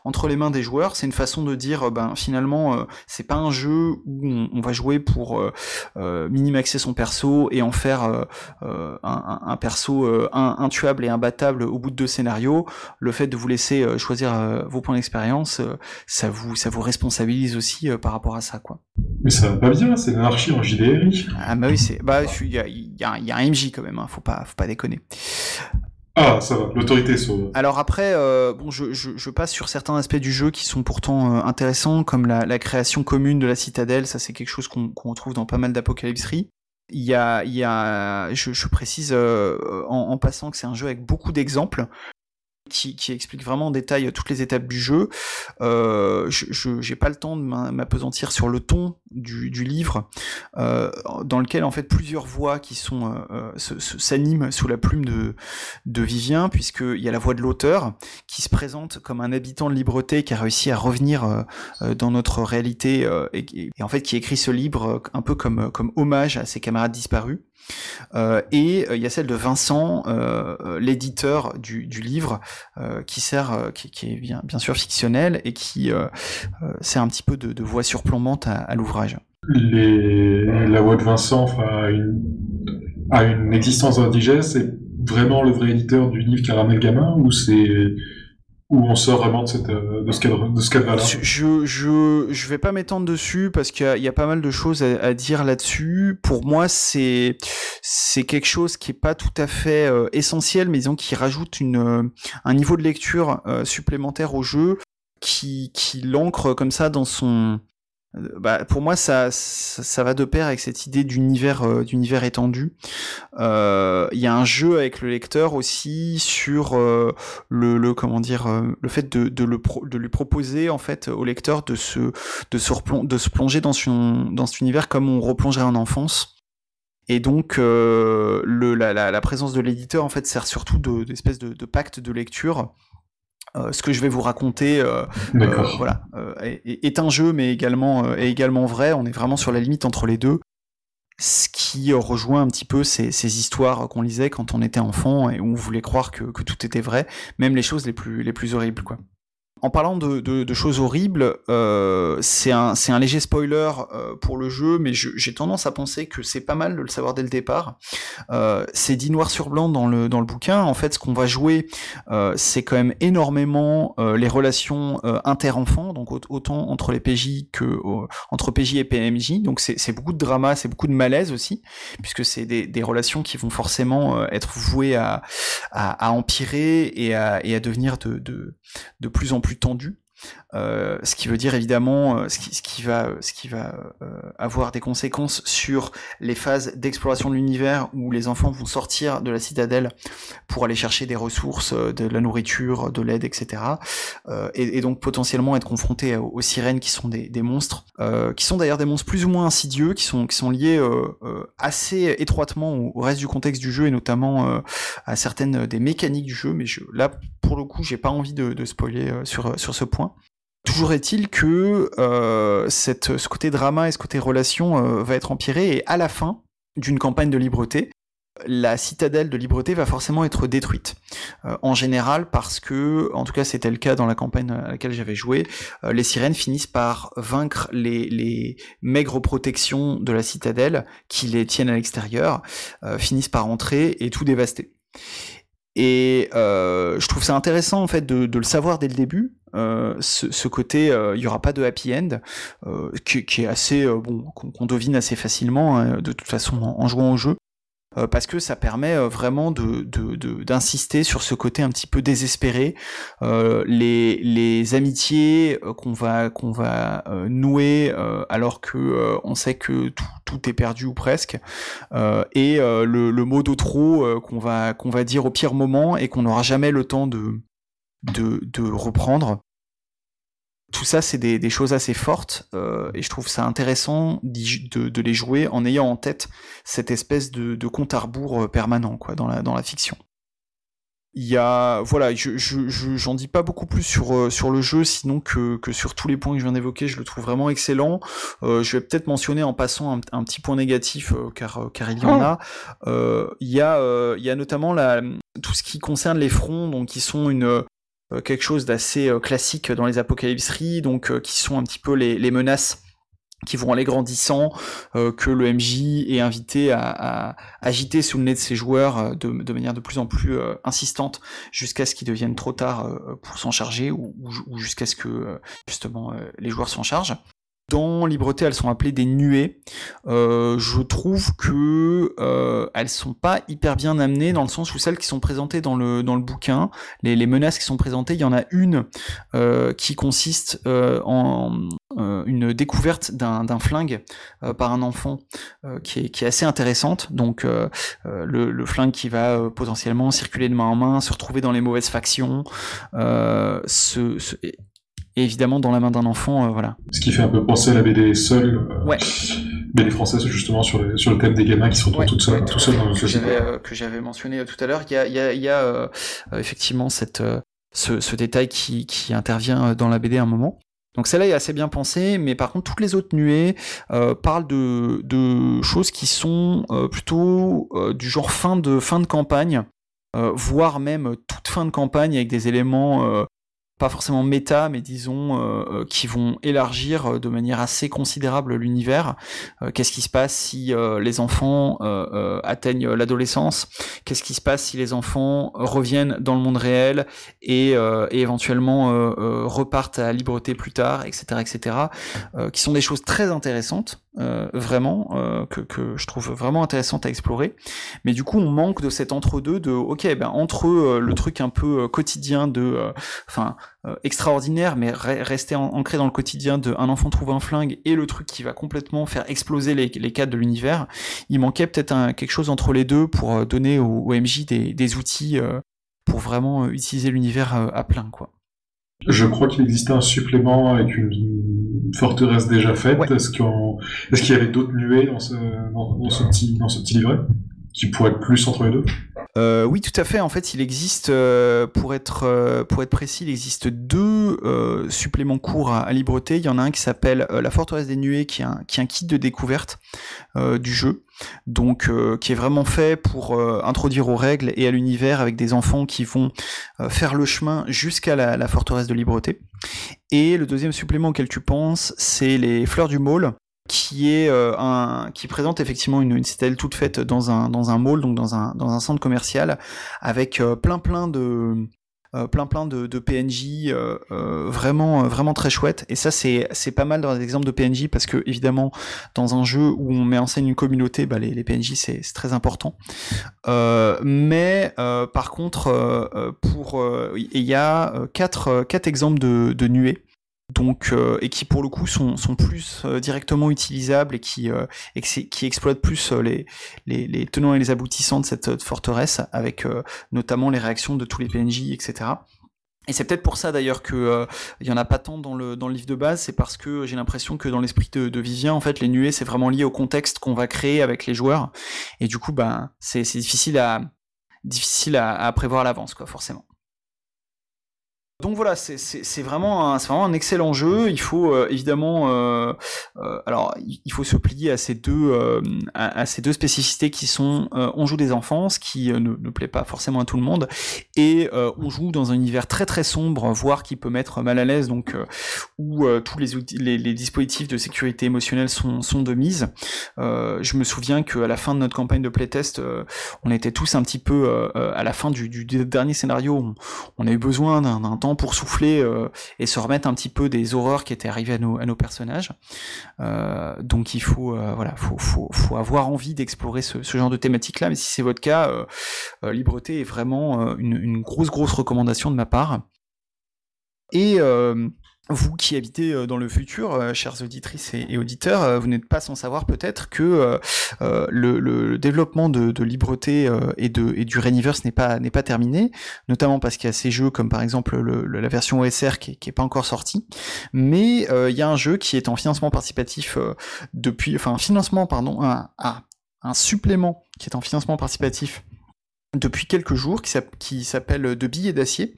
entre les mains des joueurs. C'est une façon de dire, ben finalement euh, c'est pas un jeu où on, on va jouer pour euh, euh, minimaxer son perso et en faire un, un, perso intuable et imbattable au bout de deux scénarios. Le fait de vous laisser choisir vos points d'expérience, ça vous ça vous responsabilise aussi par rapport à ça, quoi. Mais ça va pas bien, c'est l'anarchie en JDR. Ah bah oui, c'est bah il y a, y, a, y a, un MJ quand même, hein, faut pas faut pas déconner. Ah, ça va, l'autorité sauve. Alors après, euh, bon, je, passe sur certains aspects du jeu qui sont pourtant euh, intéressants, comme la, création commune de la citadelle, ça c'est quelque chose qu'on qu retrouve dans pas mal d'apocalypseries. Il y a, il y a je, précise euh, en, passant que c'est un jeu avec beaucoup d'exemples, qui, explique vraiment en détail toutes les étapes du jeu. Euh, je n'ai pas le temps de m'apesantir sur le ton du, livre, euh, dans lequel en fait plusieurs voix qui sont euh, s'animent sous la plume de, de Vivien, puisqu'il y a la voix de l'auteur qui se présente comme un habitant de Libreté qui a réussi à revenir euh, dans notre réalité euh, et, et, en fait qui écrit ce livre un peu comme, comme hommage à ses camarades disparus. Euh, et euh, il y a celle de Vincent, euh, l'éditeur du, livre, qui sert, qui, est bien, sûr fictionnel et qui sert un petit peu de, de voix surplombante à, à l'ouvrage. La voix de Vincent a une, a une existence indigeste, c'est vraiment le vrai éditeur du livre Caramel Gamin ou c'est où on sort vraiment de, cette, euh, de ce ce cadre-là je, je, je vais pas m'étendre dessus parce qu'il y, a pas mal de choses à, dire là-dessus. Pour moi, c'est quelque chose qui est pas tout à fait euh, essentiel, mais disons qui rajoute une euh, un niveau de lecture supplémentaire au jeu, qui qui l'ancre comme ça dans son bah, pour moi, ça, ça, va de pair avec cette idée d'univers, euh, d'univers étendu. Il euh, y a un jeu avec le lecteur aussi sur euh, le, comment dire, euh, le fait de, le de lui proposer en fait au lecteur de se, de se, se plonger dans, son, dans cet univers comme on replongerait en enfance. Et donc, euh, la, présence de l'éditeur en fait sert surtout d'espèce de, de, de, pacte de lecture euh, ce que je vais vous raconter euh, euh, voilà, est, est, un jeu, mais également, est également vrai. On est vraiment sur la limite entre les deux. Ce qui rejoint un petit peu ces, ces histoires qu'on lisait quand on était enfant et où on voulait croire que, que, tout était vrai, même les choses les plus, les plus horribles. Quoi. En parlant de, choses horribles, euh, c'est un, léger spoiler euh, pour le jeu, mais j'ai tendance à penser que c'est pas mal de le savoir dès le départ. Euh, c'est dit noir sur blanc dans le, bouquin. En fait, ce qu'on va jouer, c'est quand même énormément les relations inter-enfants, donc autant entre les PJ que entre PJ et PMJ. Donc c'est beaucoup de drama, c'est beaucoup de malaise aussi, puisque c'est des, relations qui vont forcément être vouées à, empirer et à, devenir de, de, de plus en plus plus tendu euh, ce qui veut dire évidemment euh, ce, qui, va, ce qui va euh, avoir des conséquences sur les phases d'exploration de l'univers où les enfants vont sortir de la citadelle pour aller chercher des ressources, de la nourriture, de l'aide, etc. Et, donc potentiellement être confrontés aux, sirènes qui sont des, monstres, qui sont d'ailleurs des monstres plus ou moins insidieux, qui sont, qui sont liés assez étroitement au, reste du contexte du jeu et notamment à certaines des mécaniques du jeu. Mais là, pour le coup, j'ai pas envie de, de spoiler sur, sur ce point. Toujours est-il que euh, ce côté drama et ce côté relation euh, va être empiré et à la fin d'une campagne de libreté, la citadelle de libreté va forcément être détruite. Euh, en général parce que, en tout cas c'était le cas dans la campagne à laquelle j'avais joué, les sirènes finissent par vaincre les, les, maigres protections de la citadelle qui les tiennent à l'extérieur, finissent par entrer et tout dévaster. Et je trouve ça intéressant en fait de, le savoir dès le début, euh, ce, côté, euh, il n'y aura pas de happy end, euh, qui, est assez bon, qu'on devine assez facilement hein, de toute façon en, jouant au jeu. Euh, parce que ça permet euh, vraiment d'insister de, sur ce côté un petit peu désespéré. Euh, les, les, amitiés qu'on va, va nouer alors que on sait que tout, tout, est perdu ou presque, et le, le mot de trop qu'on va, va dire au pire moment et qu'on n'aura jamais le temps de, de, de reprendre tout ça, c'est des, choses assez fortes, euh, et je trouve ça intéressant de, les jouer en ayant en tête cette espèce de, compte à rebours euh, permanent quoi, dans, la, fiction. Il y a, voilà, je, j'en dis pas beaucoup plus sur, euh, le jeu, sinon que, sur tous les points que je viens d'évoquer, je le trouve vraiment excellent. je vais peut-être mentionner en passant un, petit point négatif, car, il y en a. il, y a il y a notamment tout ce qui concerne les fronts, donc qui sont une, quelque chose d'assez euh, classique dans les apocalypseries, donc euh, qui sont un petit peu les, menaces qui vont aller grandissant, que le MJ est invité à, agiter sous le nez de ses joueurs de, manière de plus en plus insistante jusqu'à ce qu'ils deviennent trop tard pour s'en charger ou, ou jusqu'à ce que justement les joueurs s'en chargent. Dans Libreté, elles sont appelées des nuées. Euh, je trouve que euh, elles sont pas hyper bien amenées dans le sens où celles qui sont présentées dans le dans le bouquin, les, menaces qui sont présentées, il y en a une euh, qui consiste euh, en une découverte d'un flingue par un enfant qui est, assez intéressante. Donc le, flingue qui va potentiellement circuler de main en main, se retrouver dans les mauvaises factions, évidemment dans la main d'un enfant, euh, voilà. Ce qui fait un peu penser à la BD seule. Euh, ouais. BD française justement sur, sur le thème des gamins qui sont toutes seuls, tout seuls dans le que j'avais euh, que j'avais mentionné tout à l'heure. Il y a, il y a, il y a effectivement cette ce, ce, détail qui, qui intervient dans la BD à un moment. Donc celle-là est assez bien pensée, mais par contre toutes les autres nuées euh, parlent de, de, choses qui sont plutôt du genre fin de fin de campagne, voire même toute fin de campagne avec des éléments pas forcément méta, mais disons euh, euh, qui vont élargir euh, de manière assez considérable l'univers. Qu'est-ce qui se passe si les enfants atteignent l'adolescence? Qu'est-ce qui se passe si les enfants reviennent dans le monde réel et, et éventuellement repartent à la libreté plus tard, etc., etc. qui sont des choses très intéressantes, vraiment, que, que, je trouve vraiment intéressantes à explorer. Mais du coup, on manque de cet entre-deux de, ok, ben entre le truc un peu quotidien de, enfin euh, extraordinaire, mais rester ancré dans le quotidien de un enfant trouve un flingue et le truc qui va complètement faire exploser les, les cadres de l'univers, il manquait peut-être quelque chose entre les deux pour euh, donner au, MJ des, outils euh, pour vraiment utiliser l'univers à plein, quoi. Je crois qu'il existait un supplément avec une forteresse déjà faite. Est-ce qu'il y avait d'autres nuées dans ce, dans, ce petit, dans ce petit livret? Qui pourraient être plus entre les deux? Euh, oui, tout à fait. En fait, il existe, euh, pour être euh, pour être précis, il existe deux suppléments courts à, libreté. Il y en a un qui s'appelle La Forteresse des Nuées, qui est un, qui est un kit de découverte du jeu, donc qui est vraiment fait pour introduire aux règles et à l'univers avec des enfants qui vont faire le chemin jusqu'à la, la, forteresse de Libreté. Et le deuxième supplément auquel tu penses, c'est les Fleurs du Môle, euh, qui présente effectivement une, une citadelle toute faite dans un mall donc dans un centre commercial avec euh, plein plein de euh, PNJ vraiment très chouette et ça c'est pas mal dans les exemples de PNJ parce que évidemment dans un jeu où on met en scène une communauté bah, les, PNJ c'est très important. Mais par contre il y a quatre exemples de nuées donc euh, et qui pour le coup sont, sont plus euh, directement utilisables et qui euh, et qui exploitent plus les, les, les, tenants et les aboutissants de cette forteresse avec notamment les réactions de tous les PNJ etc et c'est peut-être pour ça d'ailleurs que il y en a pas tant dans le dans le livre de base, c'est parce que j'ai l'impression que dans l'esprit de, de, Vivien, en fait, les nuées c'est vraiment lié au contexte qu'on va créer avec les joueurs, et du coup, ben c'est difficile à difficile à, à prévoir à l'avance, quoi, forcément. Donc voilà, c'est vraiment, un, vraiment un excellent jeu. Il faut euh, évidemment, euh, euh, alors il faut se plier à ces deux, à, ces deux spécificités qui sont, on joue des enfants, ce qui ne, plaît pas forcément à tout le monde, et on joue dans un univers très très sombre, voire qui peut mettre mal à l'aise, donc où tous les, les, dispositifs de sécurité émotionnelle sont, sont de mise. je me souviens qu'à la fin de notre campagne de playtest, on était tous un petit peu à la fin du, du dernier scénario, on, on a eu besoin d'un temps pour souffler euh, et se remettre un petit peu des horreurs qui étaient arrivées à nos, personnages. Euh, donc il faut, euh, voilà, faut, avoir envie d'explorer ce, genre de thématique-là. Mais si c'est votre cas, Libreté est vraiment une, grosse, grosse recommandation de ma part. Et vous qui habitez euh, dans le futur, euh, chères auditrices et, auditeurs, euh, vous n'êtes pas sans savoir peut-être que le, développement de, Libreté et, de, du Reniverse n'est pas, n'est pas terminé, notamment parce qu'il y a ces jeux comme par exemple la version OSR qui n'est pas encore sortie, mais il y a un jeu qui est en financement participatif depuis, enfin financement, pardon, un, un supplément qui est en financement participatif depuis quelques jours qui s'appelle De billets d'acier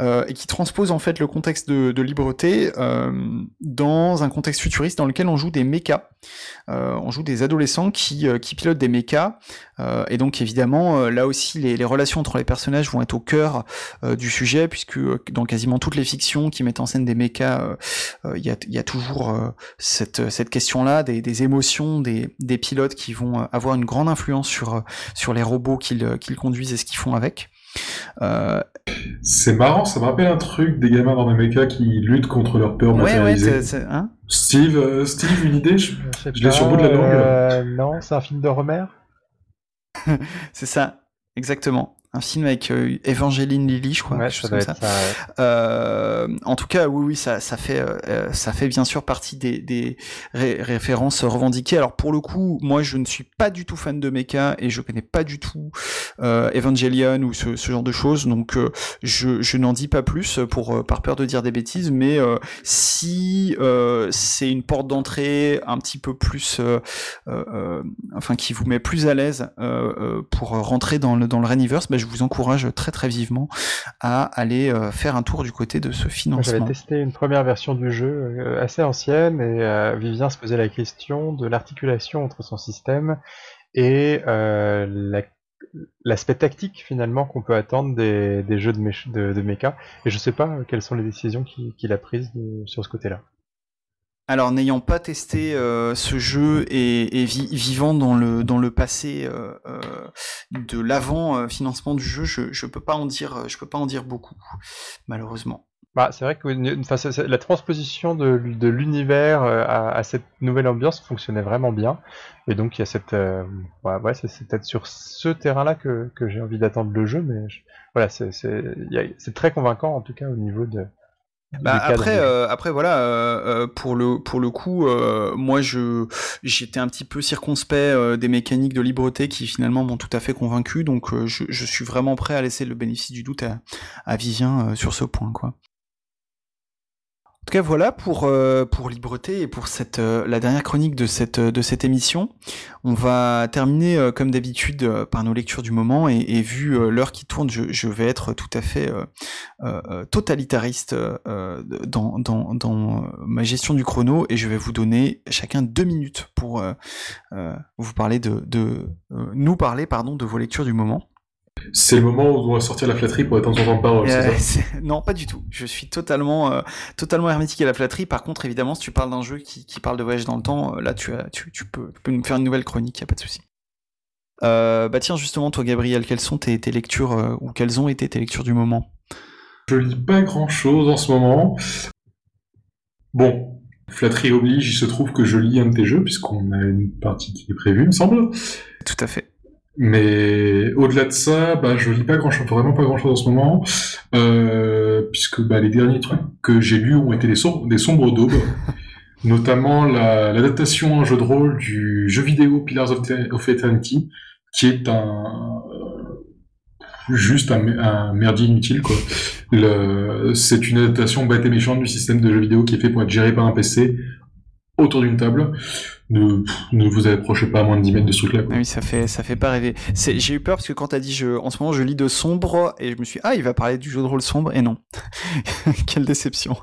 euh, et qui transpose en fait le contexte de, de Libreté euh, dans un contexte futuriste dans lequel on joue des mechas. Euh, on joue des adolescents qui, euh, qui pilotent des mechas euh, et donc évidemment euh, là aussi les, les, relations entre les personnages vont être au cœur du sujet puisque dans quasiment toutes les fictions qui mettent en scène des mechas il y a, y, a, toujours cette, cette question-là des, des émotions des, des, pilotes qui vont avoir une grande influence sur, sur les robots qu'ils conduisent et ce qu'ils font avec. Euh... C'est marrant, ça me rappelle un truc des gamins dans les mechas qui luttent contre leur peur ouais, matérialisée. Ouais, hein? Steve, euh, Steve, une idée? Je, je l'ai sur le bout de la langue. Euh, non, c'est un film de Romer C'est ça, exactement un film avec euh, Evangeline Lilly, je crois, ouais, ça ça euh, en tout cas, oui, oui, ça, ça fait, euh, ça fait bien sûr partie des, des ré références revendiquées. Alors pour le coup, moi, je ne suis pas du tout fan de mecha et je connais pas du tout euh, Evangelion ou ce, ce, genre de choses, donc euh, je, je n'en dis pas plus pour euh, par peur de dire des bêtises. Mais si c'est une porte d'entrée un petit peu plus, enfin, qui vous met plus à l'aise pour rentrer dans le dans le Reniverse, bah, je vous encourage très très vivement à aller euh, faire un tour du côté de ce financement. J'avais testé une première version du jeu euh, assez ancienne et euh, Vivien se posait la question de l'articulation entre son système et l'aspect tactique finalement qu'on peut attendre des, des jeux de, de, de mecha. Et je sais pas quelles sont les décisions qu'il a prises sur ce côté-là. Alors, n'ayant pas testé euh, ce jeu et, et vi vivant dans le passé euh, euh, de l'avant financement du jeu, je je peux pas en dire beaucoup malheureusement. Bah, c'est vrai que la transposition de, l'univers à, cette nouvelle ambiance fonctionnait vraiment bien, et donc il y a cette ouais, c'est peut-être sur ce terrain-là que, j'ai envie d'attendre le jeu, mais voilà c'est très convaincant en tout cas au niveau de bah après, euh, après voilà, euh, euh, pour le pour le coup, euh, moi je j'étais un petit peu circonspect euh, des mécaniques de libreté qui finalement m'ont tout à fait convaincu, donc je, je, suis vraiment prêt à laisser le bénéfice du doute à, à Vivien sur ce point, quoi. En tout cas, voilà pour, euh, pour Libreté et pour cette, euh, la dernière chronique de cette, de cette émission. On va terminer, euh, comme d'habitude, par nos lectures du moment. Et, et vu l'heure qui tourne, je, je, vais être tout à fait totalitariste dans, dans, dans ma gestion du chrono et je vais vous donner chacun deux minutes pour vous parler de, de nous parler pardon, de vos lectures du moment. C'est le moment où on doit sortir la flatterie pour être en temps parole. Euh, non, pas du tout. Je suis totalement, euh, totalement hermétique à la flatterie. Par contre, évidemment, si tu parles d'un jeu qui, qui, parle de voyage dans le temps, euh, là, tu, as, tu, tu, peux, tu peux nous faire une nouvelle chronique, y a pas de souci. Euh, bah tiens, justement, toi, Gabriel, quelles sont tes, tes lectures ou quelles ont été tes lectures du moment? Je lis pas grand-chose en ce moment. Bon, flatterie oblige, il se trouve que je lis un de tes jeux puisqu'on a une partie qui est prévue, il me semble. Tout à fait. Mais au-delà de ça, bah, je lis pas grand-chose, vraiment pas grand-chose en ce moment, euh, puisque bah, les derniers trucs que j'ai lus ont été des, sombres, des sombres daubes, notamment l'adaptation la, en jeu de rôle du jeu vidéo Pillars of, of Eternity, qui est un juste un, un merdier inutile quoi. C'est une adaptation bête et méchante du système de jeu vidéo qui est fait pour être géré par un PC autour d'une table ne, ne vous approchez pas à moins de 10 mètres de ce truc-là. Ah oui, ça fait, ça fait pas rêver. J'ai eu peur parce que quand t'as dit, je, en ce moment, je lis de sombre, et je me suis dit, ah, il va parler du jeu de rôle sombre, et non. Quelle déception.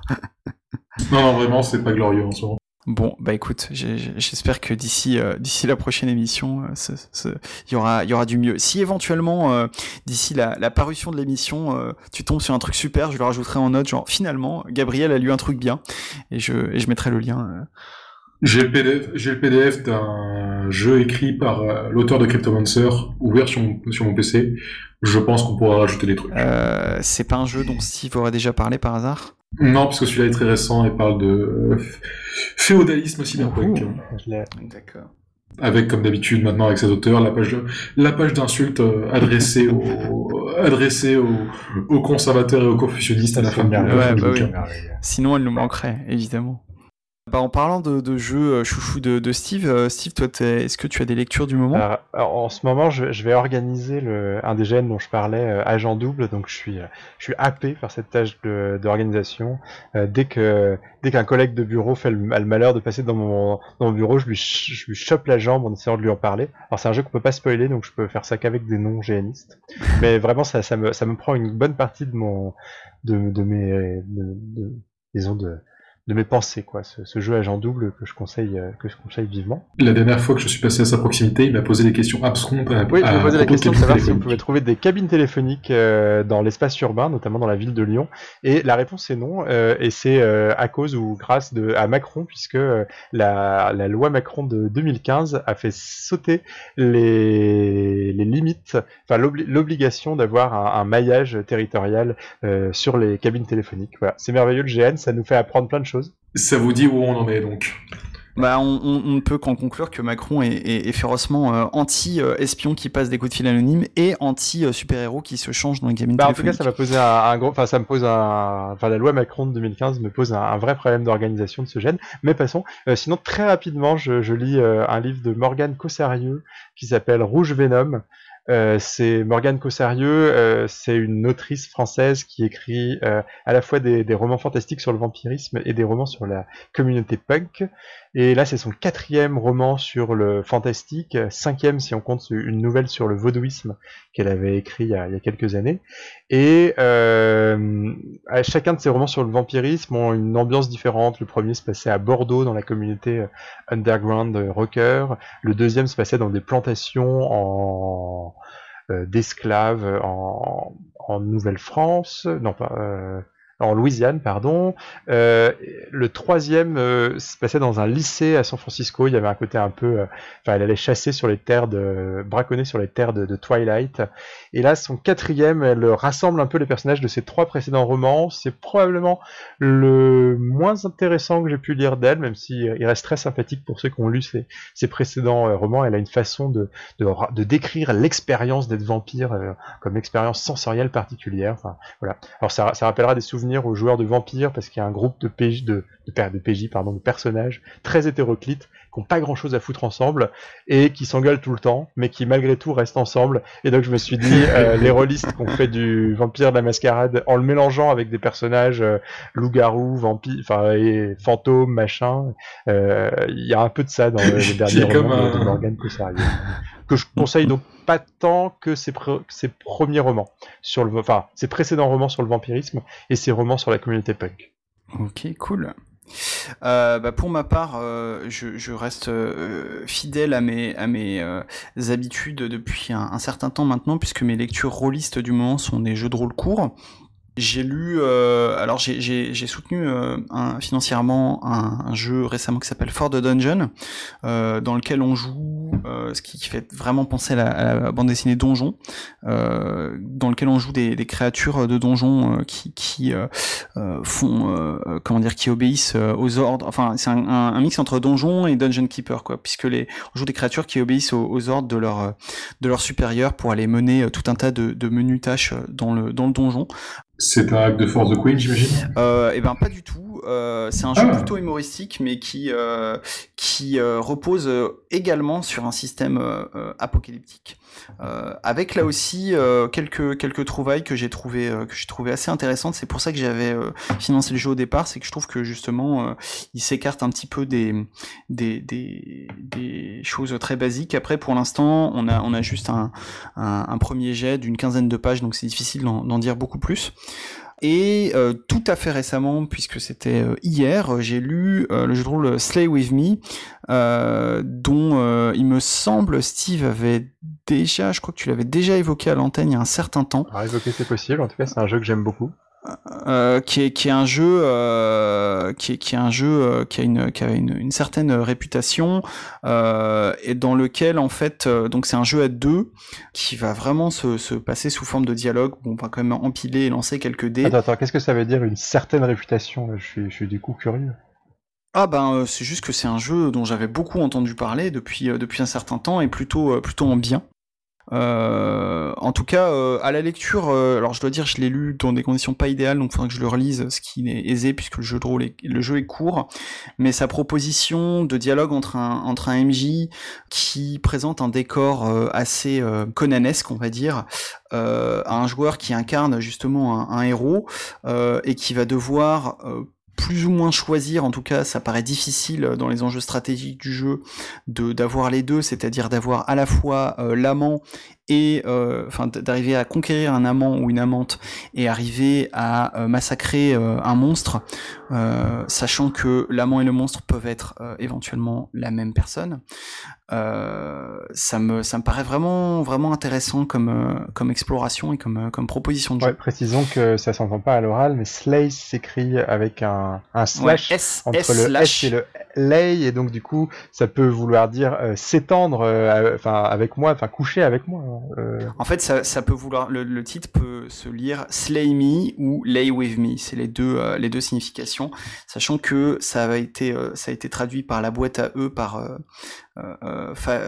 non, non, vraiment, c'est pas glorieux en ce moment. Bon, bah écoute, j'espère que d'ici euh, d'ici la prochaine émission, il euh, y aura il y aura du mieux. Si éventuellement euh, d'ici la, la, parution de l'émission, tu tombes sur un truc super, je le rajouterai en note, genre finalement Gabriel a lu un truc bien, et je et je mettrai le lien. J'ai le PDF, j'ai le PDF d'un jeu écrit par euh, l'auteur de Cryptomancer, ouvert sur mon, sur mon PC. Je pense qu'on pourra rajouter des trucs. Euh, c'est pas un jeu dont Steve aurait déjà parlé par hasard? Non, parce que celui-là est très récent et parle de euh, féodalisme cyberpunk. D'accord. Avec, comme d'habitude, maintenant avec ses auteurs, la page, la page d'insultes euh, adressée, aux, adressée aux, aux, conservateurs et aux confucianistes à la fin de ouais, bah oui. Sinon, elle nous manquerait, évidemment. Bah, en parlant de, de jeux euh, chouchou de, de Steve, euh, Steve, toi, est-ce que tu as des lectures du moment? Alors, En ce moment, je, je, vais organiser le, un des gènes dont je parlais, euh, agent double. Donc, je suis, je suis happé par cette tâche d'organisation. Euh, dès que dès qu'un collègue de bureau fait le, a le malheur de passer dans mon, dans mon bureau, je lui, je lui chope la jambe en essayant de lui en parler. Alors, c'est un jeu qu'on peut pas spoiler, donc je peux faire ça qu'avec des noms géanistes. Mais vraiment, ça, ça, me, ça me prend une bonne partie de mon, de, de mes, de, de, disons de de mes pensées, quoi. Ce, ce, jeu agent double que je conseille, euh, que je conseille vivement. La dernière fois que je suis passé à sa proximité, il m'a posé des questions abscondes. oui, il m'a posé la question de savoir si on pouvait trouver des cabines téléphoniques euh, dans l'espace urbain, notamment dans la ville de Lyon. Et la réponse est non. Euh, et c'est euh, à cause ou grâce de, à Macron, puisque la, la loi Macron de 2015 a fait sauter les, les limites, enfin l'obligation d'avoir un, un, maillage territorial sur les cabines téléphoniques. Voilà. C'est merveilleux le GN, ça nous fait apprendre plein de choses. Ça vous dit où on en est donc bah, on, on, ne peut qu'en conclure que Macron est, est, est férocement euh, anti-espion qui passe des coups de fil anonymes et anti-super-héros qui se changent dans les gaming bah, En tout cas, ça va poser un, un gros, enfin, ça me pose un, enfin, la loi Macron de 2015 me pose un, un vrai problème d'organisation de ce gène. Mais passons. Euh, sinon, très rapidement, je, je lis euh, un livre de Morgane Cossarieux qui s'appelle Rouge Venom. Euh, c'est Morgane Cossarieux, euh, c'est une autrice française qui écrit euh, à la fois des, des, romans fantastiques sur le vampirisme et des romans sur la communauté punk. Et là, c'est son quatrième roman sur le fantastique, cinquième si on compte une nouvelle sur le vaudouisme qu'elle avait écrit il y, a, quelques années. Et euh, chacun de ces romans sur le vampirisme ont une ambiance différente. Le premier se passait à Bordeaux dans la communauté underground rocker. Le deuxième se passait dans des plantations en euh, d'esclaves en, en Nouvelle-France. Non pas. Euh, en Louisiane, pardon. Euh, le troisième euh, se passait dans un lycée à San Francisco. Il y avait un côté un peu, euh, enfin, elle allait chasser sur les terres de, braconner sur les terres de, Twilight. Et là, son quatrième, elle rassemble un peu les personnages de ses trois précédents romans. C'est probablement le moins intéressant que j'ai pu lire d'elle, même si reste très sympathique pour ceux qui ont lu ses, précédents romans. Elle a une façon de, décrire l'expérience d'être vampire comme expérience sensorielle particulière. Enfin, voilà. Alors ça rappellera des souvenirs aux joueurs de vampires parce qu'il y a un groupe de PJ, de, de, de PJ pardon, de personnages très hétéroclites qui ont pas grand chose à foutre ensemble et qui s'engueulent tout le temps, mais qui malgré tout restent ensemble. Et donc je me suis dit, euh, les rôlistes qui ont fait du vampire de la mascarade en le mélangeant avec des personnages euh, loups-garous, vampires, enfin et fantômes, machin, euh, il y a un peu de ça dans les derniers romans de, Morgan que je conseille donc pas tant que ses, premiers romans sur le, enfin ses précédents romans sur le vampirisme et ses romans sur la communauté punk. Ok, cool. Euh, bah pour ma part, euh, je, reste euh, fidèle à mes, à mes habitudes depuis un, un, certain temps maintenant, puisque mes lectures rôlistes du moment sont des jeux de rôle courts. J'ai lu, euh, alors j'ai soutenu euh, financièrement un, jeu récemment qui s'appelle For the Dungeon, euh, dans lequel on joue, ce qui, fait vraiment penser à la, bande dessinée Donjon, dans lequel on joue des, créatures de donjon qui, font, comment dire, qui obéissent aux ordres. Enfin, c'est un, mix entre donjon et dungeon keeper, quoi, puisque on joue des créatures qui obéissent aux, ordres de leur de leur supérieur pour aller mener tout un tas de, de menus tâches dans le donjon. C'est un hack de Force the Queen, j'imagine euh, Eh ben pas du tout. Euh, c'est un jeu ah. plutôt humoristique, mais qui euh, qui euh, repose également sur un système apocalyptique. Euh, avec là aussi euh, quelques trouvailles que j'ai trouvé euh, que j'ai trouvé assez intéressantes. C'est pour ça que j'avais financé le jeu au départ, c'est que je trouve que justement il s'écarte un petit peu des, choses très basiques. Après, pour l'instant, on a on juste un premier jet d'une quinzaine de pages, donc c'est difficile d'en dire beaucoup plus. Et euh, tout à fait récemment, puisque c'était euh, hier, euh, j'ai lu le jeu de rôle Slay With Me, dont il me semble Steve avait déjà, je crois que tu l'avais déjà évoqué à l'antenne il y a un certain temps. Alors c'est possible, en tout cas c'est un jeu que j'aime beaucoup. Euh, qui, est, qui est un jeu euh, qui, est, qui est un jeu euh, qui a une qui a une, une certaine réputation et dans lequel en fait donc c'est un jeu à deux qui va vraiment se, se passer sous forme de dialogue où on va quand même empiler et lancer quelques dés. Attends, attends qu'est-ce que ça veut dire une certaine réputation je suis, je suis du coup curieux. Ah ben c'est juste que c'est un jeu dont j'avais beaucoup entendu parler depuis depuis un certain temps et plutôt plutôt en bien. Euh, en tout cas, euh, à la lecture, euh, alors je dois dire, je l'ai lu dans des conditions pas idéales, donc il faudra que je le relise, ce qui est aisé puisque le jeu de est, le jeu est court. Mais sa proposition de dialogue entre un entre un MJ qui présente un décor assez conanesque, on va dire, à un joueur qui incarne justement un, un héros et qui va devoir plus ou moins choisir, en tout cas ça paraît difficile dans les enjeux stratégiques du jeu de d'avoir les deux, c'est-à-dire d'avoir à la fois euh, l'amant et euh, d'arriver à conquérir un amant ou une amante et arriver à euh, massacrer un monstre, sachant que l'amant et le monstre peuvent être éventuellement la même personne. ça me ça me paraît vraiment vraiment intéressant comme comme exploration et comme comme proposition de jeu. Ouais, précisons que ça s'entend pas à l'oral, mais Slay s'écrit avec un un, slash entre le S et le lay, et donc du coup, ça peut vouloir dire euh, s'étendre, euh, enfin avec moi, enfin coucher avec moi. Euh. En fait, ça, ça peut vouloir, le, titre peut se lire slay me ou lay with me, c'est les deux, les deux significations, sachant que ça a été, ça a été traduit par la boîte à eux, par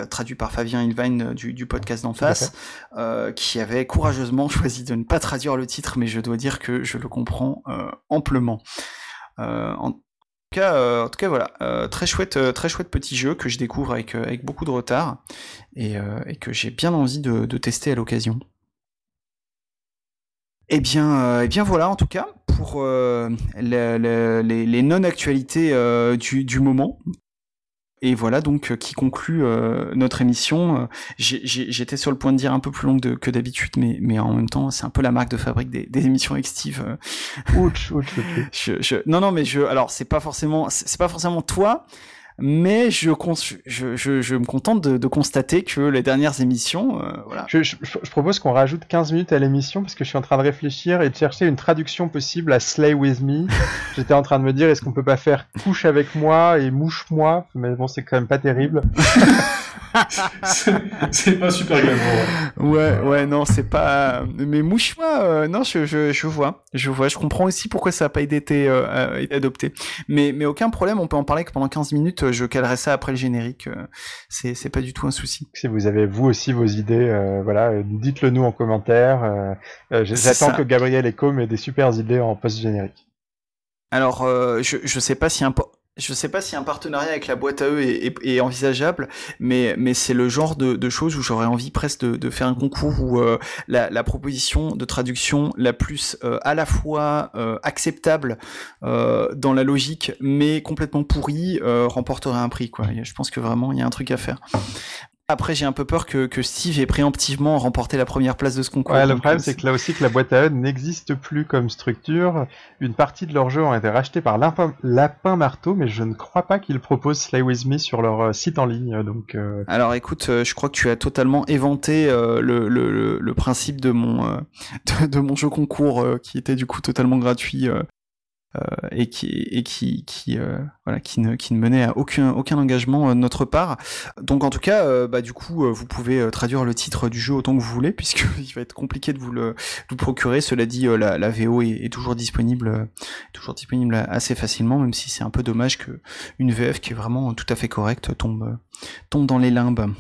traduit par Fabien Ilvine du, du podcast d'en face, qui avait courageusement choisi de ne pas traduire le titre, mais je dois dire que je le comprends amplement. Euh, en tout cas, euh, en tout cas voilà, euh, très chouette, très chouette petit jeu que je découvre avec, avec beaucoup de retard et, et que j'ai bien envie de, de tester à l'occasion. Et eh bien, eh bien voilà, en tout cas, pour les, les, les non-actualités du, du, moment. Et voilà donc euh, qui conclut euh, notre émission. Euh, j'étais sur le point de dire un peu plus longue que d'habitude, mais, mais en même temps, c'est un peu la marque de fabrique des, des émissions Steve. Ouch, ouch, je, je, non, non, mais je, alors c'est pas forcément, c'est pas forcément toi, mais je, je, je, je me contente de, de, constater que les dernières émissions, euh, voilà. Je, je, propose qu'on rajoute 15 minutes à l'émission parce que je suis en train de réfléchir et de chercher une traduction possible à Slay With Me. J'étais en train de me dire est-ce qu'on peut pas faire couche avec moi et mouche-moi, mais bon c'est quand même pas terrible. c'est pas super glamour. Ouais, ouais, non, c'est pas. Mais mouche-moi, euh, non, je, je, je, vois, je vois, je comprends aussi pourquoi ça a pas été, euh, été adopté. Mais, mais aucun problème, on peut en parler que pendant 15 minutes, je calerai ça après le générique. Euh, c'est, c'est pas du tout un souci. Si vous avez vous aussi vos idées, euh, voilà, dites-le nous en commentaire. J'attends que Gabriel Echo ait des super idées en post-générique. Alors, je, je sais pas si un je sais pas si un partenariat avec la boîte à eux est, envisageable, mais, mais c'est le genre de, choses où j'aurais envie presque de, faire un concours où euh, la, proposition de traduction la plus euh, à la fois euh, acceptable dans la logique, mais complètement pourrie, remporterait un prix. Quoi. Je pense que vraiment il y a un truc à faire. Après, j'ai un peu peur que, Steve ait préemptivement remporté la première place de ce concours. Ouais, le problème, c'est que là aussi, que la boîte à eux n'existe plus comme structure. Une partie de leurs jeux ont été rachetés par Lapin, Marteau, mais je ne crois pas qu'ils proposent Slay With Me sur leur euh, site en ligne. Donc, euh. Alors écoute, euh, je crois que tu as totalement éventé le, principe de mon, de, mon jeu concours qui était du coup totalement gratuit euh, et euh, qui ne menait à aucun engagement euh, de notre part. Donc en tout cas, bah du coup, vous pouvez traduire le titre du jeu autant que vous voulez puisque il va être compliqué de vous le, procurer. Cela dit, la, la VO est, toujours disponible toujours disponible assez facilement, même si c'est un peu dommage que une VF qui est vraiment tout à fait correcte tombe tombe dans les limbes.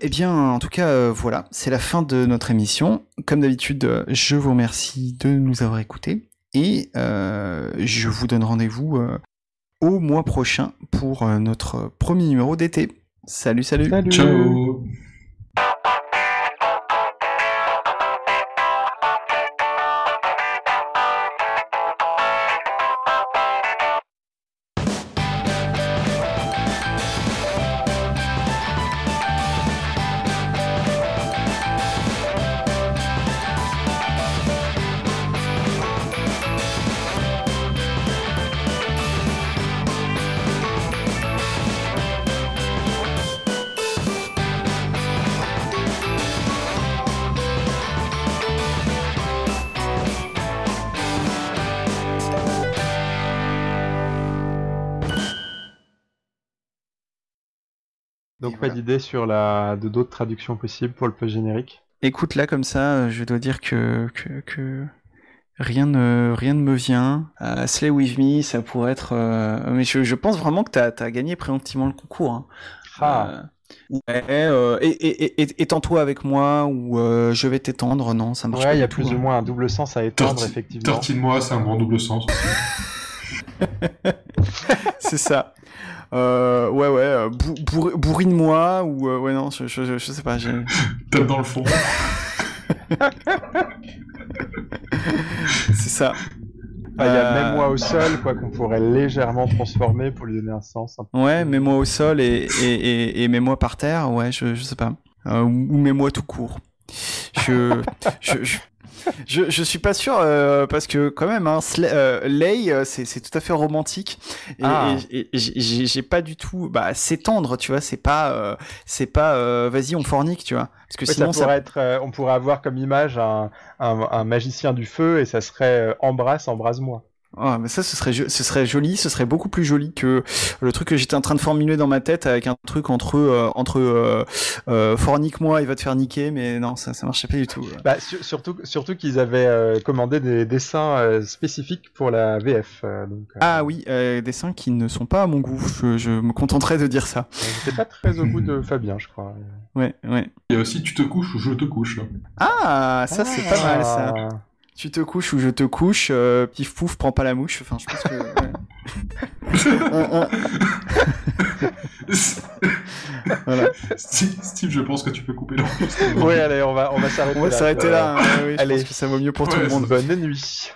Eh bien, en tout cas, voilà, c'est la fin de notre émission. Comme d'habitude, je vous remercie de nous avoir écoutés. Et euh, je vous donne rendez-vous euh, au mois prochain pour euh, notre premier numéro d'été. Salut, salut. salut. Ciao. Pas d'idée sur la de d'autres traductions possibles pour le post générique Écoute, là comme ça, euh, je dois dire que, que, rien, ne, rien ne me vient. Uh, Slay With Me, ça pourrait être... Euh, mais je, pense vraiment que tu as, gagné préemptivement le concours. Hein. Ah. ouais, et, étends-toi avec moi ou je vais t'étendre, non, ça marche ouais, il y a plus ou hein. moins un double sens à étendre, effectivement. Tortille-moi, c'est un bon double sens c'est ça. Euh, ouais, ouais, euh, bourrine-moi, ou... Euh, ouais, non, je, je, je sais pas. Tape dans le fond. c'est ça. Il y a même moi au sol, quoi, qu'on pourrait légèrement transformer pour lui donner un sens. ouais, mets-moi au sol et, et, et, mets-moi par terre, ouais, je, je sais pas. ou, mets-moi tout court. Je, je, je, je suis pas sûr euh, parce que quand même, hein, euh, Lay, euh, c'est tout à fait romantique et, ah. j'ai pas du tout, bah s'étendre, tu vois, c'est pas, c'est pas, vas-y on fornique, tu vois, parce que sinon ça pourrait être, on pourrait avoir comme image un, un, un, magicien du feu et ça serait embrasse, embrase-moi. Ah, mais ça, ce serait, ce serait joli, ce serait beaucoup plus joli que le truc que j'étais en train de formuler dans ma tête avec un truc entre euh, entre euh, euh, fornique moi, il va te faire niquer, mais non, ça, ça marchait pas du tout. Bah, surtout, surtout qu'ils avaient euh, commandé des dessins spécifiques pour la VF. donc, ah oui, dessins qui ne sont pas à mon goût. Je, je me contenterai de dire ça. J'étais pas très au goût de Fabien, je crois. Ouais, ouais. Il y a aussi tu te couches ou je te couche. Ah, ça c'est pas mal ça. Tu te couches ou je te couche, euh, pif pouf, prends pas la mouche. Enfin, je pense que. voilà. Steve, je pense que tu peux couper l'enregistrement. oui, allez, on va, on va s'arrêter là. On va s'arrêter là. Hein. oui, allez, je pense que ça vaut mieux pour tout le monde. Bonne nuit.